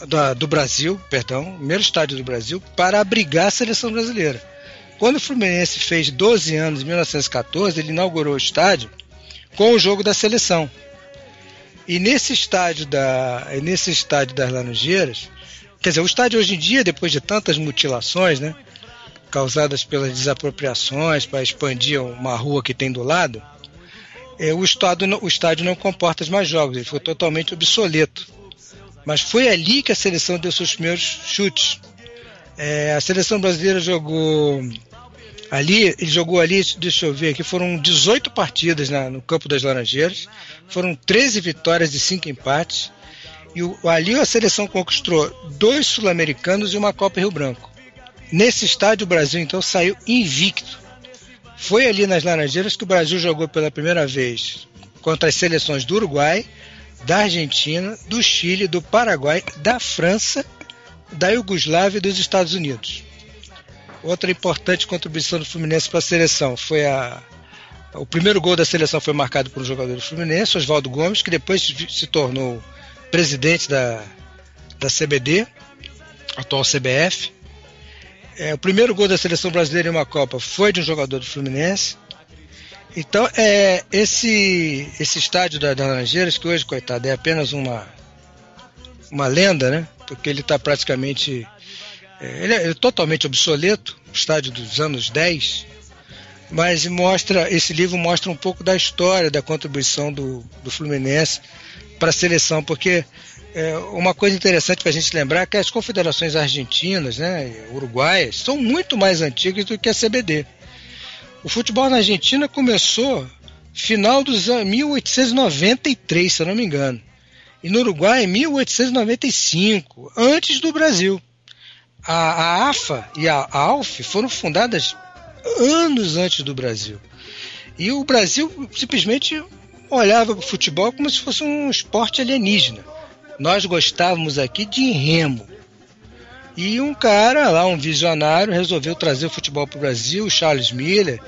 da, do Brasil, perdão, primeiro estádio do Brasil, para abrigar a seleção brasileira. Quando o Fluminense fez 12 anos, em 1914, ele inaugurou o estádio com o jogo da seleção. E nesse estádio, da, nesse estádio das Laranjeiras, Quer dizer, o estádio hoje em dia, depois de tantas mutilações, né, causadas pelas desapropriações para expandir uma rua que tem do lado, é, o, estádio, o estádio não comporta mais jogos, ele foi totalmente obsoleto. Mas foi ali que a seleção deu seus primeiros chutes. É, a seleção brasileira jogou Ali, ele jogou ali, deixa eu ver aqui, foram 18 partidas na, no campo das Laranjeiras, foram 13 vitórias e 5 empates. E o, ali a seleção conquistou dois sul-americanos e uma Copa Rio Branco. Nesse estádio, o Brasil então saiu invicto. Foi ali nas Laranjeiras que o Brasil jogou pela primeira vez contra as seleções do Uruguai, da Argentina, do Chile, do Paraguai, da França, da Iugoslávia e dos Estados Unidos. Outra importante contribuição do Fluminense para a seleção foi a. O primeiro gol da seleção foi marcado por um jogador do Fluminense, Oswaldo Gomes, que depois se tornou presidente da, da CBD, atual CBF. É, o primeiro gol da seleção brasileira em uma Copa foi de um jogador do Fluminense. Então, é, esse, esse estádio da, da Laranjeiras, que hoje, coitado, é apenas uma, uma lenda, né? Porque ele está praticamente. É, ele, é, ele é totalmente obsoleto, estádio dos anos 10, mas mostra esse livro mostra um pouco da história da contribuição do, do Fluminense para a seleção, porque é, uma coisa interessante para a gente lembrar é que as confederações argentinas, né, uruguaias, são muito mais antigas do que a CBD. O futebol na Argentina começou final dos anos 1893, se eu não me engano. E no Uruguai, 1895, antes do Brasil. A, a AFA e a ALF foram fundadas anos antes do Brasil. E o Brasil simplesmente olhava para o futebol como se fosse um esporte alienígena. Nós gostávamos aqui de remo. E um cara lá, um visionário, resolveu trazer o futebol para o Brasil, Charles Miller,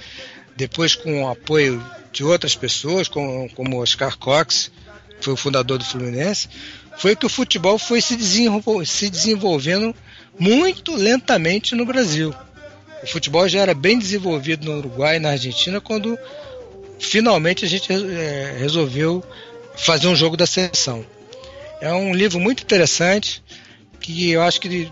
depois com o apoio de outras pessoas, como, como Oscar Cox, que foi o fundador do Fluminense, foi que o futebol foi se, desenvol se desenvolvendo muito lentamente no Brasil. O futebol já era bem desenvolvido no Uruguai e na Argentina quando finalmente a gente é, resolveu fazer um jogo da seleção. É um livro muito interessante que eu acho que,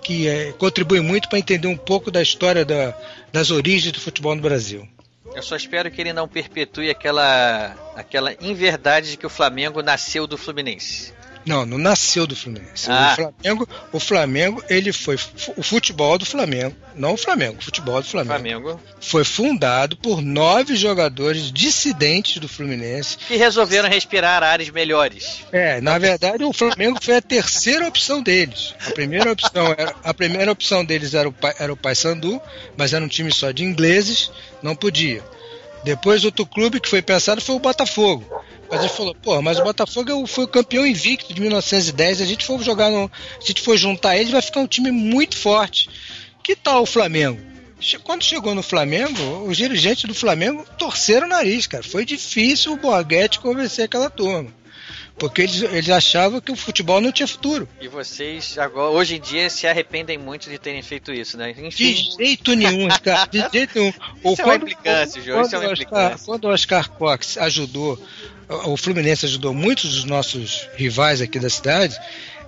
que é, contribui muito para entender um pouco da história da, das origens do futebol no Brasil. Eu só espero que ele não perpetue aquela, aquela inverdade de que o Flamengo nasceu do Fluminense. Não, não nasceu do Fluminense. Ah. O Flamengo, o Flamengo, ele foi o futebol do Flamengo, não o Flamengo, o futebol do Flamengo. Flamengo. Foi fundado por nove jogadores dissidentes do Fluminense que resolveram respirar áreas melhores. É, na verdade, o Flamengo foi a terceira opção deles. A primeira opção era, a primeira opção deles era o era o Paysandu, mas era um time só de ingleses, não podia. Depois outro clube que foi pensado foi o Botafogo. Mas ele falou, pô, mas o Botafogo foi o campeão invicto de 1910. A gente for jogar no. Se a gente for juntar eles, vai ficar um time muito forte. Que tal o Flamengo? Quando chegou no Flamengo, os dirigentes do Flamengo torceram o nariz, cara. Foi difícil o Borghetti convencer aquela turma. Porque eles, eles achavam que o futebol não tinha futuro. E vocês, agora, hoje em dia, se arrependem muito de terem feito isso, né? Enfim. De jeito nenhum, cara. De jeito nenhum. Isso é uma implicância, João. Isso é uma implicância. Quando o Oscar Cox ajudou, o Fluminense ajudou muitos dos nossos rivais aqui da cidade,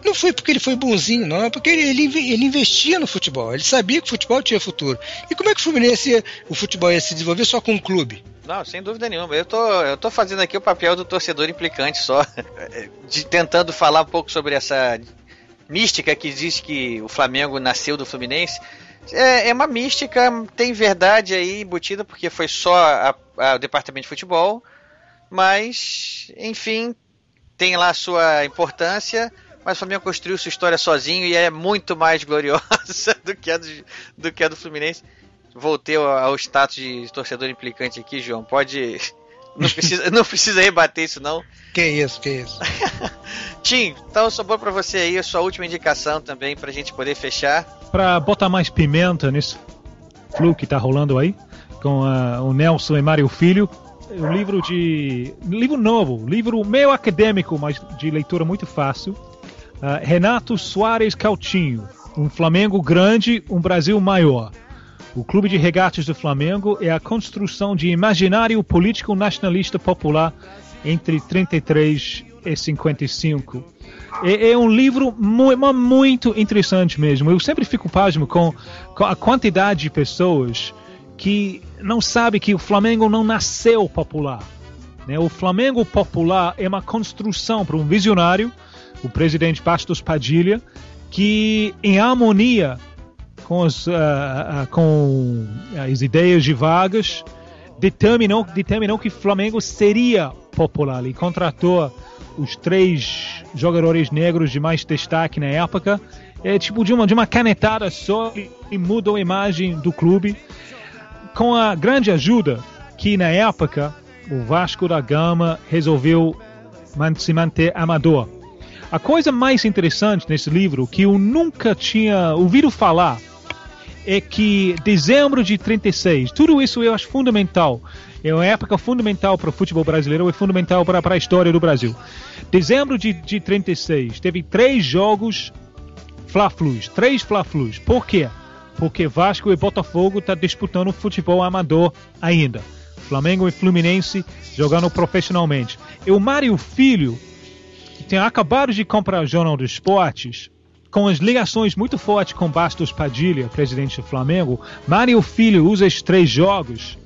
não foi porque ele foi bonzinho, não, é porque ele, ele, ele, investia no futebol. Ele sabia que o futebol tinha futuro. E como é que o Fluminense, ia, o futebol ia se desenvolver só com um clube? Não, sem dúvida nenhuma. Eu tô, eu tô fazendo aqui o papel do torcedor implicante só, de, tentando falar um pouco sobre essa mística que diz que o Flamengo nasceu do Fluminense. É, é uma mística, tem verdade aí embutida, porque foi só a, a, o departamento de futebol, mas, enfim, tem lá a sua importância mas o Flamengo construiu sua história sozinho e é muito mais gloriosa do que a do, do, que a do Fluminense voltei ao, status de torcedor implicante aqui, João. Pode. Não precisa, não precisa rebater isso, não. Que isso, que isso. Tim, então sobrou para você aí a sua última indicação também pra gente poder fechar. Pra botar mais pimenta nesse flu que tá rolando aí, com uh, o Nelson e Mário Filho. Um livro de. livro novo, livro meio acadêmico, mas de leitura muito fácil. Uh, Renato Soares Coutinho. Um Flamengo grande, um Brasil maior. O Clube de Regatas do Flamengo é a construção de imaginário político nacionalista popular entre 33 e 55. É, é um livro mu muito interessante mesmo. Eu sempre fico pasmo com, com a quantidade de pessoas que não sabem que o Flamengo não nasceu popular. Né? O Flamengo popular é uma construção para um visionário, o presidente Bastos Padilha, que em harmonia com, os, uh, uh, com as ideias de Vargas, determinou, determinou que Flamengo seria popular. Ele contratou os três jogadores negros de mais destaque na época. É tipo de uma, de uma canetada só e mudou a imagem do clube. Com a grande ajuda que na época o Vasco da Gama resolveu se manter amador. A coisa mais interessante nesse livro, que eu nunca tinha ouvido falar, é que dezembro de 36, tudo isso eu acho fundamental. É uma época fundamental para o futebol brasileiro, é fundamental para, para a história do Brasil. Dezembro de, de 36, teve três jogos Fla-Flus, três Fla-Flus. Por quê? Porque Vasco e Botafogo estão tá disputando futebol amador ainda. Flamengo e Fluminense jogando profissionalmente. E o Mário Filho, que tem acabado de comprar o Jornal dos Esportes, com as ligações muito fortes com Bastos Padilha, presidente do Flamengo, Mário Filho usa esses três jogos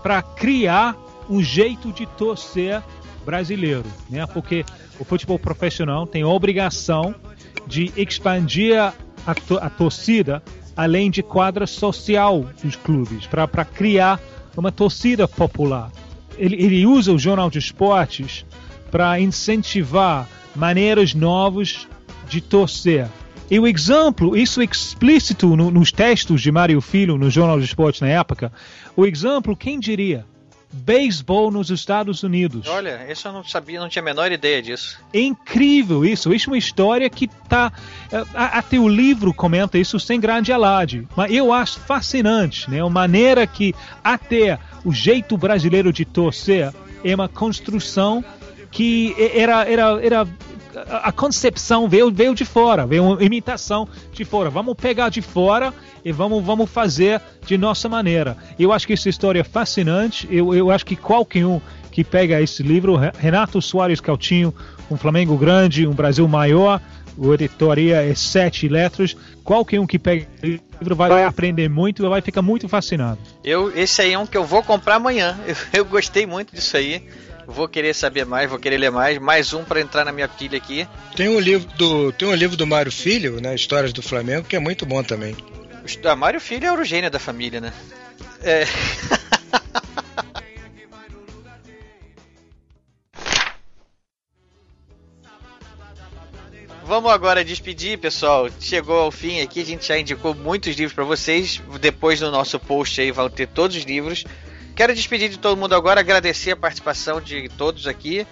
para criar um jeito de torcer brasileiro, né? Porque o futebol profissional tem a obrigação de expandir a, to a torcida além de quadra social dos clubes, para criar uma torcida popular. Ele, ele usa o jornal de esportes para incentivar maneiras novas de torcer. E o exemplo, isso explícito no, nos textos de Mário Filho no Jornal de Esportes na época, o exemplo, quem diria? Beisebol nos Estados Unidos. Olha, isso eu não sabia, não tinha a menor ideia disso. É incrível isso. Isso é uma história que tá. Eh, até o livro comenta isso sem grande alarde. Mas eu acho fascinante, né? A maneira que até o jeito brasileiro de torcer é uma construção que era, era, era a concepção veio, veio de fora, veio uma imitação de fora. Vamos pegar de fora e vamos, vamos fazer de nossa maneira. Eu acho que essa história é fascinante. Eu, eu acho que qualquer um que pega esse livro, Renato Soares Caltinho, um Flamengo grande, um Brasil maior, o editoria é sete letras. Qualquer um que pega esse livro vai, vai aprender muito e vai ficar muito fascinado. Eu, esse aí é um que eu vou comprar amanhã. Eu, eu gostei muito disso aí vou querer saber mais, vou querer ler mais. Mais um para entrar na minha pilha aqui. Tem um livro do tem um livro do Mário Filho, né, Histórias do Flamengo, que é muito bom também. O ah, Mário Filho é o gênio da família, né? É. Vamos agora despedir, pessoal. Chegou ao fim aqui, a gente já indicou muitos livros para vocês. Depois no nosso post aí vão ter todos os livros. Quero despedir de todo mundo agora, agradecer a participação de todos aqui.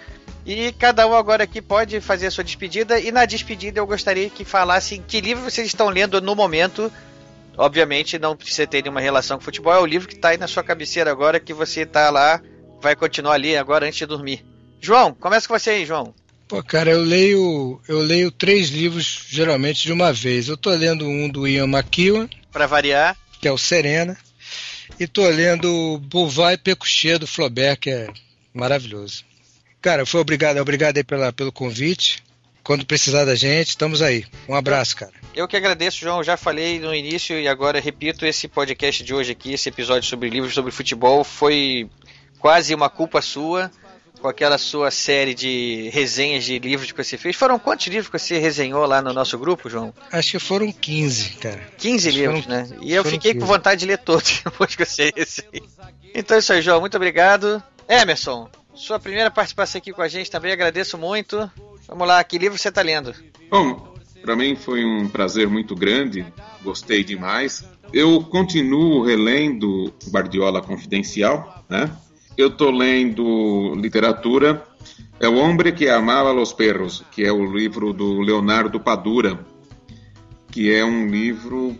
E cada um agora aqui pode fazer a sua despedida. E na despedida eu gostaria que falassem que livro vocês estão lendo no momento. Obviamente não precisa ter nenhuma relação com futebol, é o livro que está aí na sua cabeceira agora, que você está lá, vai continuar ali agora antes de dormir. João, começa com você aí, João. Pô, cara, eu leio, eu leio três livros geralmente de uma vez. Eu tô lendo um do Ian McEwan. Para variar. Que é o Serena. E tô lendo Bouvard e Pecuchet do Flaubert, que é maravilhoso. Cara, foi obrigado, obrigado aí pela, pelo convite. Quando precisar da gente, estamos aí. Um abraço, cara. Eu que agradeço, João. Já falei no início e agora repito: esse podcast de hoje aqui, esse episódio sobre livros sobre futebol, foi quase uma culpa sua com aquela sua série de resenhas de livros que você fez. Foram quantos livros que você resenhou lá no nosso grupo, João? Acho que foram 15, cara. 15 Acho livros, foram, né? E eu fiquei 15. com vontade de ler todos depois que você. Então é isso aí, João. Muito obrigado. Emerson, sua primeira participação aqui com a gente também, agradeço muito. Vamos lá, que livro você está lendo? Bom, para mim foi um prazer muito grande, gostei demais. Eu continuo relendo Guardiola Confidencial, né? Eu estou lendo literatura. É o Homem que Amava los Perros, que é o livro do Leonardo Padura, que é um livro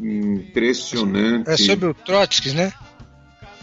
impressionante. É sobre o Trotsky, né?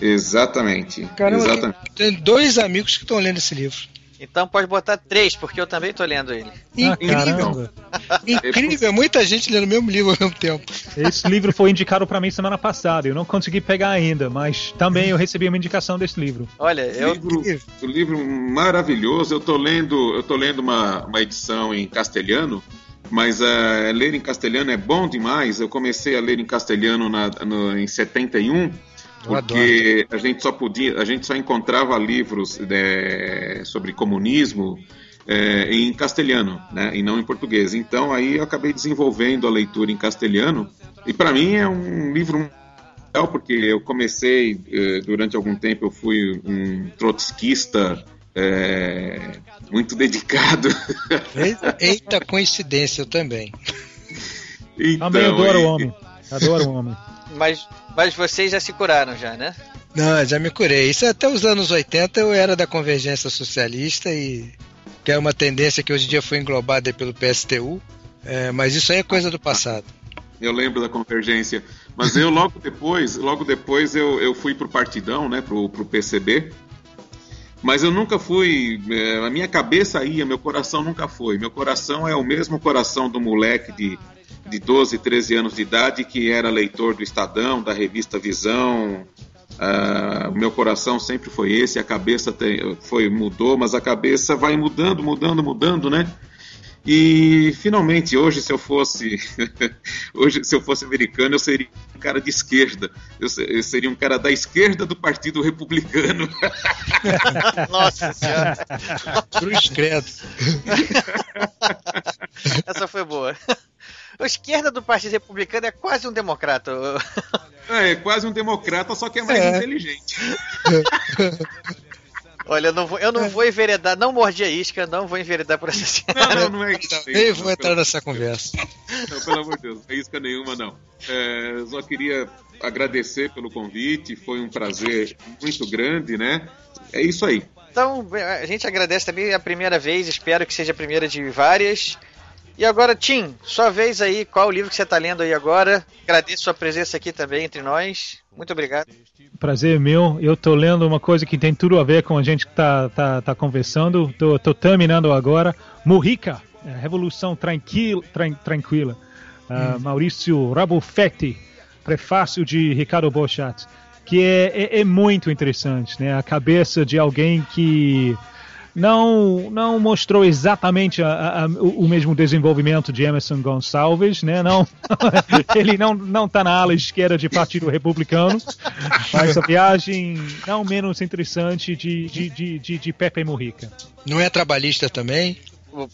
Exatamente. Caramba, exatamente. tem dois amigos que estão lendo esse livro. Então pode botar três, porque eu também tô lendo ele. Incrível. Ah, Incrível, muita gente lendo o mesmo livro ao mesmo tempo. Esse livro foi indicado para mim semana passada. Eu não consegui pegar ainda, mas também eu recebi uma indicação desse livro. Olha, eu livro, o livro maravilhoso. Eu tô lendo, eu tô lendo uma, uma edição em castelhano mas uh, ler em castelhano é bom demais. Eu comecei a ler em castelhano na, no, em 71 porque a gente só podia, a gente só encontrava livros de, sobre comunismo é, em castelhano, né, e não em português. Então aí eu acabei desenvolvendo a leitura em castelhano E para mim é um livro legal, porque eu comecei, eh, durante algum tempo, eu fui um trotskista é, muito dedicado. Eita, eita coincidência, eu também. Então, Também adoro e- o homem. Adoro o homem. Mas, mas vocês já se curaram já, né? Não, já me curei. Isso até os anos 80 eu era da convergência socialista e que é uma tendência que hoje em dia foi englobada pelo PSTU, é, mas isso aí é coisa do passado. Eu lembro da convergência. Mas eu logo depois, logo depois eu, eu fui pro Partidão, né, pro, pro PCB. Mas eu nunca fui, é, a minha cabeça ia, meu coração nunca foi. Meu coração é o mesmo coração do moleque de, de 12, 13 anos de idade que era leitor do Estadão, da revista Visão. Ah, meu coração sempre foi esse, a cabeça tem- foi mudou, mas a cabeça vai mudando, mudando, mudando, né? E finalmente hoje se eu fosse hoje se eu fosse americano eu seria um cara de esquerda. Eu, eu seria um cara da esquerda do Partido Republicano. Nossa senhora. Cruz credo. Essa foi boa. A esquerda do Partido Republicano é quase um democrata. É, é quase um democrata, só que é mais É. inteligente. Olha, eu não vou, eu não vou enveredar, não mordi a isca, não vou enveredar por essa Não, não, não é isso. Nem vou entrar nessa conversa. Não, pelo amor de Deus, não é isca nenhuma, não. É, eu só queria agradecer pelo convite, foi um prazer muito grande, né? É isso aí. Então, a gente agradece também a primeira vez, espero que seja a primeira de várias. E agora, Tim, sua vez aí, qual o livro que você está lendo aí agora? Agradeço sua presença aqui também entre nós. Muito obrigado. Prazer meu. Eu tô lendo uma coisa que tem tudo a ver com a gente que tá, tá, tá conversando. Tô, tô terminando agora. Mujica, é, Revolução Tranquila. Tran, Tranquila. Ah, Maurício Rabufetti, prefácio de Ricardo Bochat, que é, é, é muito interessante, né? A cabeça de alguém que não não mostrou exatamente a- a- o o mesmo desenvolvimento de Emerson Gonçalves, né? Não, ele não não está na ala esquerda de Partido Republicano, mas a viagem não menos interessante de de, de, de, de Pepe Mujica. Não é trabalhista também?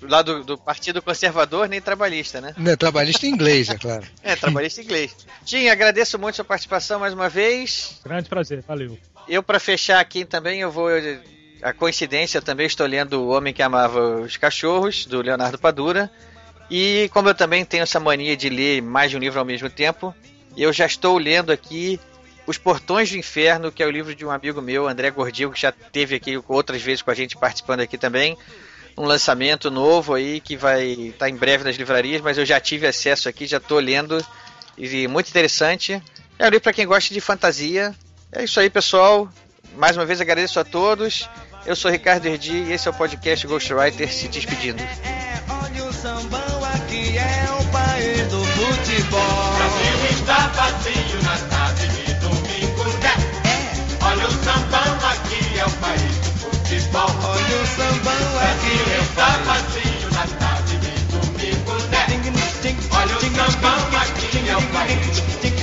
Lá do, do Partido Conservador, nem trabalhista, né? Não é trabalhista em inglês, é claro. É, trabalhista em inglês. Tim, agradeço muito sua participação mais uma vez. Grande prazer, valeu. Eu, para fechar aqui também, eu vou. A coincidência, também estou lendo O Homem que Amava os Cachorros, do Leonardo Padura. E como eu também tenho essa mania de ler mais de um livro ao mesmo tempo, eu já estou lendo aqui Os Portões do Inferno, que é o livro de um amigo meu, André Gordil, que já teve aqui outras vezes com a gente participando aqui também. Um lançamento novo aí que vai estar em breve nas livrarias, mas eu já tive acesso aqui, já estou lendo. E muito interessante. É um livro para quem gosta de fantasia. É isso aí, pessoal. Mais uma vez agradeço a todos. Eu sou Ricardo Erdi e esse é o podcast Ghostwriter se despedindo. Olha o sambão aqui é o país do futebol. Brasil está vazio na tarde de domingo, né? Olha o sambão aqui é o país do futebol. Olha o sambão aqui é o país do futebol. Olha o sambão aqui é o país do futebol.